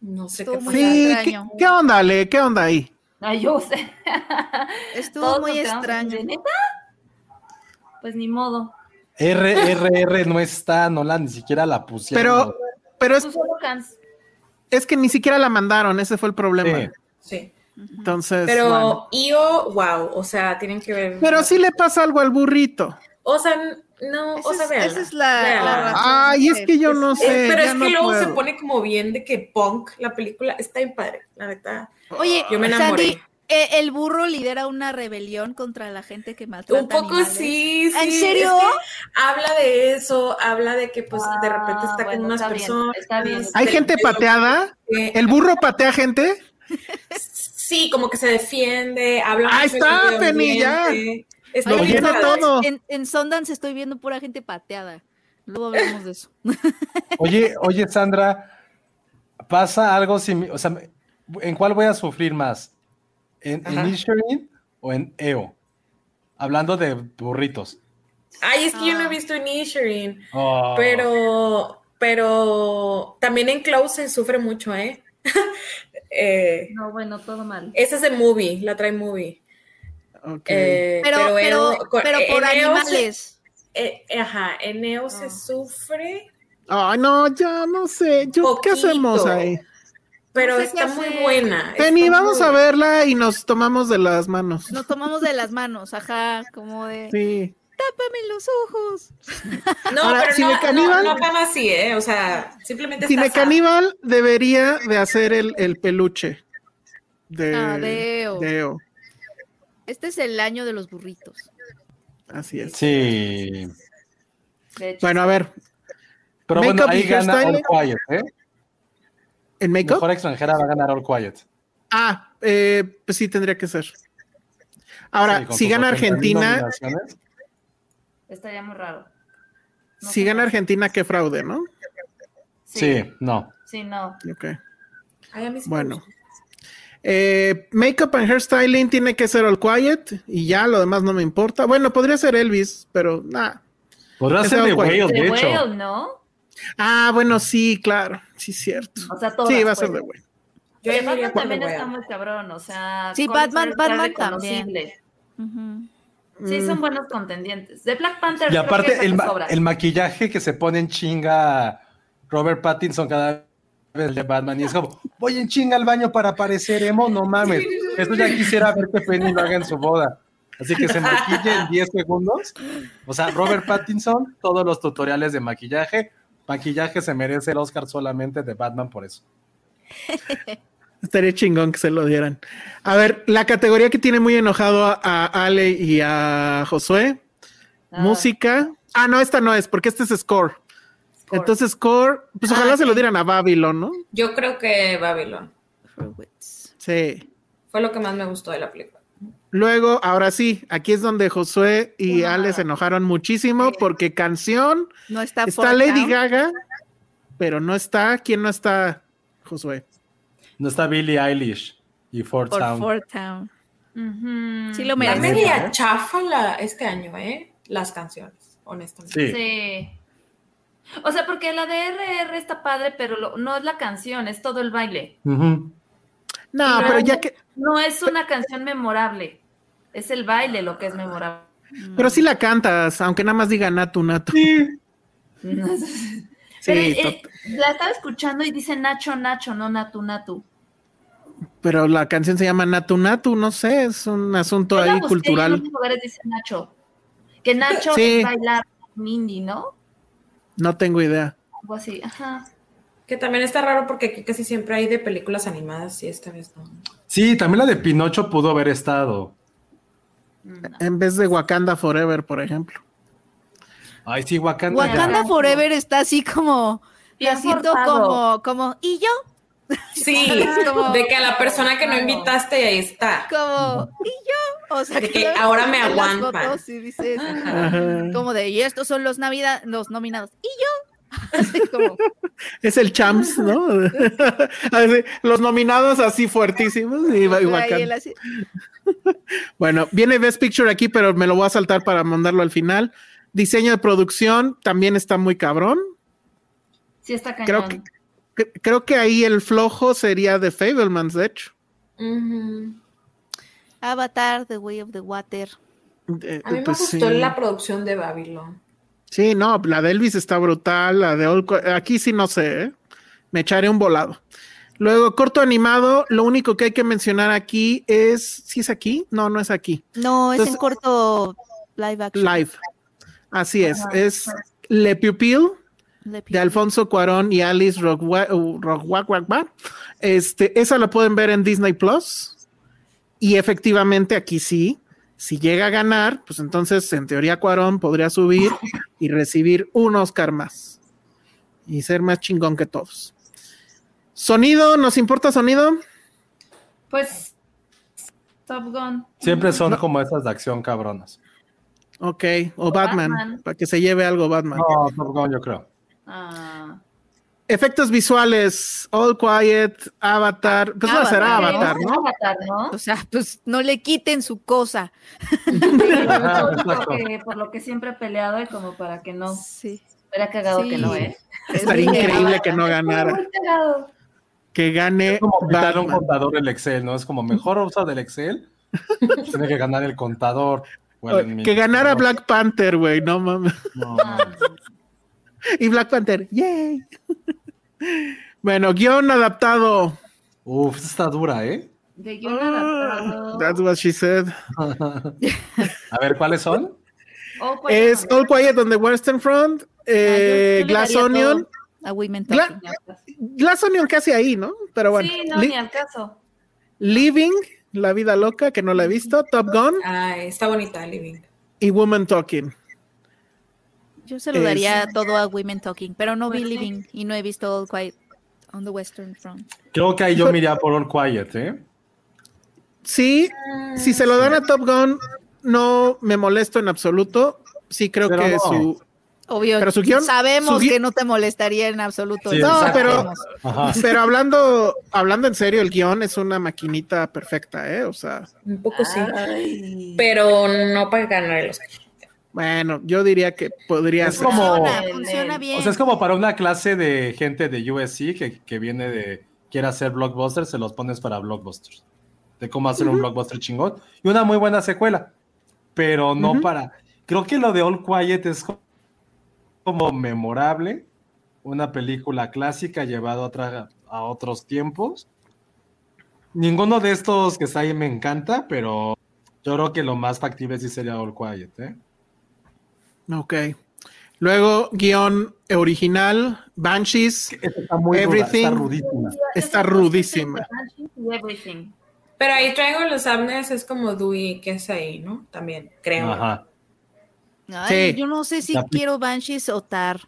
No sé Estuvo qué muy. Sí, ¿qué, extraño. qué onda, Ale? ¿Qué onda ahí? Ay, yo sé. Estuvo Todos muy extraño. Pues ni modo. RRR no está, no la ni siquiera la pusieron. Pero, pero es, es que ni siquiera la mandaron, ese fue el problema. Sí. Sí. Entonces, Pero bueno. IO, wow. O sea, tienen que ver. pero sí le pasa algo al burrito. O sea, no, Esa o sea, es- véanla, esa es la- la razón. Ay, es que yo no Es- sé. pero ya es que no luego se pone como bien de que punk la película está bien padre, la neta. Oye, Yo me enamoré. Sandy, eh, el burro lidera una rebelión contra la gente que maltrata Un poco animales. sí, sí. ¿En serio? es que habla de eso, habla de que pues de repente Ah, está con unas está bien, personas. está bien. ¿Hay de- gente pateada? que- ¿El burro patea gente? Sí, como que se defiende, habla Ahí está, Penny, ya. Lo. Sundance- todo. en, en Sundance estoy viendo pura gente pateada. Luego hablamos de eso. Oye, oye, Sandra, pasa algo simi- o sea, ¿en cuál voy a sufrir más? ¿En. Inisherin o en EO? Hablando de burritos. Ay, es que yo no Ah. he visto Inisherin, Oh. pero, pero también en Close se sufre mucho, ¿eh? Eh, No, bueno, todo mal. esa es de movie, la trae movie. Ok. Eh, Pero, pero, Eo- con- pero por Eo se- animales. eh, ajá, en Neo se Ah. sufre, Ay, no, ya no sé. Yo, ¿Qué hacemos ahí? pero No sé está muy buena. Penny, está vamos muy a verla y nos tomamos de las manos. Nos tomamos de las manos, ajá, como de Sí. tápame los ojos. No, Ahora, pero Cine no, Caníbal- no, no tan así, ¿eh? O sea, simplemente Cine está. Caníbal debería de hacer el, el peluche de, Ah, de Eo. Este es el año de los burritos. Así es. Sí. Hecho, Bueno, a ver, Pero bueno, ahí gana All. Quiet, ¿eh? ¿en make-up? Mejor extranjera va a ganar All Quiet. Ah, eh, pues sí, tendría que ser. Ahora, Sí, si gana 80,000 Argentina, estaría muy raro. No si gana Argentina, qué fraude, ¿no? Sí, no. Sí, no. Ok. Ay, a mí sí me Bueno. Eh, makeup and hairstyling tiene que ser all quiet y ya lo demás no me importa. Bueno, podría ser Elvis, pero nada. Podrá Ese ser Quiet. Whale, The de hecho. Whale, ¿no? Ah, bueno, sí, claro, sí, cierto. O sea, todas. Sí, va a ser pues. de bueno. Yo Que ya me iría Batman también The está Whale. muy cabrón, o sea. Sí, Batman- Batman reconocible. Ujú. Sí, son buenos contendientes. De Black Panther. Y creo que aparte, el, ma- sobra. el maquillaje que se pone en chinga Robert Pattinson cada vez de Batman. Y es como, voy en chinga al baño para parecer emo, no mames. Esto ya quisiera ver que Penny lo haga en su boda. Así que se maquille en 10 segundos. O sea, Robert Pattinson, todos los tutoriales de maquillaje. Maquillaje se merece el Oscar solamente de Batman por eso. Estaría chingón que se lo dieran. A ver, la categoría que tiene muy enojado a, a Ale y a Josué, Ah, música. Ah, no, esta no es, porque este es score. Entonces, score, pues ojalá Ah, se lo dieran a Babylon, ¿no? Yo creo que Babylon. Sí. fue lo que más me gustó de la película. Luego, ahora sí, aquí es donde Josué y Una Ale se enojaron muchísimo porque canción No está, está Lady Town. Gaga, pero no está. ¿Quién no está? Josué. No está Billie Eilish y Fort Por Town. Fort Town. Ujú. Sí lo La merece. media chafa la, este año, ¿eh? Las canciones, honestamente. Sí. Sí. O sea, porque la de RR está padre, pero lo- no es la canción, es todo el baile. No, pero ya que, No es una canción memorable, es el baile lo que es memorable. pero sí la cantas, aunque nada más diga Natu Natu. Pero, Sí, eh, tot- la estaba escuchando y dice Nacho, Nacho, no Natu, Natu. pero la canción se llama Natu Natu, no sé, es un asunto Yo ahí En cultural. muchos lugares dice Nacho. Que Nacho Sí. es bailar Mindy, ¿no? No tengo idea. Algo así, ajá. Que también está raro porque aquí casi siempre hay de películas animadas y esta vez no. Sí, también la de Pinocho pudo haber estado. Mm, En vez de Wakanda Forever, por ejemplo. Ay, sí, Wakanda. ya. Wakanda Forever está así como, Bien la siento forzado. como, como, ¿y yo? Sí, Como- de que a la persona que no invitaste y ahí está. Como, ¿y yo? O sea, De que ahora me aguantan. y dices, como de, y estos son los Navidad, los nominados. ¿Y yo? Así como, Es el Champs, ¿no? Así, los nominados así fuertísimos. Y, y así, Bueno, viene Best Picture aquí, pero me lo voy a saltar para mandarlo al final. Diseño de producción también está muy cabrón. Sí está Creo cañón. que, cre- creo que ahí el flojo sería de Fablemans, de hecho. Avatar, The Way of the Water. Eh, A mí me pues gustó sí. la producción de Babylon. Sí, no, la de Elvis está brutal, la de All Co- aquí sí no sé, ¿eh? me echaré un volado. Luego, corto animado, lo único que hay que mencionar aquí es, ¿sí es aquí? No, no es aquí. No, es en corto live action. Live. Así es, Ajá. es Le Pupil de. Alfonso Cuarón y Alice Rockwa- uh, Rockwakwakwa. Este, esa la pueden ver en Disney Plus. Y efectivamente, aquí sí, si llega a ganar, pues entonces en teoría Cuarón podría subir y recibir un Oscar más. Y ser más chingón que todos. Sonido, ¿nos importa sonido? Pues Top Gun. Siempre son como esas de acción cabronas. Ok, o, O Batman, Batman. para que se lleve algo Batman. No, Top Gun, yo creo. Ah, Efectos visuales, All Quiet, Avatar. Pues va a ser Avatar, Avatar, es ¿no? Avatar, ¿no? O sea, pues no le quiten su cosa. Porque- por lo que siempre he peleado y como para que no. Sí. Hubiera cagado Sí. que no, ¿eh? Estaría muy increíble que no ganara. Que gane Es como quitar un contador el Excel, ¿no? Es como mejor usa del Excel. Tiene que ganar el contador. Que ganara Black Panther, güey, no mames. No, Y Black Panther, yay. Bueno, guion adaptado. Uf, esta está dura, ¿eh? De guion Ah, adaptado. That's what she said. A ver, ¿cuáles son? Oh, Es All Quiet on the Western Front, eh, Ah, yo- yo le Glass Onion. A Women Gla- Talking. Glass Onion casi ahí, ¿no? Pero bueno. Sí, no, ni al caso. Living, La Vida Loca, que no la he visto, Top Gun Ay, está bonita, Living. y Woman Talking. Yo se lo Es- daría todo a Women Talking, pero no vi. Living y no he visto All Quiet on the Western Front. Creo que ahí yo me iría por All Quiet, ¿eh? Sí, si se lo dan a Top Gun, no me molesto en absoluto. Sí, creo Pero que no. su. Obvio, Pero su guión- sabemos su que no te molestaría en absoluto. Sí, No, exacto. pero. Ajá. pero hablando, hablando en serio, el guion es una maquinita perfecta, ¿eh? O sea, Un poco sí. Ay. Pero no para ganar el Oscar. Bueno, yo diría que podría Es ser. como- Funciona, Bien, funciona bien. bien. O sea, es como para una clase de gente de USC que, que viene de quiere hacer blockbusters, se los pones para blockbusters. De cómo hacer un blockbuster chingón. Y una muy buena secuela. Pero no para. Creo que lo de All Quiet es co- como memorable. Una película clásica llevada a, otra- a otros tiempos. Ninguno de estos que está ahí me encanta, pero yo creo que lo más factible sí sería All Quiet, ¿eh? Ok. Luego, guion original, Banshees, está muy Everything. está rudísima. está rudísima. Y everything. Pero ahí traigo los Sadness, es como Dewey, que es ahí, ¿no? También, creo. Ajá. Ay, Sí. Yo no sé si La- quiero Banshees o Tar.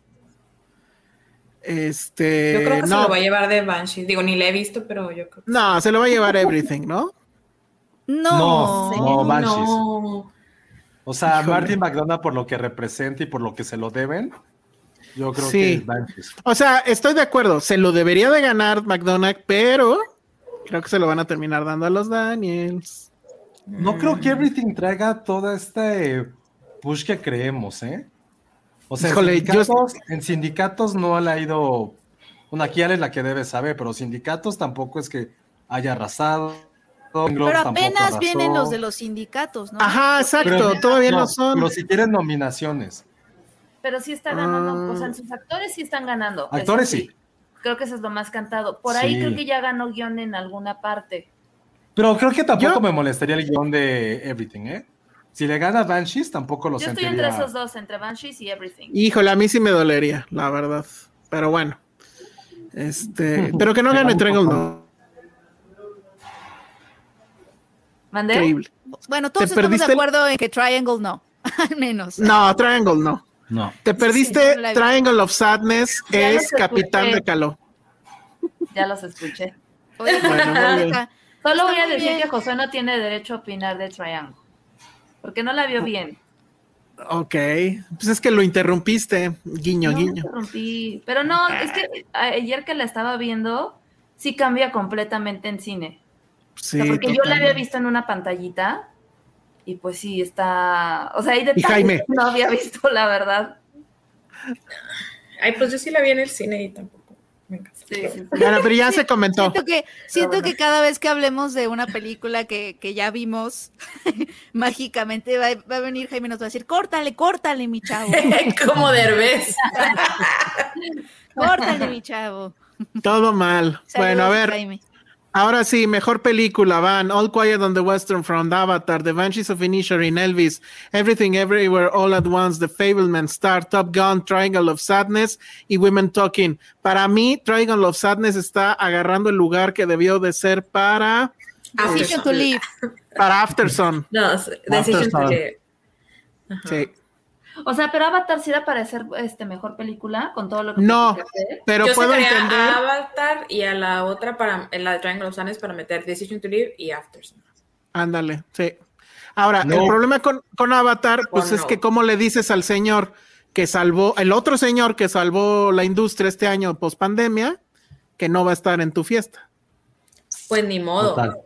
Este. Yo creo que se no, lo va a llevar de Banshee. Digo, ni la he visto, pero yo creo que no, se lo va a llevar Everything, ¿no? No. No, no, Banshees. no. O sea, Híjole. Martin McDonough por lo que representa y por lo que se lo deben, yo creo Sí. que Banshees. O sea, estoy de acuerdo, se lo debería de ganar McDonald's, pero creo que se lo van a terminar dando a los Daniels. No creo que Everything traiga toda este push que creemos, ¿eh? O sea, Híjole, en, yo- sindicatos, en sindicatos no le ha ido. Bueno, aquí Ale es la que debe saber, pero sindicatos tampoco es que haya arrasado. Pero apenas arrasó. vienen los de los sindicatos, ¿no? Ajá, exacto, Pero- todavía no, no, son. Pero si quieren nominaciones. Pero sí está ganando, Ah. o sea, sus actores sí están ganando. Actores sí. Creo que eso es lo más cantado. Por ahí Sí. creo que ya ganó guion en alguna parte. Pero creo que tampoco Yo- me molestaría el guion de Everything, ¿eh? Si le gana Banshees, tampoco lo Yo estoy entre esos dos, entre Banshees y Everything. Híjole, a mí sí me dolería, la verdad. Pero bueno. Este, pero que no gane Triangle, no. ¿Mandé? Increíble. Bueno, todos ¿Te estamos de el- acuerdo en que Triangle no, al menos. No, Triangle no. No. Te perdiste no. Triangle of Sadness, Ya es Capitán de Caló. Ya los escuché. Oye, Bueno, Solo voy a decir bien. que José no tiene derecho a opinar de Triangle. Porque no la vio bien. Ok. Pues es que lo interrumpiste. Guiño, No, guiño. interrumpí. Pero no, es que a- ayer que la estaba viendo, sí cambia completamente en cine. O Sí, sea, porque yo la había visto en una pantallita y pues sí está. O sea, hay detalles Jaime. que no había visto, la verdad. Ay, pues yo sí la vi en el cine y tampoco me encanta. Sí, sí, sí. Bueno, pero ya se comentó. Siento que, siento bueno. que cada vez que hablemos de una película que, que ya vimos, mágicamente va, va a venir Jaime y nos va a decir, córtale, córtale, mi chavo, Como Derbez. córtale, mi chavo. Todo mal. bueno, a ver, Jaime. Ahora sí, mejor película van All Quiet on the Western Front, Avatar, The Banshees of Inisherin, Elvis, Everything Everywhere All at Once, The Fableman, Star, Top Gun, Triangle of Sadness y Women Talking. Para mí, Triangle of Sadness está agarrando el lugar que debió de ser para, Decision to Live. para Afterson. No, Decision to Live. Sí. O sea, pero Avatar sí era para ser este, mejor película con todo lo que No. hacer. Pero Yo puedo entender. a Avatar y a la otra para en la de Triangle of Sadness para meter Decision to Live y After. Ándale, sí. Ahora, No. el problema con, con Avatar, pues ¿O es no? que cómo le dices al señor que salvó, el otro señor que salvó la industria este año post pandemia, que no va a estar en tu fiesta. Pues ni modo. Total.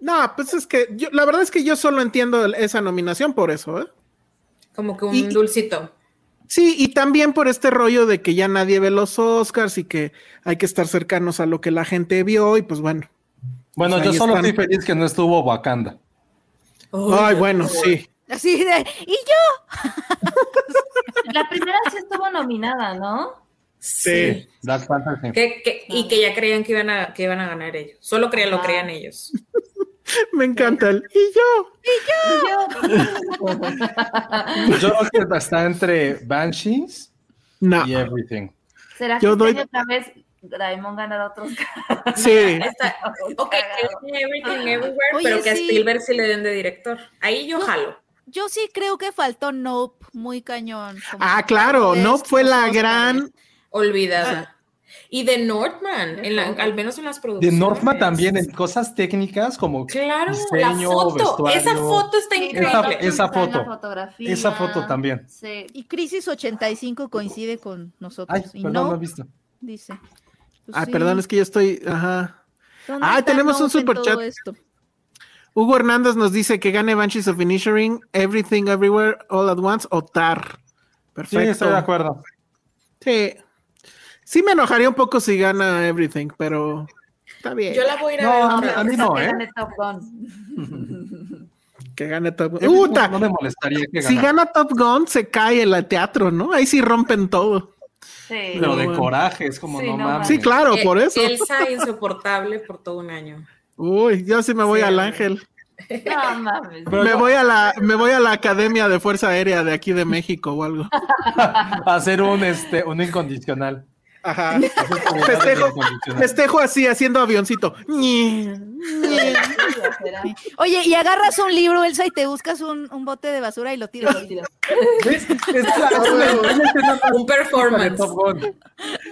No, pues es que yo, la verdad es que yo solo entiendo esa nominación por eso, ¿eh? Como que un Y- dulcito. Sí, y también por este rollo de que ya nadie ve los Oscars y que hay que estar cercanos a lo que la gente vio, y pues bueno. Bueno, Pues yo solo están. estoy feliz que no estuvo Wakanda. Ay, bueno, sí. Así de, y yo, La primera sí estuvo nominada, ¿no? Sí. Black Panther, sí. Que- que- y que ya creían que iban a, que iban a ganar ellos. Solo creían, lo Ajá. creían ellos. Me encanta el. Y yo. Yo creo que está entre Banshees No. y Everything. ¿Será que Yo este doy- otra vez Raymond ganará otros? Sí. Está- ok, que Everything Everywhere, Oye, pero que a sí. Spielberg sí le den de director. Ahí yo jalo. yo sí creo que faltó Nope, muy cañón. Ah, claro, de no estos fue la gran. Olvidada. Y de Northman, en la- al menos en las De producciones. Northman también en cosas técnicas como Claro, la foto. vestuario. Esa foto está Sí, increíble. Esa- foto. fotografía. Esa foto también. Sí. Y Crisis 85 coincide con nosotros. Ay, y perdón, no, no he visto. dice. Pues Ah, sí. perdón, es que yo estoy. Ajá. ¿Dónde Ah, tenemos un superchat. Hugo Hernández nos dice que gane Banshees of Inisherin, Everything Everywhere, All at Once o Tar. Sí, Perfecto. estoy de acuerdo. Sí. Sí me enojaría un poco si gana Everything, pero está bien. Yo la voy a ir a No, ver a mí- otra a mí no, Que ¿eh? gane Top Gun. Que gane Top Gun. ¡Uta! No me molestaría que Si gana Top Gun, se cae el teatro, ¿no? Ahí sí rompen todo. Sí. Pero de coraje, es como Sí, no no mames. Sí, claro, Eh, por eso. Elsa insoportable por todo un año. Uy, yo sí me voy Sí, al ángel. No mames. Me voy a la, me voy a la Academia de Fuerza Aérea de aquí de México o algo. Hacer un, este, un incondicional. Ajá. Festejo, festejo así, haciendo avioncito. Oye, y agarras un libro, Elsa, y te buscas un, un bote de basura y lo tiras. ¿Ves? Es la, Un performance. Top Gun.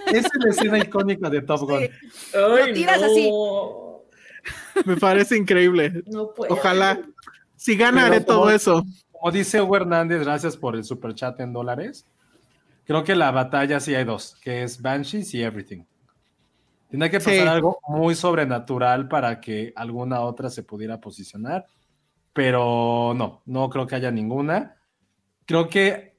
Esa es la escena icónica de Top Gun. Ay, tiras no. así. Me parece increíble. No puedo. Ojalá. Si gana, Pero haré todo como- eso. Como dice Hugo Hernández, gracias por el super chat en dólares. Creo que la batalla sí hay dos, que es Banshees y Everything. Tiene que pasar Sí. algo muy sobrenatural para que alguna otra se pudiera posicionar, pero no, no creo que haya ninguna. Creo que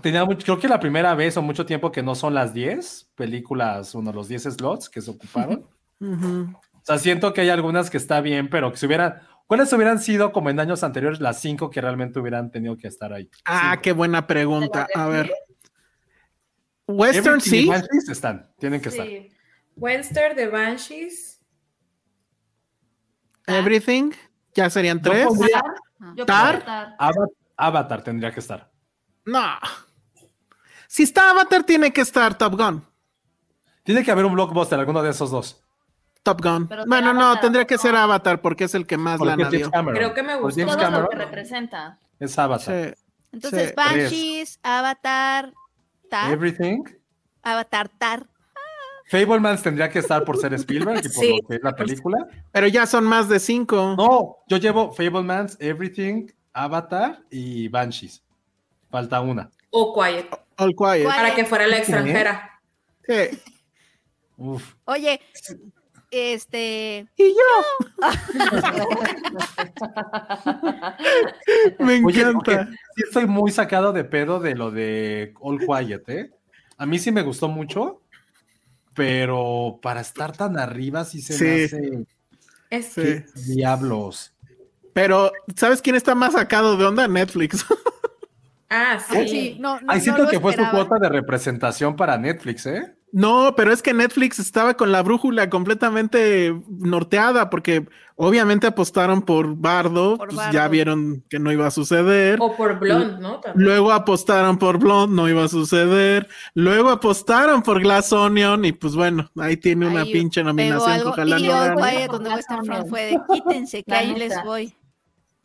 tenía mucho- creo que la primera vez o mucho tiempo que no son las 10 películas, uno, los 10 slots que se ocuparon. Ujú. O sea, siento que hay algunas que está bien, pero que si hubieran, ¿cuáles hubieran sido como en años anteriores las cinco que realmente hubieran tenido que estar ahí? Ah, Cinco. qué buena pregunta. A ver. Western Everything y sí. Banshees están, tienen que estar. Sí. Webster de Banshees. Everything. Ya serían Yo tres. Yo Tar. puedo Tar. Ava- Avatar tendría que estar. No. Si está Avatar, tiene que estar Top Gun. Tiene que haber un blockbuster, alguno de esos dos. Top Gun. Pero Bueno, no, Avatar, tendría que no. ser Avatar porque es el que más Porque lana dio. Creo que me lo Cameron que representa. es Avatar. Sí. Entonces, Sí. Banshees, Avatar, Tar, Everything. Avatar, Tar. Fablemans tendría que estar por ser Spielberg y por Sí. lo que es la película. Pero ya son más de cinco. No, yo llevo Fablemans, Everything, Avatar y Banshees. Falta una. O Quiet. All Quiet. Para que fuera la extranjera. Sí. Uf. Oye, este. Y yo. Me Oye, encanta. ok, sí estoy muy sacado de pedo de lo de All Quiet, ¿eh? A mí sí me gustó mucho, pero para estar tan arriba sí se me Sí. hace... Es Sí. ¿Qué diablos? Pero, ¿sabes quién está más sacado de onda? Netflix. Ah, sí. Ay, sí, no, no, Ahí no siento lo que fue su esperaba. cuota de representación para Netflix, ¿eh? No, pero es que Netflix estaba con la brújula completamente norteada porque obviamente apostaron por Bardo, Por pues Bardo. ya vieron que no iba a suceder. O por Blonde, ¿no? También. Luego apostaron por Blonde, no iba a suceder. Luego apostaron por Glass Onion y pues bueno, ahí tiene una Ahí pinche nominación algo, que ojalá y no gane. Quiet, donde Western Front fue de quítense, que La ahí neta. les voy.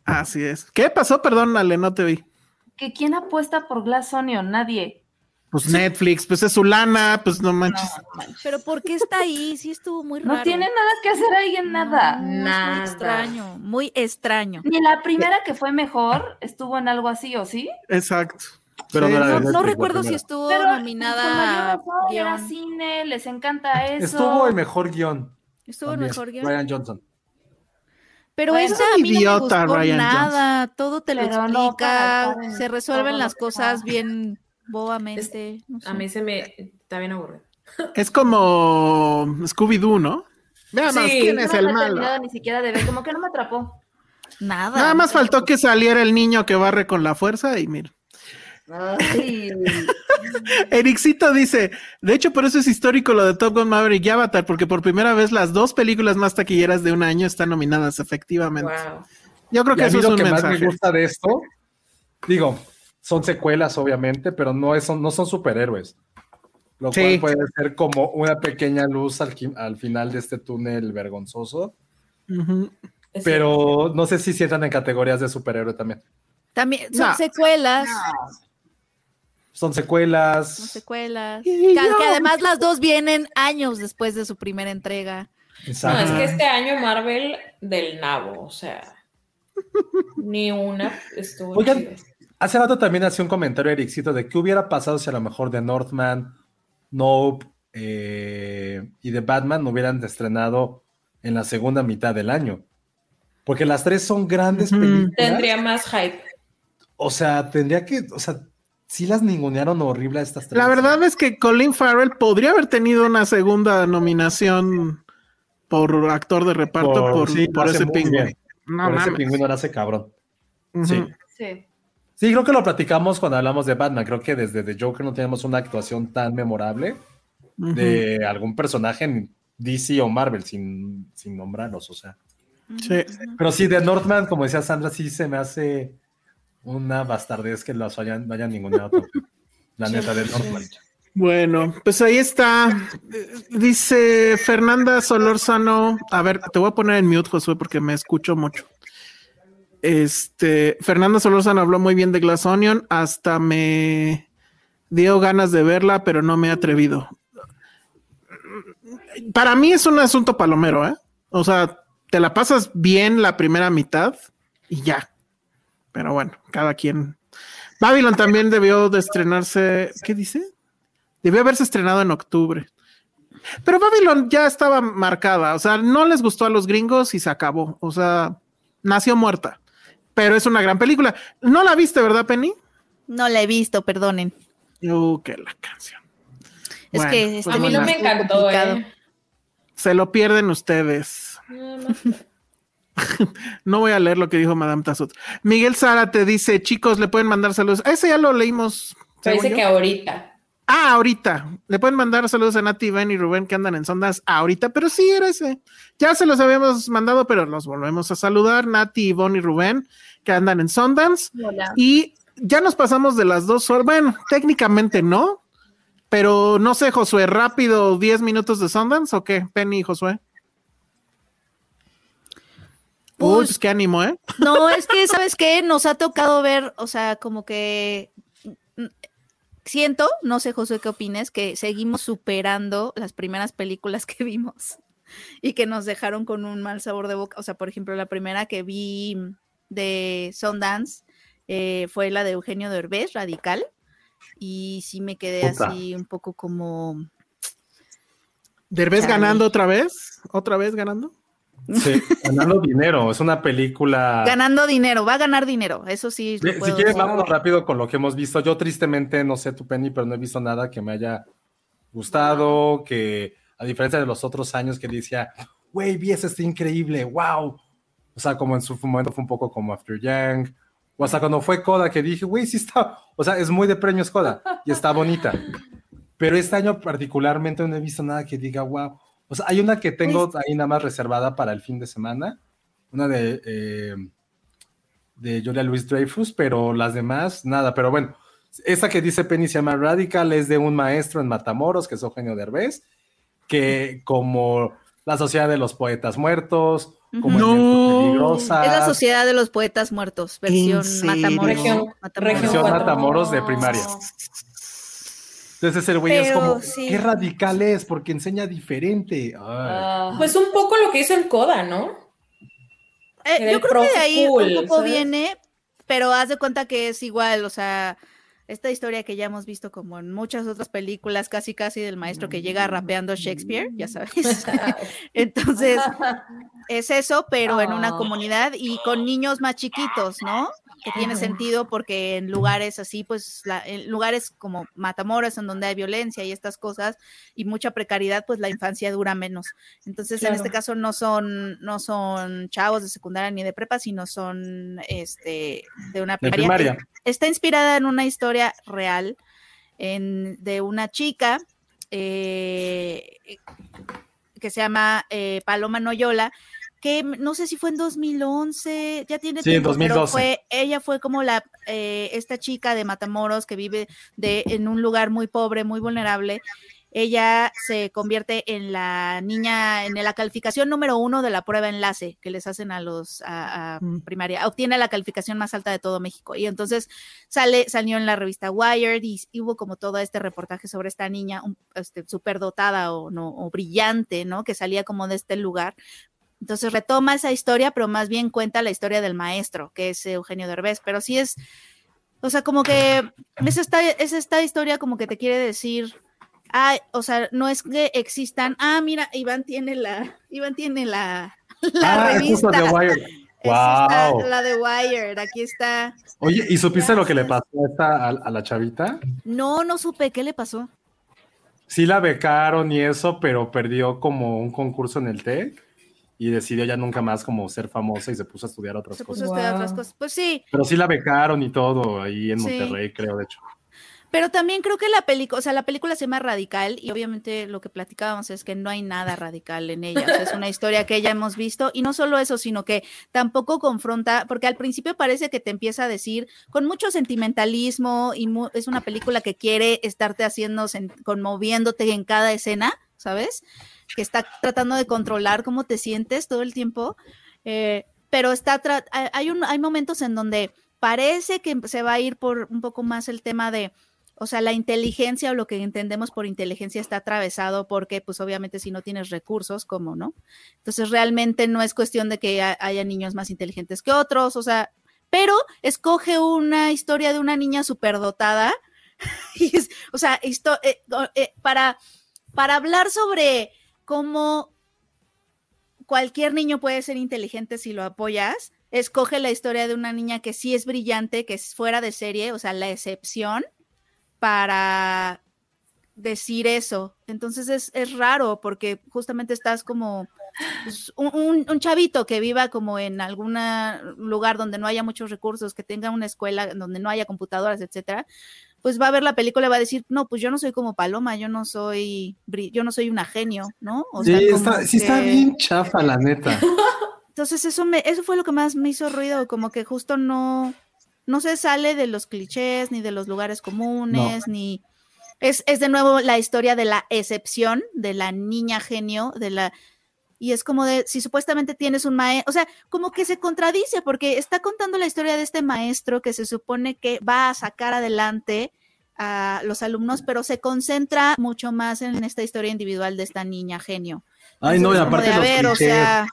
Así es. ¿Qué pasó? Perdón, Ale, no te vi. ¿Que ¿Quién apuesta por Glass Onion? Nadie. Pues Netflix, pues es su lana, pues no manches. No, manches. Pero ¿por qué está ahí? Sí estuvo muy raro. No tiene nada que hacer ahí en nada. No, Nada. Muy extraño, muy extraño. Ni la primera que fue mejor estuvo en algo así, ¿o sí? Exacto. Pero Sí, no recuerdo si estuvo Pero nominada era cine, les encanta eso. Estuvo el mejor guion. Estuvo el mejor guion. Ryan Johnson. Pero Bueno. esa a mí no me Idiota, gustó Ryan nada. Todo te lo Pero no explica. para se resuelven las cosas bien bobamente. no A mí se me está bien aburrido. Es como Scooby-Doo, ¿no? Veamos Sí, quién es no el malo. ni siquiera de ver, como que no me atrapó. Nada. Nada más faltó que saliera el niño que barre con la fuerza y mira. Ay, Ericito dice, de hecho por eso es histórico lo de Top Gun Maverick y Avatar, porque por primera vez las dos películas más taquilleras de un año están nominadas efectivamente. Wow. Yo creo Y que a eso mí es lo un que más me gusta de esto, digo, son secuelas obviamente, pero no, es, no son superhéroes. Lo Sí. cual puede ser como una pequeña luz al, final de este túnel vergonzoso. Pero no sé si si entran en categorías de superhéroe también. También son No. secuelas. Son secuelas. Son secuelas. Que, además las dos vienen años después de su primera entrega. No, Exacto. es que este año Marvel del nabo, o sea, ni una estuvo Oigan. Hace rato también hacía un comentario Ericito de qué hubiera pasado si a lo mejor de Northman, Nope eh, y de Batman no hubieran estrenado en la segunda mitad del año. Porque las tres son grandes Ujú. películas. Tendría más hype. O sea, tendría que, o sea, sí las ningunearon horrible a estas tres. La verdad es que Colin Farrell podría haber tenido una segunda nominación por actor de reparto Por- por, sí, por ese pingüino. No Por ese pingüino era ese cabrón. Sí. sí. Sí, creo que lo platicamos cuando hablamos de Batman. Creo que desde The Joker no tenemos una actuación tan memorable de algún personaje en DC o Marvel sin, sin nombrarlos, o sea. Sí. Pero sí, de Northman, como decía Sandra, sí se me hace una bastardez que los hayan, no hayan ninguneado tanto. La neta de Northman. Bueno, pues ahí está. Dice Fernanda Solórzano. A ver, te voy a poner en mute, Josué, porque me escucho mucho. Este, Fernanda Solórzano habló muy bien de Glass Onion, hasta me dio ganas de verla, pero no me he atrevido. Para mí es un asunto palomero, ¿eh? O sea, te la pasas bien la primera mitad y ya. Pero bueno, cada quien. Babylon también debió de estrenarse. ¿Qué dice? Debió haberse estrenado en octubre. Pero Babylon ya estaba marcada, o sea, no les gustó a los gringos y se acabó, o sea, nació muerta. Pero es una gran película. ¿No la viste, verdad, Penny? No la he visto, perdonen. Uh, que la canción. Es Bueno, que pues A mí no me encantó. ¿eh? Se lo pierden ustedes. No, no. No voy a leer lo que dijo Madame Tassut. Miguel Sara te dice, chicos, le pueden mandar saludos. Ese ya lo leímos. Yo. que ahorita. Ah, ahorita. Le pueden mandar saludos a Nati, Ben y Rubén que andan en sondas ahorita, pero sí era ese. Ya se los habíamos mandado, pero los volvemos a saludar. Nati, Ivonne y Rubén que andan en Sundance. Hola. Y ya nos pasamos de las dos horas. Bueno, técnicamente no, pero no sé, Josué, rápido, 10 minutos de Sundance o qué? Penny y Josué. Uy, Pues- pues qué ánimo, ¿eh? No, es que, ¿sabes qué? Nos ha tocado ver, o sea, como que siento, no sé, José, qué opines, que seguimos superando las primeras películas que vimos y que nos dejaron con un mal sabor de boca. O sea, por ejemplo, la primera que vi de Sundance eh, fue la de Eugenio Derbez, Radical, y sí me quedé Puta. así un poco como... Derbez Chale. ganando otra vez, otra vez ganando. Sí, ganando dinero. Es una película. Ganando dinero, va a ganar dinero, eso sí. Si puedo quieres, decir. vámonos rápido con lo que hemos visto. Yo, tristemente, no sé tu Penny, pero no he visto nada que me haya gustado. Que a diferencia de los otros años que decía, güey, vi ese, está increíble, wow. O sea, como en su momento fue un poco como After Yang. O hasta cuando fue Coda, que dije, güey, sí está. O sea, es muy de premios Coda y está bonita. Pero este año, particularmente, no he visto nada que diga, wow. O sea, hay una que tengo ahí nada más reservada para el fin de semana. Una de. eh, de Julia Louis Dreyfus, pero las demás, nada. Pero bueno, esta que dice Penny se llama Radical, es de un maestro en Matamoros, que es Eugenio Derbez, que como la Sociedad de los Poetas Muertos, como No. Peligrosas, Es la Sociedad de los Poetas Muertos, versión? Matamoros. Región- Matamoros. región versión. Matamoros de primaria. Entonces el güey es como, sí. qué radical es, porque enseña diferente. Ah, Pues un poco lo que hizo en Coda, ¿no? Eh, yo el creo que de ahí cool, un poco ¿sabes? viene, pero haz de cuenta que es igual, o sea, esta historia que ya hemos visto como en muchas otras películas, casi casi del maestro que llega rapeando Shakespeare, ya sabes. Entonces, es eso, pero en una Ah. comunidad y con niños más chiquitos, ¿no? Que tiene Ujú. sentido porque en lugares así, pues, la- en lugares como Matamoros, en donde hay violencia y estas cosas y mucha precariedad, pues la infancia dura menos. Entonces, en este caso no son, no son chavos de secundaria ni de prepa, sino son este de una De primaria. primaria. Está inspirada en una historia real en- de una chica eh, que se llama eh, Paloma Noyola, que no sé si fue en 2011, ya tiene Sí, en tiempo, pero 2012. fue, ella fue como la, eh, esta chica de Matamoros que vive de, en un lugar muy pobre, muy vulnerable. Ella se convierte en la niña, en la calificación número uno de la prueba enlace que les hacen a los a, a Mm. primaria. Obtiene la calificación más alta de todo México. Y entonces sale, salió en la revista Wired y, y hubo como todo este reportaje sobre esta niña un, este, superdotada o, no, o brillante, ¿no? Que salía como de este lugar. Entonces retoma esa historia, pero más bien cuenta la historia del maestro, que es Eugenio Derbez. Pero sí es, o sea, como que es esta, es esta historia como que te quiere decir, ah, o sea, no es que existan, ah, mira, Iván tiene la, Iván tiene la, la ah, es justo revista. de Wired. Wow. la de Wired, aquí está. Oye, ¿y supiste lo que le pasó a, esta, a, a la chavita? No, no supe, ¿qué le pasó? Sí la becaron y eso, pero perdió como un concurso en el TEC y decidió ya nunca más como ser famosa y se puso a estudiar otras Se puso cosas. a estudiar otras Wow. cosas. Pues sí, Pero sí la becaron y todo ahí en Sí. Monterrey, creo, de hecho. Pero también creo que la película, o sea, la película se llama Radical y obviamente lo que platicábamos es que no hay nada radical en ella. O sea, es una historia que ya hemos visto y no solo eso, sino que tampoco confronta, porque al principio parece que te empieza a decir con mucho sentimentalismo y mu- es una película que quiere estarte haciendo, conmoviéndote en cada escena, ¿sabes? Que está tratando de controlar cómo te sientes todo el tiempo. eh, pero está, hay- hay, momentos en donde parece que se va a ir por un poco más el tema de o sea, la inteligencia o lo que entendemos por inteligencia está atravesado porque, pues obviamente si no tienes recursos, ¿cómo no? Entonces realmente no es cuestión de que ha- haya niños más inteligentes que otros, o sea, pero escoge una historia de una niña superdotada, o sea, histo- eh, eh, para, para hablar sobre cómo cualquier niño puede ser inteligente si lo apoyas, escoge la historia de una niña que sí es brillante, que es fuera de serie, o sea, la excepción para decir eso. Entonces es, es raro porque justamente estás como pues, un, un- chavito que viva como en algún lugar donde no haya muchos recursos, que tenga una escuela donde no haya computadoras, etcétera, pues va a ver la película y va a decir, no, pues yo no soy como Paloma, yo no soy, bri- yo no soy una genio, ¿no? O Sí, sea, está, sí está bien chafa, la neta. entonces eso me, eso fue lo que más me hizo ruido, como que justo no, no se sale de los clichés, ni de los lugares comunes, ni es, es de nuevo la historia de la excepción, de la niña genio, de la y es como de si supuestamente tienes un maestro, o sea, como que se contradice porque está contando la historia de este maestro que se supone que va a sacar adelante a los alumnos, pero se concentra mucho más en esta historia individual de esta niña genio. Ay, no, y aparte de, a los ver, o sea,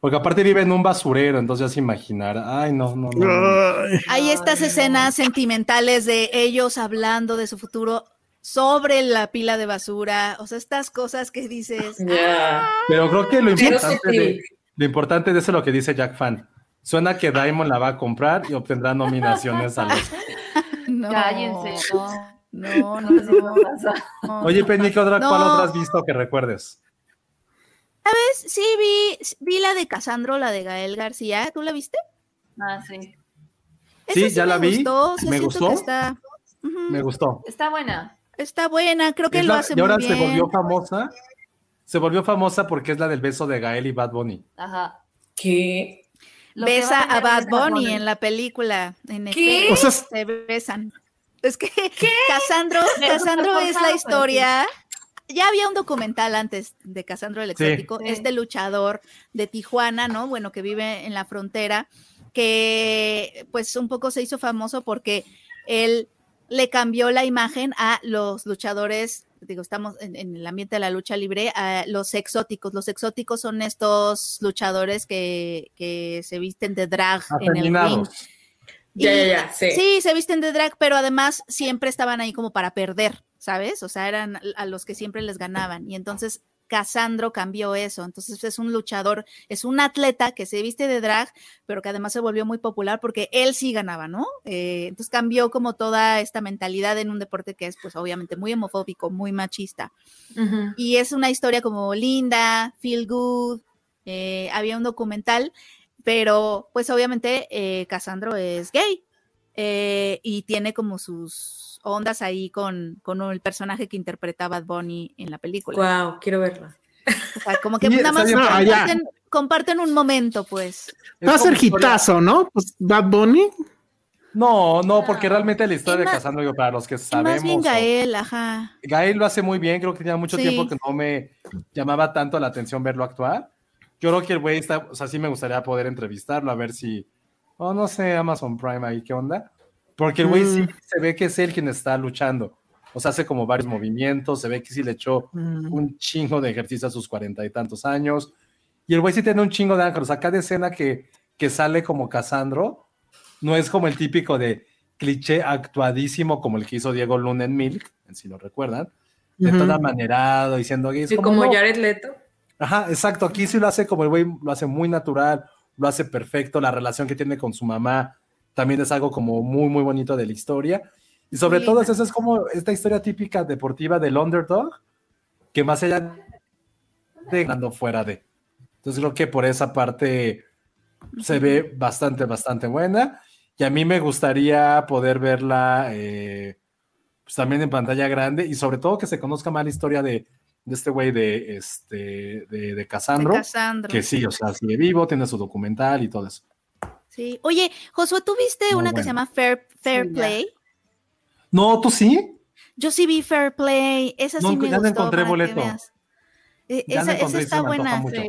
Porque aparte vive en un basurero, entonces ya se imaginar. Ay, no, no, no. no. Ay, Hay estas Ay, no. escenas sentimentales de ellos hablando de su futuro sobre la pila de basura, o sea, estas cosas que dices, Ya. Pero creo que lo importante, de, lo importante de eso es lo que dice Jack Fan. Suena que Diamond la va a comprar y obtendrá nominaciones a los. no, Cállense, no. no, no, No. Oye, Penny, ¿qué otra, No. ¿cuál otra has visto que recuerdes? ¿Sabes? Sí, vi, vi la de Casandro, la de Gael García, ¿tú la viste? Ah, sí. Sí, ya me la vi, gustó, o sea, me gustó. que Está, Ujú, Me gustó. Está buena. Está buena, creo que Es lo la- hace y ahora muy se bien. volvió famosa. Se volvió famosa porque es la del beso de Gael y Bad Bunny. Ajá. ¿Qué? Lo Besa a Bad Bunny en la película. En ¿Qué? O sea, se besan. Es que Casandro, Pero Casandro súper es la historia. Ya había un documental antes de Casandro el. Exótico, Sí. este luchador de Tijuana, ¿no? Bueno, que vive en la frontera, que pues un poco se hizo famoso porque él le cambió la imagen a los luchadores, digo, estamos en, en el ambiente de la lucha libre, a los exóticos. Los exóticos son estos luchadores que, que se visten de drag en el ring. Afeminados. Ya, Y- ya, ya, sí. Sí, se visten de drag, pero además siempre estaban ahí como para perder, ¿sabes? O sea, eran a los que siempre les ganaban. Y entonces Casandro cambió eso. Entonces es un luchador, es un atleta que se viste de drag, pero que además se volvió muy popular porque él sí ganaba, ¿no? Eh, entonces cambió como toda esta mentalidad en un deporte que es pues obviamente muy homofóbico, muy machista. Y es una historia como linda, feel good. eh, había un documental, pero pues obviamente eh, Casandro es gay eh, y tiene como sus ondas ahí con, con el personaje que interpreta Bad Bunny en la película. Wow, quiero verla. O sea, como que nada más no, comparten, comparten un momento, pues. Es Va a ser hitazo, ¿no? Pues Bad Bunny. No, no, porque realmente la historia Y de digo, para los que sabemos. más bien o- Gael, ajá. Gael lo hace muy bien, creo que tenía mucho Sí. tiempo que no me llamaba tanto la atención verlo actuar. Yo creo que el güey está, o sea, sí me gustaría poder entrevistarlo, a ver si, oh, no sé, Amazon Prime ahí, ¿qué onda? Porque el güey sí Mm. se ve que es él quien está luchando. O sea, hace como varios movimientos, se ve que sí le echó Mm. un chingo de ejercicio a sus cuarenta y tantos años. Y el güey sí tiene un chingo de ángeles. O sea, cada escena que, que sale como Casandro no es como el típico de cliché actuadísimo como el que hizo Diego Luna en Milk, si lo recuerdan, de Ujú. todo amanerado, diciendo que es Sí, como, como no. Jared Leto. Ajá, exacto. Aquí sí lo hace como el güey lo hace muy natural, lo hace perfecto. La relación que tiene con su mamá también es algo como muy, muy bonito de la historia. Y sobre Sí. todo, eso es como esta historia típica deportiva del underdog, que más allá de ganando fuera de. Entonces creo que por esa parte se ve bastante, bastante buena. Y a mí me gustaría poder verla eh, pues también en pantalla grande y sobre todo que se conozca más la historia de, de este güey de, este, de, de De Casandro, Casandro. que sí, o sea, sigue vivo, tiene su documental y todo eso. Sí. Oye, Josué, ¿tú viste Muy una que se llama Fair, Fair Sí, ya. Play? No, ¿tú sí? Yo sí vi Fair Play, esa sí No, me ya no gustó. encontré boleto. Eh, Ya esa, esa está buena. Sí.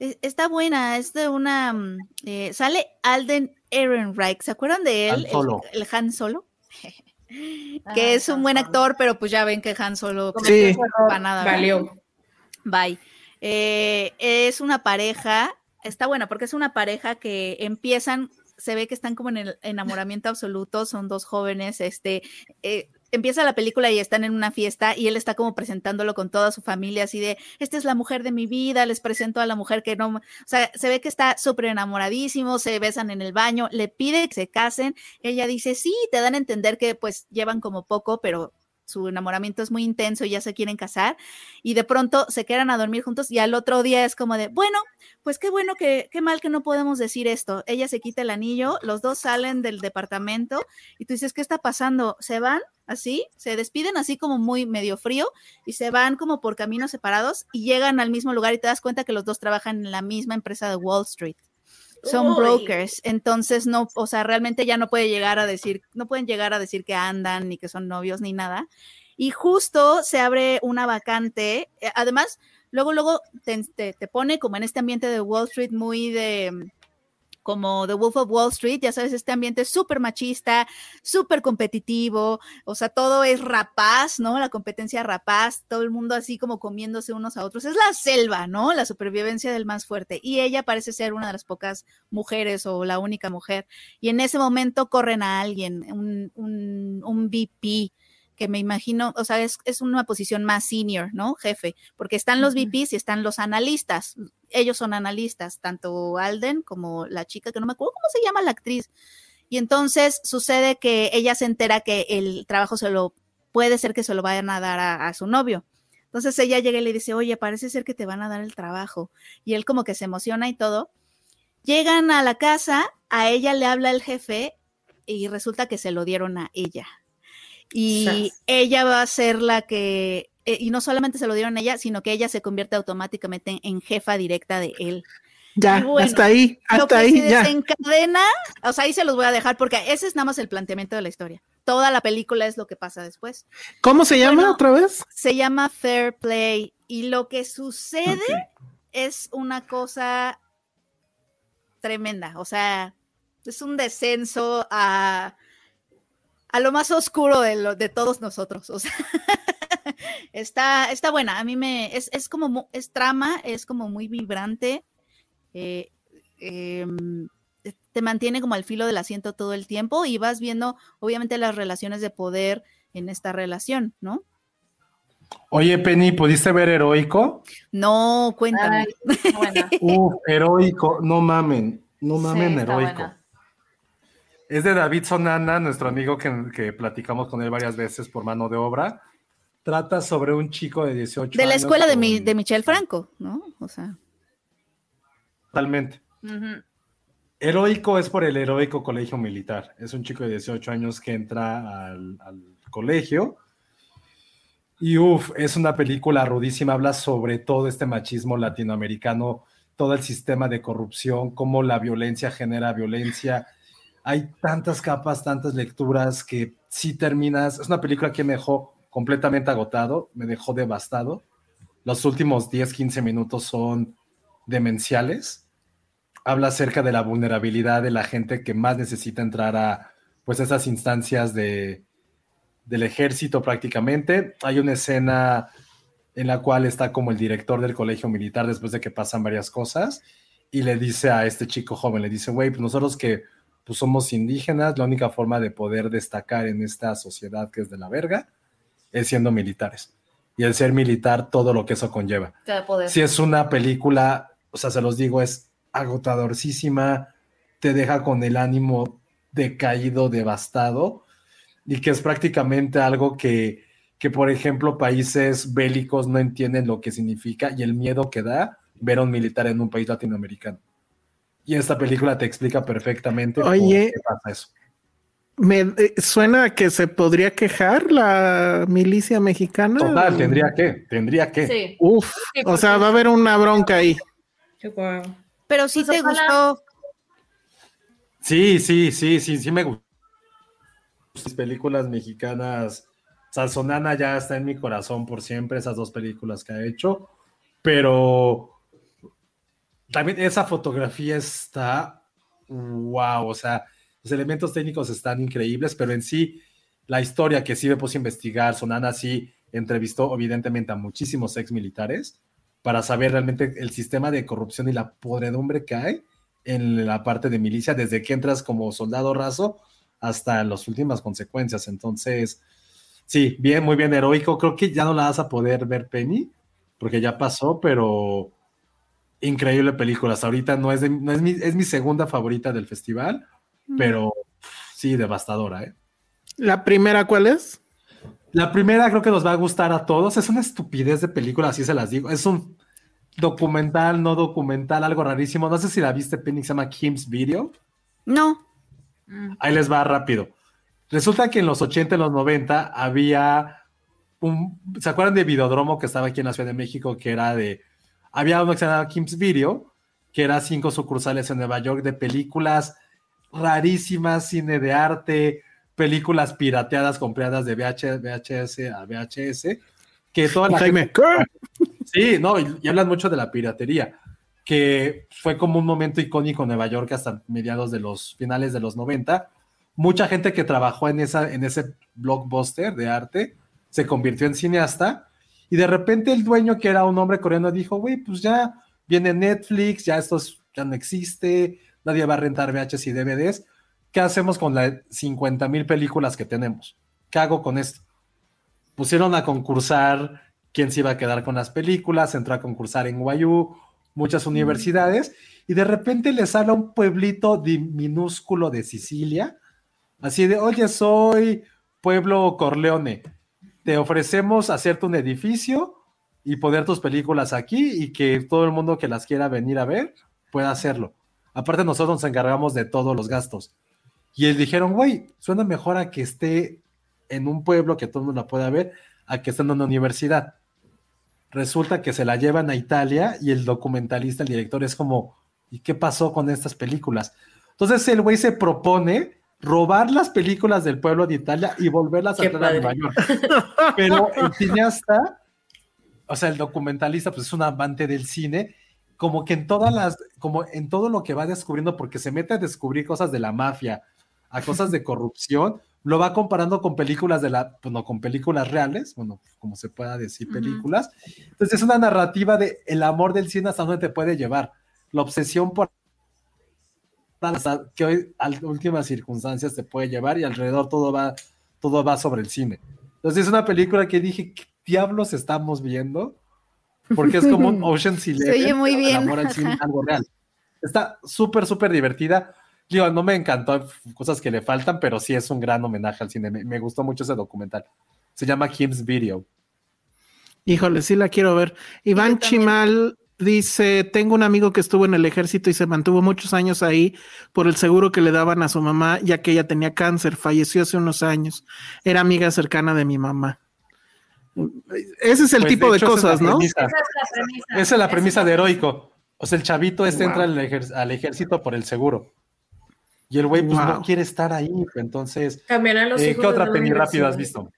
Eh, Está buena, es de una. mm, eh, sale Alden Ehrenreich, ¿se acuerdan de él? Han El- Solo. El, Han Solo. Ah, que es un buen actor, pero pues ya ven que Han Solo. pues, Sí. para nada. Valió. Bye. Eh, es una pareja, está buena porque es una pareja que empiezan, se ve que están como en el enamoramiento absoluto, son dos jóvenes, este, eh, empieza la película y están en una fiesta y él está como presentándolo con toda su familia, así de, esta es la mujer de mi vida, les presento a la mujer que no, o sea, se ve que está súper enamoradísimo, se besan en el baño, le pide que se casen, ella dice, sí, te dan a entender que pues llevan como poco, pero su enamoramiento es muy intenso y ya se quieren casar y de pronto se quedan a dormir juntos y al otro día es como de, bueno, pues qué bueno que, qué mal que no podemos decir esto. Ella se quita el anillo, los dos salen del departamento y tú dices, ¿qué está pasando? Se van así, se despiden así como muy medio frío y se van como por caminos separados y llegan al mismo lugar y te das cuenta que los dos trabajan en la misma empresa de Wall Street. Son Uy. brokers, entonces no, o sea, realmente ya no puede llegar a decir, no pueden llegar a decir que andan ni que son novios ni nada. Y justo se abre una vacante. eh, Además, luego, luego te, te- te pone como en este ambiente de Wall Street muy de como The Wolf of Wall Street, ya sabes, este ambiente súper machista, súper competitivo, o sea, todo es rapaz, ¿no? La competencia rapaz, todo el mundo así como comiéndose unos a otros. Es la selva, ¿no? La supervivencia del más fuerte. Y ella parece ser una de las pocas mujeres o la única mujer. Y en ese momento corren a alguien, un, un, un VP que me imagino, o sea, es, es una posición más senior, ¿no? Jefe, porque están los. VPs y están los analistas. Ellos son analistas, tanto Alden como la chica, que no me acuerdo cómo se llama la actriz. Y entonces sucede que ella se entera que el trabajo se lo, puede ser que se lo vayan a dar a, a su novio. Entonces ella llega y le dice, oye, parece ser que te van a dar el trabajo. Y él como que se emociona y todo. Llegan a la casa, a ella le habla el jefe y resulta que se lo dieron a ella. Y Sas. ella va a ser la que, eh, y no solamente se lo dieron a ella, sino que ella se convierte automáticamente en, en jefa directa de él. Ya, bueno, hasta ahí, Lo hasta que ahí, se ya. desencadena, o sea, ahí se los voy a dejar porque ese es nada más el planteamiento de la historia. Toda la película es lo que pasa después. ¿Cómo se llama Bueno, otra vez? Se llama Fair Play y lo que sucede es una cosa tremenda. O sea, es un descenso a, a lo más oscuro de, lo, de todos nosotros. O sea, está, está buena. A mí me, es, es como, es trama, es como muy vibrante. Eh, em, te mantiene como al filo del asiento todo el tiempo y vas viendo, obviamente, las relaciones de poder en esta relación, ¿no? Oye, Penny, ¿pudiste ver Heroico? No, cuéntame. Uf, Heroico, no mamen, no mamen Heroico. Es de David Sonana, nuestro amigo que, platicamos con él varias veces por mano de obra. Trata sobre un chico de 18 años. De la escuela de, mi, de Michel Franco, ¿no? O sea. Totalmente. Heroico es por el heroico colegio militar. Es un chico de 18 años que entra al, al colegio. Y uff, es una película rudísima. Habla sobre todo este machismo latinoamericano, todo el sistema de corrupción, cómo la violencia genera violencia hay tantas capas, tantas lecturas que si terminas, es una película que me dejó completamente agotado, me dejó devastado. Los últimos 10, 15 minutos son demenciales. Habla acerca de la vulnerabilidad de la gente que más necesita entrar a pues esas instancias de, del ejército prácticamente. Hay una escena en la cual está como el director del colegio militar después de que pasan varias cosas y le dice a este chico joven, le dice, güey, pues nosotros que pues somos indígenas, la única forma de poder destacar en esta sociedad que es de la verga es siendo militares. Y el ser militar, todo lo que eso conlleva. Si es una película, o sea, se los digo, es agotadorcísima, te deja con el ánimo decaído, devastado, y que es prácticamente algo que, que, por ejemplo, países bélicos no entienden lo que significa y el miedo que da ver a un militar en un país latinoamericano. Y esta película te explica perfectamente Oye, qué pasa eso. Me eh, suena que se podría quejar la milicia mexicana. Total, tendría que, tendría que. Sí. Uf, o sea, va a haber una bronca ahí. Pero sí pues te gustó. Sí, sí, sí, sí, sí me gustó. Las películas mexicanas, Salsonana ya está en mi corazón por siempre, esas dos películas que ha hecho, pero también esa fotografía está wow, o sea, los elementos técnicos están increíbles, pero en sí, la historia que sí me puse a investigar, Sonana sí entrevistó evidentemente a muchísimos ex militares para saber realmente el sistema de corrupción y la podredumbre que hay en la parte de milicia, desde que entras como soldado raso hasta las últimas consecuencias. Entonces, sí, bien, muy bien heroico. Creo que ya no la vas a poder ver, Penny, porque ya pasó, pero increíble película. Hasta ahorita no es, no es, mi, es mi segunda favorita del festival. Pero sí, devastadora. ¿eh? ¿La primera cuál es? La primera creo que nos va a gustar a todos. Es una estupidez de película, así se las digo. Es un documental, no documental, algo rarísimo. No sé si la viste, Penny, se llama Kim's Video. No. Ahí les va rápido. Resulta que en los 80 y los 90 había un. ¿Se acuerdan de Videodromo que estaba aquí en la Ciudad de México? Que era de había uno que se llamaba Kim's Video, que era cinco sucursales en Nueva York de películas rarísimas, cine de arte, películas pirateadas, compradas de VHS a VHS, que toda la Jaime. Sí, no, y, hablan mucho de la piratería, que fue como un momento icónico en Nueva York hasta mediados de los finales de los 90. Mucha gente que trabajó en, esa, en ese blockbuster de arte se convirtió en cineasta y de repente el dueño, que era un hombre coreano, dijo, güey, pues ya viene Netflix, ya esto ya no existe, nadie va a rentar VHS y DVDs. ¿Qué hacemos con las 50 mil películas que tenemos? ¿Qué hago con esto? Pusieron a concursar quién se iba a quedar con las películas, entró a concursar en Guayú, muchas mm. universidades, y de repente les sale un pueblito minúsculo de Sicilia, así de, oye, soy pueblo Corleone te ofrecemos hacerte un edificio y poner tus películas aquí y que todo el mundo que las quiera venir a ver pueda hacerlo. Aparte nosotros nos encargamos de todos los gastos. Y ellos dijeron, güey, suena mejor a que esté en un pueblo que todo el mundo la pueda ver, a que esté en una universidad. Resulta que se la llevan a Italia y el documentalista, el director, es como, ¿y qué pasó con estas películas? Entonces el güey se propone robar las películas del pueblo de Italia y volverlas a traer a Nueva York. Pero el cineasta, o sea, el documentalista, pues es un amante del cine, como que en todas las, como en todo lo que va descubriendo, porque se mete a descubrir cosas de la mafia, a cosas de corrupción, lo va comparando con películas de la, bueno, con películas reales, bueno, como se pueda decir, películas. Entonces es una narrativa de el amor del cine hasta dónde te puede llevar, la obsesión por que hoy a últimas circunstancias te puede llevar y alrededor todo va, todo va sobre el cine. Entonces es una película que dije, ¿qué diablos estamos viendo? Porque es como un Ocean's Eleven. oye muy bien, amor al cine, algo real. Está súper, súper divertida. Digo, no me encantó, hay cosas que le faltan, pero sí es un gran homenaje al cine. Me, me gustó mucho ese documental. Se llama Kim's Video. Híjole, sí la quiero ver. Iván. Chimal dice, tengo un amigo que estuvo en el ejército y se mantuvo muchos años ahí por el seguro que le daban a su mamá, ya que ella tenía cáncer, falleció hace unos años. Era amiga cercana de mi mamá. Ese es el Pues, tipo de, hecho, es cosas, ¿no? premisa. Esa es la premisa. Esa es la premisa de heroico. O sea, el chavito este Wow. entra al, ejer- al ejército por el seguro. Y el güey, pues no quiere estar ahí. Entonces, También a los eh, ¿qué otra peli rápido has visto?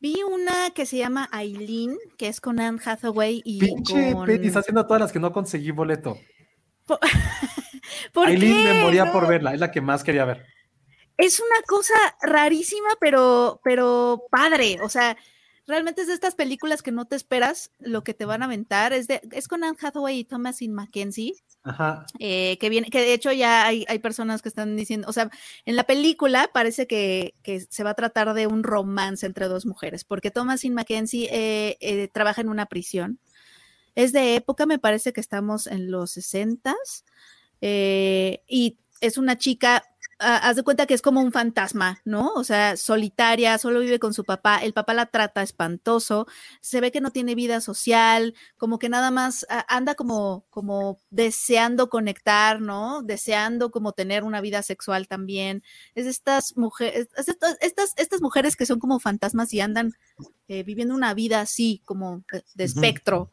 Vi una que se llama Aileen, que es con Anne Hathaway y Pinche con... está haciendo todas las que no conseguí boleto. ¿Por Aileen qué? me moría No, por verla, es la que más quería ver. Es una cosa rarísima, pero, pero padre. O sea, realmente es de estas películas que no te esperas lo que te van a aventar. Es, de, es con Anne Hathaway y Thomasin Mackenzie. Ajá. eh, que viene, que de hecho ya hay, hay personas que están diciendo, o sea, en la película parece que, que se va a tratar de un romance entre dos mujeres, porque Thomasin Mackenzie eh, eh, trabaja en una prisión. Es de época, me parece que estamos en los 60 y es una chica, haz de cuenta que es como un fantasma, ¿no? O sea, solitaria, solo vive con su papá, el papá la trata espantoso, se ve que no tiene vida social, como que nada más anda como, como deseando conectar, ¿no? Deseando como tener una vida sexual también. Es estas mujeres, es estas, estas, estas mujeres que son como fantasmas y andan eh, viviendo una vida así, como de, espectro.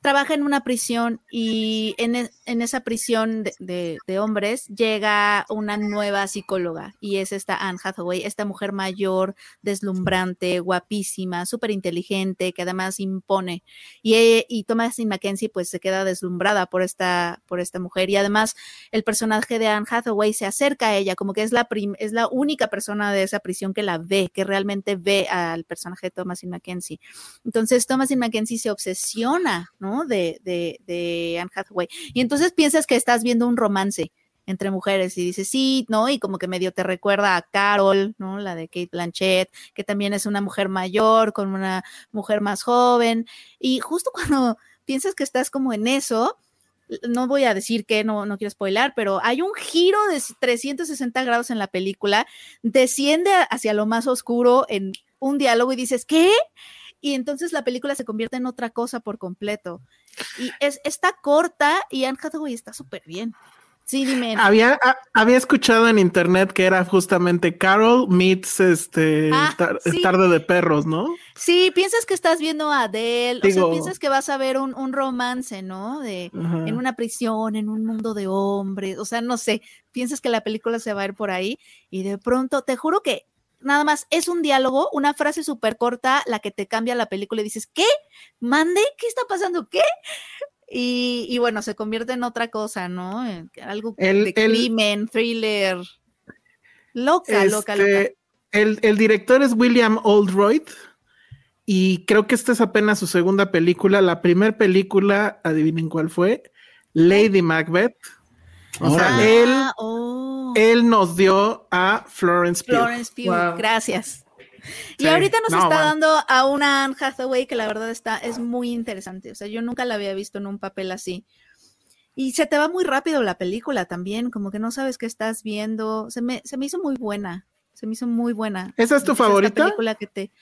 Trabaja en una prisión y en, e- esa prisión de, hombres llega una nueva psicóloga y es esta Anne Hathaway, esta mujer mayor, deslumbrante, guapísima, súper inteligente, que además impone. Y, eh, y Thomasin Mackenzie pues se queda deslumbrada por esta, por esta mujer y además el personaje de Anne Hathaway se acerca a ella, como que es la, prim- es la única persona de esa prisión que la ve, que realmente ve al personaje de Thomasin Mackenzie. Entonces Thomasin Mackenzie se obsesiona, ¿no? De, de, de Anne Hathaway. Y entonces piensas que estás viendo un romance entre mujeres y dices, sí, ¿no? Y como que medio te recuerda a Carol, ¿no? La de Kate Blanchett, que también es una mujer mayor con una mujer más joven. Y justo cuando piensas que estás como en eso, no voy a decir que no, no quiero spoilar, pero hay un giro de 360 grados en la película, desciende hacia lo más oscuro en un diálogo y dices, ¿qué? Y entonces la película se convierte en otra cosa por completo. Y es, está corta y Anne Hathaway está súper bien. Sí, dime. Había, a- había escuchado en internet que era justamente Carol meets este Ah, tar- sí. tarde de perros, ¿no? Sí, piensas que estás viendo a Adele, o sea, piensas que vas a ver un, un romance, ¿no? De, Ajá. en una prisión, en un mundo de hombres, o sea, no sé, piensas que la película se va a ir por ahí y de pronto, te juro que nada más es un diálogo, una frase súper corta, la que te cambia la película y dices, ¿qué? ¿Mande? ¿Qué está pasando? ¿Qué? Y, y bueno, se convierte en otra cosa, ¿no? En algo El- de el- crimen, thriller. Loca, loca, loca. Este, El, el director es William Oldroyd y creo que esta es apenas su segunda película. La primera película, adivinen cuál fue, Lady Macbeth. O sea, él, Ah, oh. él nos dio a Florence Pugh. Florence Pugh, Wow. gracias. Y Sí, ahorita nos no, está bueno. dando a una Anne Hathaway que la verdad está, es muy interesante. O sea, yo nunca la había visto en un papel así. Y se te va muy rápido la película también, como que no sabes qué estás viendo. Se me, se me hizo muy buena. Se me hizo muy buena. ¿Esa es tu esta favorita? película que te.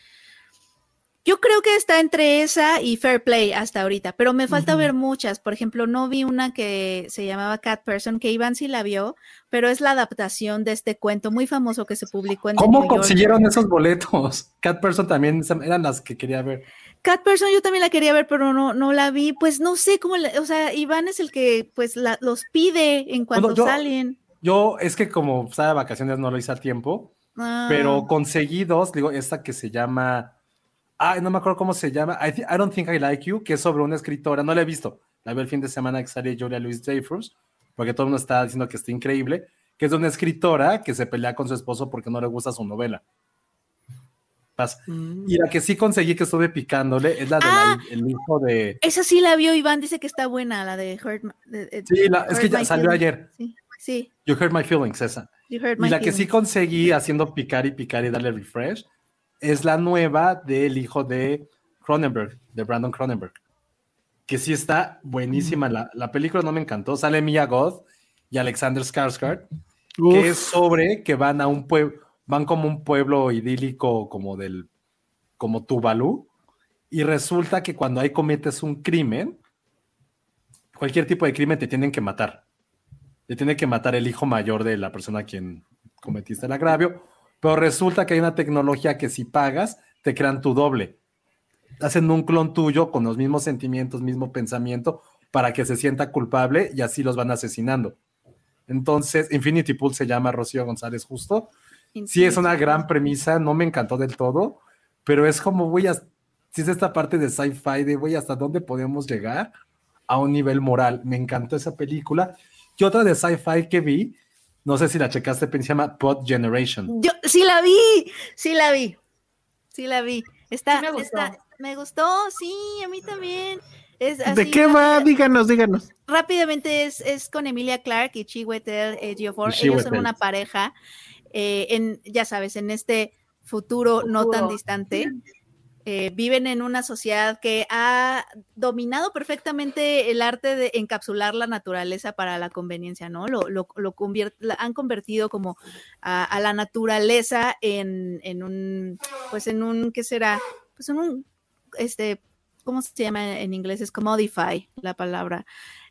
Yo creo que está entre esa y Fair Play hasta ahorita, pero me falta ver muchas. Por ejemplo, no vi una que se llamaba Cat Person, que Iván sí la vio, pero es la adaptación de este cuento muy famoso que se publicó en ¿Cómo New consiguieron esos boletos? Cat Person también eran las que quería ver. Cat Person yo también la quería ver, pero no, no la vi. Pues no sé cómo, o sea, Iván es el que pues la- los pide en cuanto yo- salen. Yo, es que como estaba de vacaciones no lo hice a tiempo, Ah, pero conseguí dos, digo, esta que se llama, ah, no me acuerdo cómo se llama, I, I Don't Think I Like You, que es sobre una escritora, no la he visto, la vi el fin de semana que sale Julia Louis Dreyfus, porque todo el mundo está diciendo que está increíble, que es de una escritora que se pelea con su esposo porque no le gusta su novela. Pasa. Mm. Y la que sí conseguí que estuve picándole es la Ah. del hijo de. Esa sí la vio Iván, dice que está buena, la de Hurt. My- de- de- Sí, la- es que ya salió Feelings. ayer. Sí, sí, You Hurt My Feelings, esa. You Hurt Y My la que sí Feelings. conseguí haciendo picar y picar y darle refresh es la nueva del hijo de Cronenberg, de Brandon Cronenberg. Que sí está buenísima. La, la película no me encantó. Sale Mia Goth y Alexander Skarsgård, Uf, que es sobre que van a un pueblo, van como un pueblo idílico como del, como Tuvalu, y resulta que cuando ahí cometes un crimen, cualquier tipo de crimen te tienen que matar. Te tiene que matar el hijo mayor de la persona a quien cometiste el agravio, pero resulta que hay una tecnología que si pagas, te crean tu doble. Hacen un clon tuyo con los mismos sentimientos, mismo pensamiento, para que se sienta culpable y así los van asesinando. Entonces, Infinity Pool se llama Rocío González Justo. Sí, es una gran premisa, no me encantó del todo, pero es como voy a, si es esta parte de sci-fi, de voy hasta dónde podemos llegar a un nivel moral. Me encantó esa película. Y otra de sci-fi que vi, no sé si la checaste, pero se llama Pod Generation. Yo sí la vi, sí la vi, sí la vi. Está, Sí me gustó. está- me gustó, sí, a mí también. Es ¿De qué va? Díganos, díganos. rápidamente es, es con Emilia Clark y Chiwetel Ejiofor. Y Ellos son una pareja, eh, en, ya sabes, en este futuro, no tan distante. Eh, viven en una sociedad que ha dominado perfectamente el arte de encapsular la naturaleza para la conveniencia, ¿no? Lo, lo, lo han convertido como a, a la naturaleza en, en un, pues en un, ¿qué será? Pues en un, este, ¿cómo se llama en inglés? Es commodify la palabra.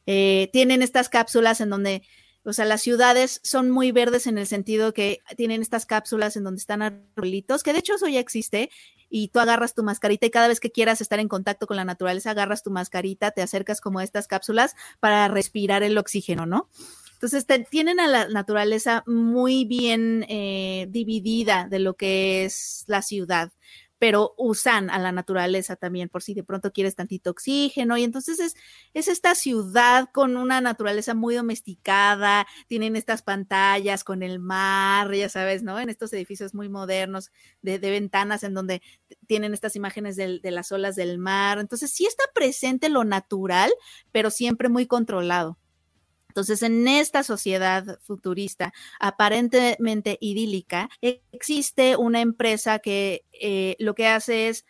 Eh, tienen estas cápsulas en donde, o sea, las ciudades son muy verdes en el sentido que tienen estas cápsulas en donde están arbolitos, que de hecho eso ya existe, y tú agarras tu mascarita y cada vez que quieras estar en contacto con la naturaleza, agarras tu mascarita, te acercas como a estas cápsulas para respirar el oxígeno, ¿no? Entonces te- tienen a la naturaleza muy bien eh, dividida de lo que es la ciudad pero usan a la naturaleza también por si de pronto quieres tantito oxígeno y entonces es, es esta ciudad con una naturaleza muy domesticada, tienen estas pantallas con el mar, ya sabes, ¿no? En estos edificios muy modernos de, de ventanas en donde tienen estas imágenes del- de las olas del mar, entonces sí está presente lo natural, pero siempre muy controlado. Entonces, en esta sociedad futurista, aparentemente idílica, existe una empresa que eh, lo que hace es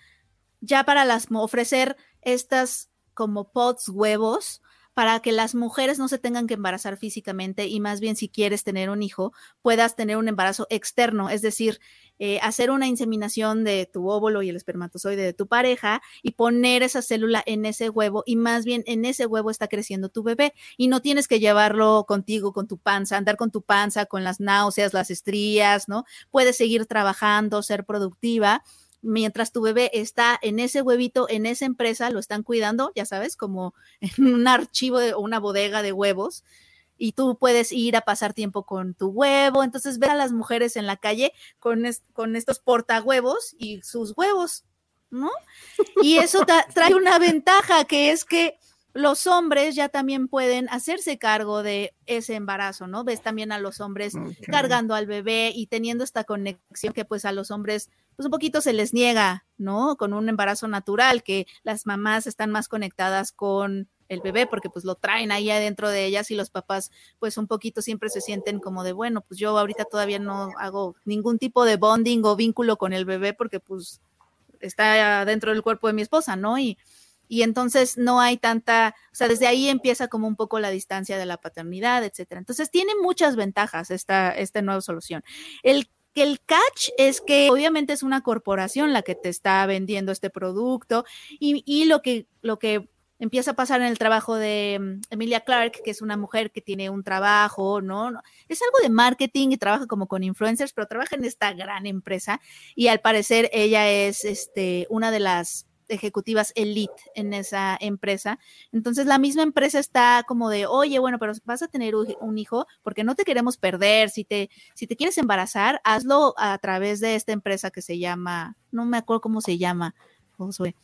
ya para las ofrecer estas como pods huevos para que las mujeres no se tengan que embarazar físicamente y más bien si quieres tener un hijo, puedas tener un embarazo externo, es decir, eh, hacer una inseminación de tu óvulo y el espermatozoide de tu pareja y poner esa célula en ese huevo y más bien en ese huevo está creciendo tu bebé y no tienes que llevarlo contigo con tu panza, andar con tu panza, con las náuseas, las estrías, ¿no? Puedes seguir trabajando, ser productiva mientras tu bebé está en ese huevito, en esa empresa, lo están cuidando, ya sabes, como en un archivo de, o una bodega de huevos, y tú puedes ir a pasar tiempo con tu huevo. Entonces, ver a las mujeres en la calle con, con estos portahuevos y sus huevos, ¿no? Y eso trae una ventaja, que es que los hombres ya también pueden hacerse cargo de ese embarazo, ¿no? Ves también a los hombres cargando al bebé y teniendo esta conexión que pues a los hombres pues un poquito se les niega, ¿no? Con un embarazo natural, que las mamás están más conectadas con el bebé porque pues lo traen ahí adentro de ellas y los papás pues un poquito siempre se sienten como de, bueno, pues yo ahorita todavía no hago ningún tipo de bonding o vínculo con el bebé porque pues está dentro del cuerpo de mi esposa, ¿no? Y, y entonces no hay tanta, o sea, desde ahí empieza como un poco la distancia de la paternidad, etcétera. Entonces tiene muchas ventajas esta, esta nueva solución. El que el catch es que obviamente es una corporación la que te está vendiendo este producto y, y lo que lo que empieza a pasar en el trabajo de mm, Emilia Clark, que es una mujer que tiene un trabajo, ¿no? Es algo de marketing y trabaja como con influencers, pero trabaja en esta gran empresa y al parecer ella es este, una de las ejecutivas elite en esa empresa. Entonces la misma empresa está como de, oye, bueno, pero vas a tener un un hijo porque no te queremos perder. Si te, si te quieres embarazar, hazlo a través de esta empresa que se llama, no me acuerdo cómo se llama, Josué.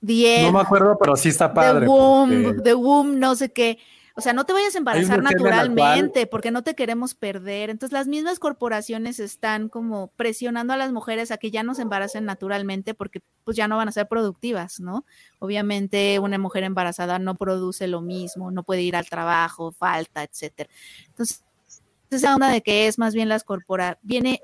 No The, me acuerdo, pero sí está padre. The Womb, porque- The Womb, no sé qué. O sea, no te vayas a embarazar cual- naturalmente porque no te queremos perder. Entonces, las mismas corporaciones están como presionando a las mujeres a que ya no se embaracen naturalmente porque pues ya no van a ser productivas, ¿no? Obviamente, una mujer embarazada no produce lo mismo, no puede ir al trabajo, falta, etcétera. Entonces, esa onda de que es más bien las corporaciones, viene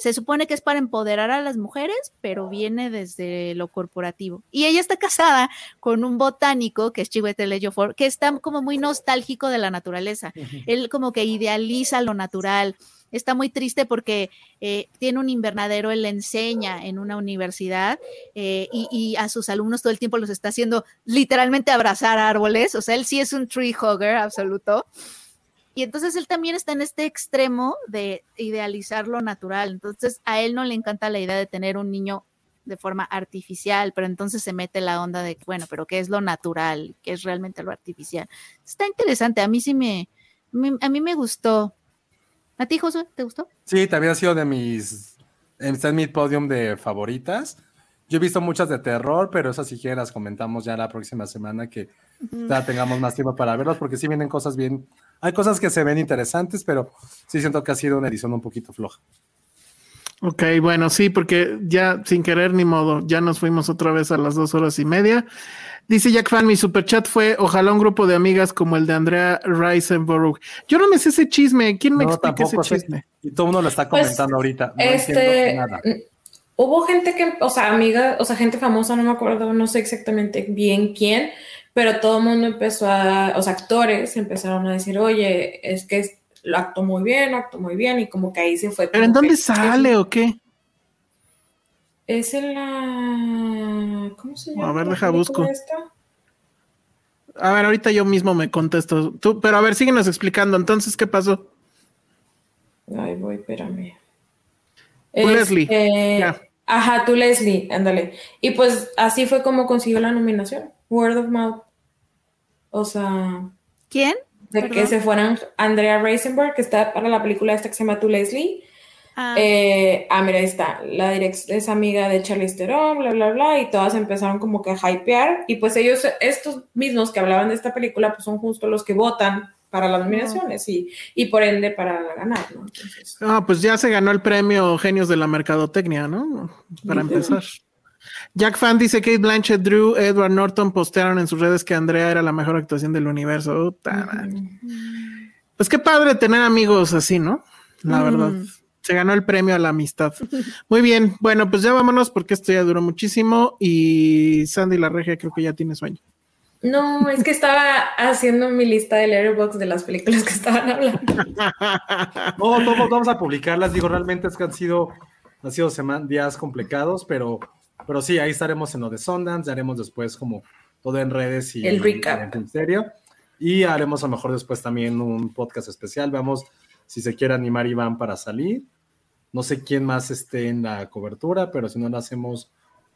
se supone que es para empoderar a las mujeres, pero viene desde lo corporativo. Y ella está casada con un botánico, que es Chiwetel Ejiofor, que está como muy nostálgico de la naturaleza. Él como que idealiza lo natural. Está muy triste porque eh, tiene un invernadero, él le enseña en una universidad eh, y, y a sus alumnos todo el tiempo los está haciendo literalmente abrazar árboles. O sea, él sí es un tree hugger absoluto. Y entonces él también está en este extremo de idealizar lo natural. Entonces a él no le encanta la idea de tener un niño de forma artificial, pero entonces se mete la onda de, bueno, pero ¿qué es lo natural? ¿Qué es realmente lo artificial? Está interesante. A mí sí me, a mí me gustó. ¿A ti, Josué, te gustó? Sí, también ha sido de mis. Está en mi podium de favoritas. Yo he visto muchas de terror, pero esas sí que las comentamos ya la próxima semana que ya tengamos más tiempo para verlas, porque sí vienen cosas bien. Hay cosas que se ven interesantes, pero sí siento que ha sido una edición un poquito floja. Ok, bueno, sí, porque ya sin querer ni modo, ya nos fuimos otra vez a las dos horas y media. Dice Jack Fan, mi superchat fue ojalá un grupo de amigas como el de Andrea Risenborough. Yo no me sé ese chisme. ¿Quién me No, explica ese sé. chisme? Y todo el mundo lo está Pues, comentando ahorita. No este, entiendo nada. Hubo gente que, o sea, amiga, o sea, gente famosa, no me acuerdo, no sé exactamente bien quién, pero todo el mundo empezó a, o sea, actores empezaron a decir, oye, es que lo actó muy bien, lo actó muy bien, y como que ahí se fue. ¿Pero en dónde que- sale o qué? Es en la, ¿cómo se llama? A ver, deja, busco. esta? A ver, ahorita yo mismo me contesto. Tú, pero a ver, síguenos explicando. Entonces, ¿qué pasó? Ay, voy, espérame. Leslie. Este, Ya. Ajá, tú, Leslie, ándale. Y pues así fue como consiguió la nominación. Word of mouth. O sea, ¿Quién? de Perdón. que se fueran Andrea Reisenberg, que está para la película esta que se llama Tú, Leslie. Ah, Eh, ah, mira, ahí está. La es amiga de Charlize Theron, bla, bla, bla, y todas empezaron como que a hypear. Y pues ellos, estos mismos que hablaban de esta película, pues son justo los que votan para las nominaciones y, y por ende para ganar, ¿no? Entonces, Ah, pues ya se ganó el premio Genios de la Mercadotecnia, ¿no? Para empezar. Jack Fan dice Kate Blanchett, Drew, Edward Norton postearon en sus redes que Andrea era la mejor actuación del universo. Pues qué padre tener amigos así, ¿no? La verdad. Se ganó el premio a la amistad. Muy bien. Bueno, pues ya vámonos porque esto ya duró muchísimo y Sandy la regia creo que ya tiene sueño. No, es que estaba haciendo mi lista de Letterboxd de las películas que estaban hablando. No, todos vamos a publicarlas. Digo, realmente es que han sido, han sido seman- días complicados, pero, pero sí, ahí estaremos en lo de Sundance. Haremos después como todo en redes y El recap. y en serio. Y haremos a lo mejor después también un podcast especial. Veamos si se quiere animar Iván para salir. No sé quién más esté en la cobertura, pero si no lo hacemos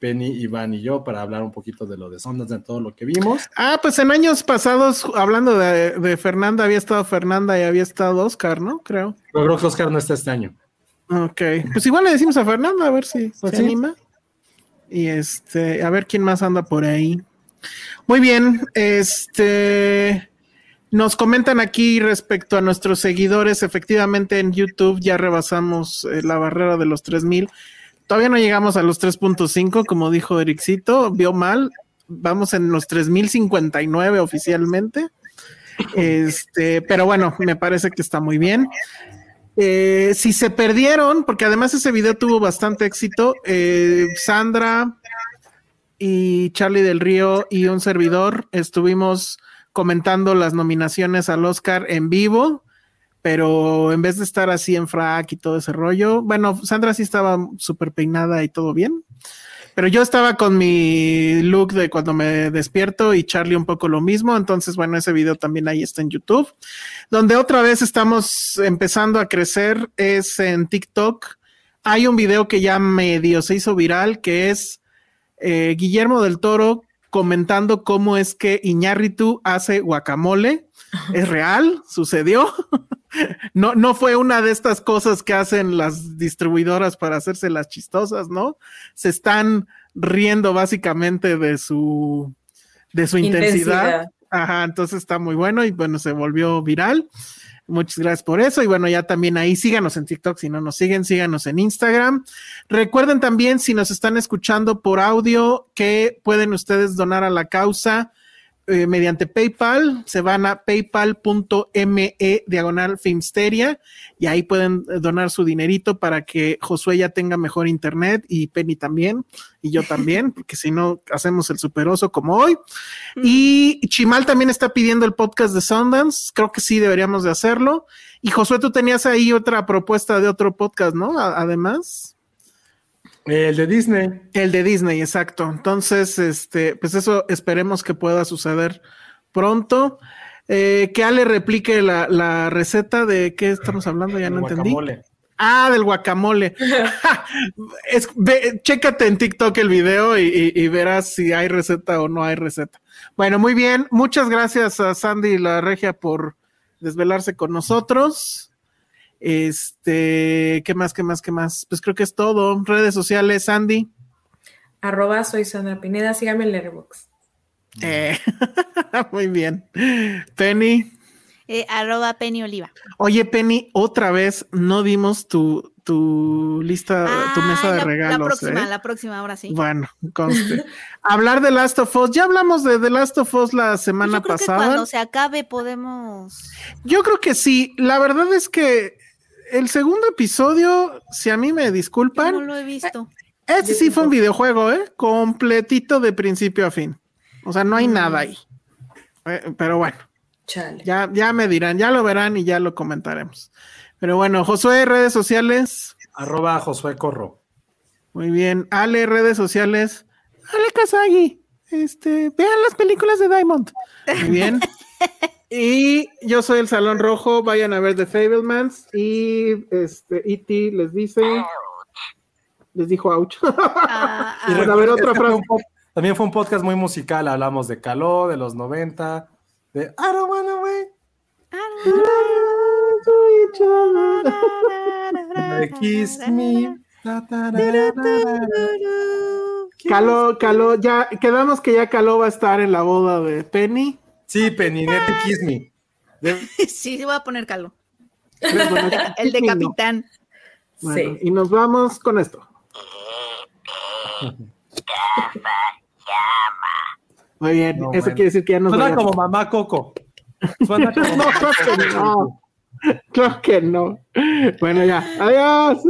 Penny, Iván y yo para hablar un poquito de lo de Sundance, de todo lo que vimos. Ah, pues en años pasados, hablando de, de Fernanda, había estado Fernanda y había estado Oscar, ¿no? Creo. Pero creo que Oscar no está este año. Ok, pues igual le decimos a Fernanda a ver si Pues se sí. anima. Y este, a ver quién más anda por ahí. Muy bien, este nos comentan aquí respecto a nuestros seguidores, efectivamente en YouTube ya rebasamos eh, la barrera de los 3000. Todavía no llegamos a los 3.5, como dijo Ericito, vio mal. Vamos en los 3059 oficialmente. Este, pero bueno, me parece que está muy bien. Eh, si se perdieron, porque además ese video tuvo bastante éxito, eh, Sandra y Charlie del Río y un servidor estuvimos comentando las nominaciones al Oscar en vivo, pero en vez de estar así en frac y todo ese rollo, bueno, Sandra sí estaba súper peinada y todo bien, pero yo estaba con mi look de cuando me despierto y Charlie un poco lo mismo, entonces bueno, ese video también ahí está en YouTube. Donde otra vez estamos empezando a crecer es en TikTok. Hay un video que ya medio se hizo viral que es eh, Guillermo del Toro comentando cómo es que Iñárritu hace guacamole. Es real, sucedió. No, no fue una de estas cosas que hacen las distribuidoras para hacerse las chistosas, ¿no? Se están riendo básicamente de su, de su intensidad. Intensidad. Ajá, entonces está muy bueno y bueno, se volvió viral. Muchas gracias por eso. Y bueno, ya también ahí síganos en TikTok. Si no nos siguen, síganos en Instagram. Recuerden también, si nos están escuchando por audio, que pueden ustedes donar a la causa eh, mediante PayPal. Se van a paypal.me diagonal Filmsteria y ahí pueden eh, donar su dinerito para que Josué ya tenga mejor internet y Penny también y yo también, porque si no hacemos el superoso como hoy. Y Chimal también está pidiendo el podcast de Sundance. Creo que sí deberíamos de hacerlo. Y Josué, tú tenías ahí otra propuesta de otro podcast, ¿no? A- además. El de Disney. El de Disney, exacto. Entonces, este, pues eso esperemos que pueda suceder pronto. Eh, que Ale replique la, la receta de qué estamos hablando, ya el no entendí. guacamole. Ah, del guacamole. es, ve, chécate en TikTok el video y, y- y verás si hay receta o no hay receta. Bueno, muy bien. Muchas gracias a Sandy y la Regia por desvelarse con nosotros. Este, ¿qué más, qué más, qué más? Pues creo que es todo. Redes sociales, Sandy. Arroba soy Sandra Pineda, síganme en Letterboxd. Eh, muy bien. Penny. Eh, arroba Penny Oliva. Oye, Penny, otra vez no dimos tu, tu lista, tu Ah, mesa de la, regalos. La próxima, ¿eh? la próxima, ahora sí. Bueno, conste. Hablar de Last of Us. Ya hablamos de The Last of Us la Pues semana yo creo que pasada. cuando se acabe podemos. Yo creo que sí. La verdad es que el segundo episodio, si a mí me Yo disculpan, no lo he visto. este sí fue un videojuego, ¿eh? Completito de principio a fin. O sea, no hay Mm. nada ahí. Eh, pero bueno, Chale. ya, ya me dirán, ya lo verán y ya lo comentaremos. Pero bueno, Josué, redes sociales. Arroba Josué Corro. Muy bien. Ale, redes sociales. Ale Kazagi. Este, vean las películas de Diamond. Muy bien. y yo soy el Salón Rojo. Vayan a ver The Fablemans. Y este, E.T. les dice. Les dijo ouch. Ah, Y ah, Bueno, a ver, otra este fue frase. un también fue un podcast muy musical. Hablamos de Caló, de los 90, de I don't wanna wait, ra, ra. Caló, Caló, ya quedamos que ya Caló va a estar en la boda de Penny. Sí, Penny, neta, Kiss Me. De- sí, sí, voy a poner Calo. Bueno, El de no. capitán. Bueno, Sí. Y nos vamos con esto. Muy bien, No, eso bueno. quiere decir que ya nos Suena vayamos. como mamá Coco. Suena como No, mamá claro que Coco. no. Claro que no. Bueno, ya. Adiós.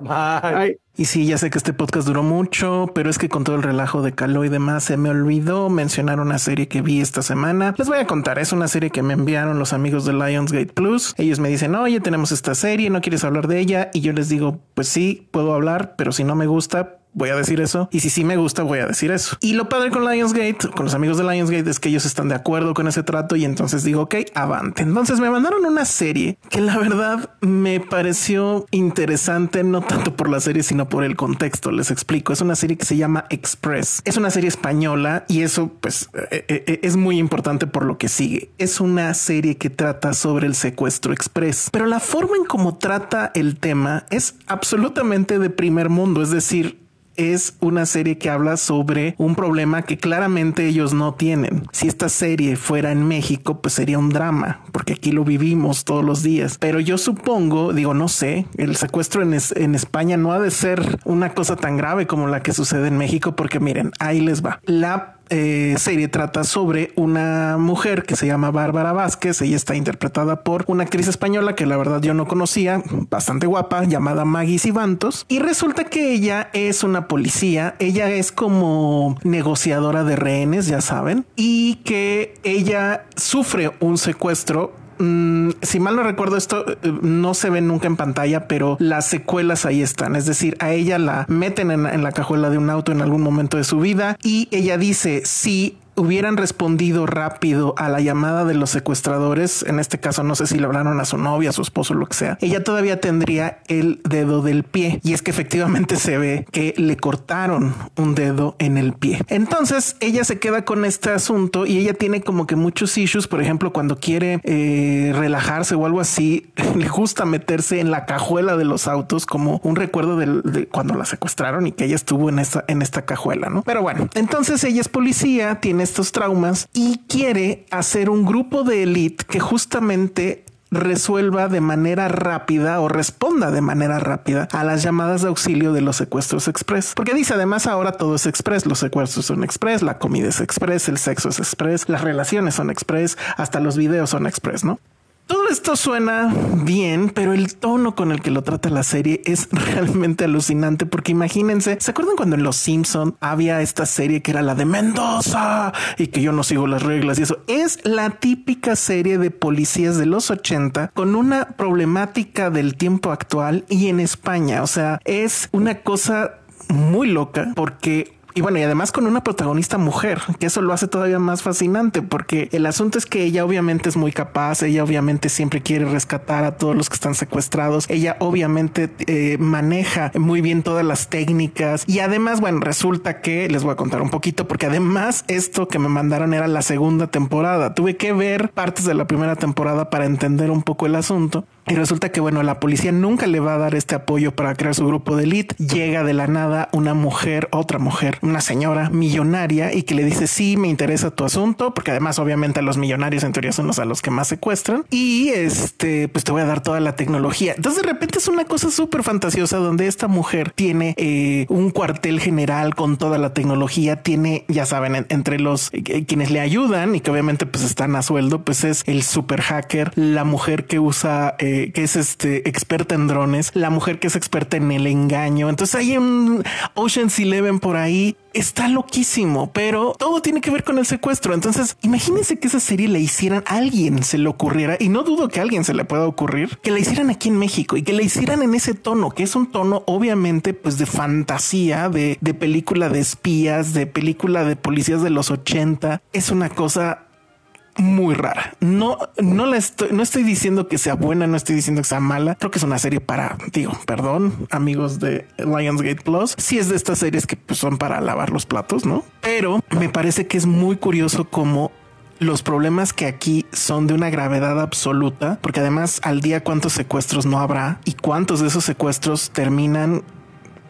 Bye. Ay. Y sí, ya sé que este podcast duró mucho, pero es que con todo el relajo de Caló y demás se me olvidó mencionar una serie que vi esta semana. Les voy a contar, es una serie que me enviaron los amigos de Lionsgate Plus. Ellos me dicen, oye, tenemos esta serie, ¿no quieres hablar de ella? Y yo les digo, pues sí, puedo hablar, pero si no me gusta, voy a decir eso. Y si sí me gusta, voy a decir eso. Y lo padre con Lionsgate, con los amigos de Lionsgate, es que ellos están de acuerdo con ese trato y entonces digo, ok, avante. Entonces me mandaron una serie que la verdad me pareció interesante, no tanto por la serie, sino por el contexto. Les explico. Es una serie que se llama Express. Es una serie española y eso pues eh, eh, es muy importante por lo que sigue. Es una serie que trata sobre el secuestro express, pero la forma en cómo trata el tema es absolutamente de primer mundo. Es decir, es una serie que habla sobre un problema que claramente ellos no tienen. Si esta serie fuera en México, pues sería un drama, porque aquí lo vivimos todos los días. Pero yo supongo, digo, no sé, el secuestro en, en España no ha de ser una cosa tan grave como la que sucede en México, porque miren, ahí les va. La eh, serie trata sobre una mujer que se llama Bárbara Vázquez. Ella está interpretada por una actriz española que la verdad yo no conocía, bastante guapa, llamada Maggie Sibantos. Y resulta que ella es una policía. Ella es como negociadora de rehenes, ya saben, y que ella sufre un secuestro Mm, si mal no recuerdo esto, eh, no se ve nunca en pantalla, pero las secuelas ahí están. Es decir, a ella la meten en, la cajuela de un auto en algún momento de su vida y ella dice, si hubieran respondido rápido a la llamada de los secuestradores, en este caso no sé si le hablaron a su novia, a su esposo, lo que sea, ella todavía tendría el dedo del pie. Y es que efectivamente se ve que le cortaron un dedo en el pie. Entonces ella se queda con este asunto y ella tiene como que muchos issues, por ejemplo, cuando quiere eh, relajarse o algo así, le gusta meterse en la cajuela de los autos como un recuerdo del- de cuando la secuestraron y que ella estuvo en esta, en esta cajuela, ¿no? Pero bueno, entonces ella es policía, tiene estos traumas y quiere hacer un grupo de élite que justamente resuelva de manera rápida o responda de manera rápida a las llamadas de auxilio de los secuestros express. Porque dice además ahora todo es express, los secuestros son express, la comida es express, el sexo es express, las relaciones son express, hasta los videos son express, ¿no? Esto suena bien, pero el tono con el que lo trata la serie es realmente alucinante porque imagínense, ¿se acuerdan cuando en Los Simpson había esta serie que era la de Mendoza y que yo no sigo las reglas y eso? Es la típica serie de policías de los 80 con una problemática del tiempo actual y en España, o sea, es una cosa muy loca porque y bueno, y además con una protagonista mujer, que eso lo hace todavía más fascinante, porque el asunto es que ella obviamente es muy capaz, ella obviamente siempre quiere rescatar a todos los que están secuestrados, ella obviamente eh, maneja muy bien todas las técnicas y además, bueno, resulta que les voy a contar un poquito, porque además esto que me mandaron era la segunda temporada, tuve que ver partes de la primera temporada para entender un poco el asunto. Y resulta que, bueno, la policía nunca le va a dar este apoyo para crear su grupo de elite. Llega de la nada una mujer, otra mujer, una señora millonaria y que le dice, sí, me interesa tu asunto, porque además obviamente a los millonarios en teoría son los a los que más secuestran. Y este, pues te voy a dar toda la tecnología. Entonces de repente es una cosa súper fantasiosa donde esta mujer tiene eh, un cuartel general con toda la tecnología, tiene, ya saben, entre los eh, quienes le ayudan y que obviamente pues están a sueldo, pues es el super hacker, la mujer que usa... Eh, que es este experta en drones, la mujer que es experta en el engaño. Entonces hay un Ocean's Eleven por ahí. Está loquísimo, pero todo tiene que ver con el secuestro. Entonces, imagínense que esa serie la hicieran a alguien, se le ocurriera, y no dudo que alguien se le pueda ocurrir, que la hicieran aquí en México y que la hicieran en ese tono, que es un tono obviamente pues de fantasía, de, de película de espías, de película de policías de los 80. Es una cosa muy rara. No, no la estoy, no estoy diciendo que sea buena, no estoy diciendo que sea mala. Creo que es una serie para, digo, perdón, amigos de Lionsgate Plus. Si es de estas series que pues, son para lavar los platos, no? Pero me parece que es muy curioso cómo los problemas que aquí son de una gravedad absoluta, porque además al día cuántos secuestros no habrá y cuántos de esos secuestros terminan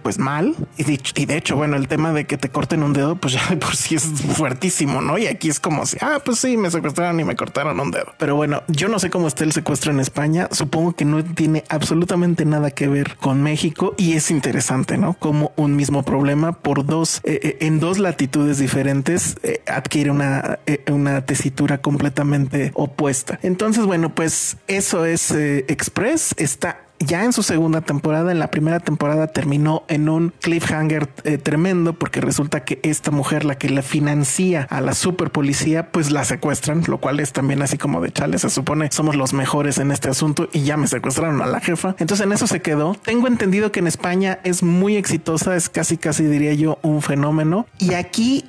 pues mal. Y de, y de, hecho, bueno, el tema de que te corten un dedo, pues ya por sí es fuertísimo, ¿no? Y aquí es como si, ah, pues sí, me secuestraron y me cortaron un dedo. Pero bueno, yo no sé cómo está el secuestro en España. Supongo que no tiene absolutamente nada que ver con México y es interesante, ¿no? Como un mismo problema por dos, eh, eh en dos latitudes diferentes eh, adquiere una, una tesitura completamente opuesta. Entonces, bueno, pues eso es Express. Está ya en su segunda temporada, en la primera temporada terminó en un cliffhanger eh, tremendo porque resulta que esta mujer, la que le financia a la super policía, pues la secuestran, lo cual es también así como de chale, se supone somos los mejores en este asunto y ya me secuestraron a la jefa. Entonces en eso se quedó. Tengo entendido que en España es muy exitosa, es casi casi diría yo un fenómeno y aquí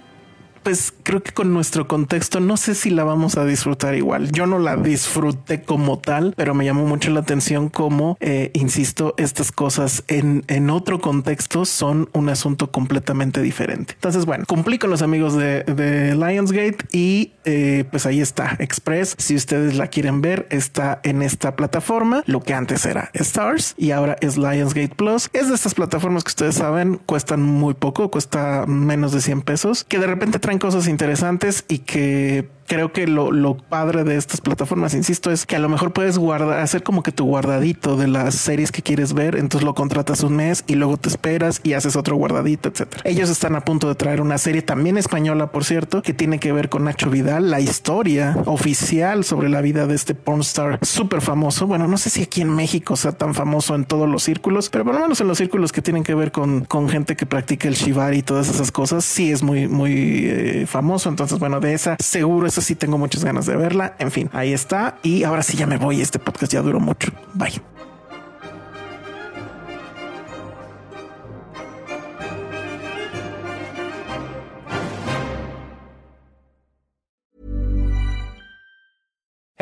pues creo que con nuestro contexto no sé si la vamos a disfrutar igual. Yo no la disfruté como tal, pero me llamó mucho la atención como, eh, insisto, estas cosas en, en otro contexto son un asunto completamente diferente. Entonces, bueno, cumplí con los amigos de, de Lionsgate y eh, pues ahí está Express. Si ustedes la quieren ver, está en esta plataforma, lo que antes era Stars y ahora es Lionsgate Plus. Es de estas plataformas que ustedes saben cuestan muy poco, cuesta menos de 100 pesos, que de repente traen cosas interesantes y que creo que lo, lo, padre de estas plataformas, insisto, es que a lo mejor puedes guardar, hacer como que tu guardadito de las series que quieres ver, entonces lo contratas un mes y luego te esperas y haces otro guardadito, etcétera. Ellos están a punto de traer una serie también española, por cierto, que tiene que ver con Nacho Vidal, la historia oficial sobre la vida de este pornstar súper famoso. Bueno, no sé si aquí en México sea tan famoso en todos los círculos, pero por lo menos en los círculos que tienen que ver con, con gente que practica el shibari y todas esas cosas, sí es muy, muy eh, famoso. Entonces, bueno, de esa seguro sí tengo muchas ganas de verla. En fin, ahí está. Y ahora sí ya me voy. Este podcast ya duró mucho. Bye.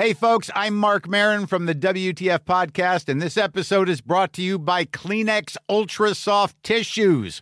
Hey, folks, I'm Mark Marin from the WTF Podcast, and this episode is brought to you by Kleenex Ultra Soft Tissues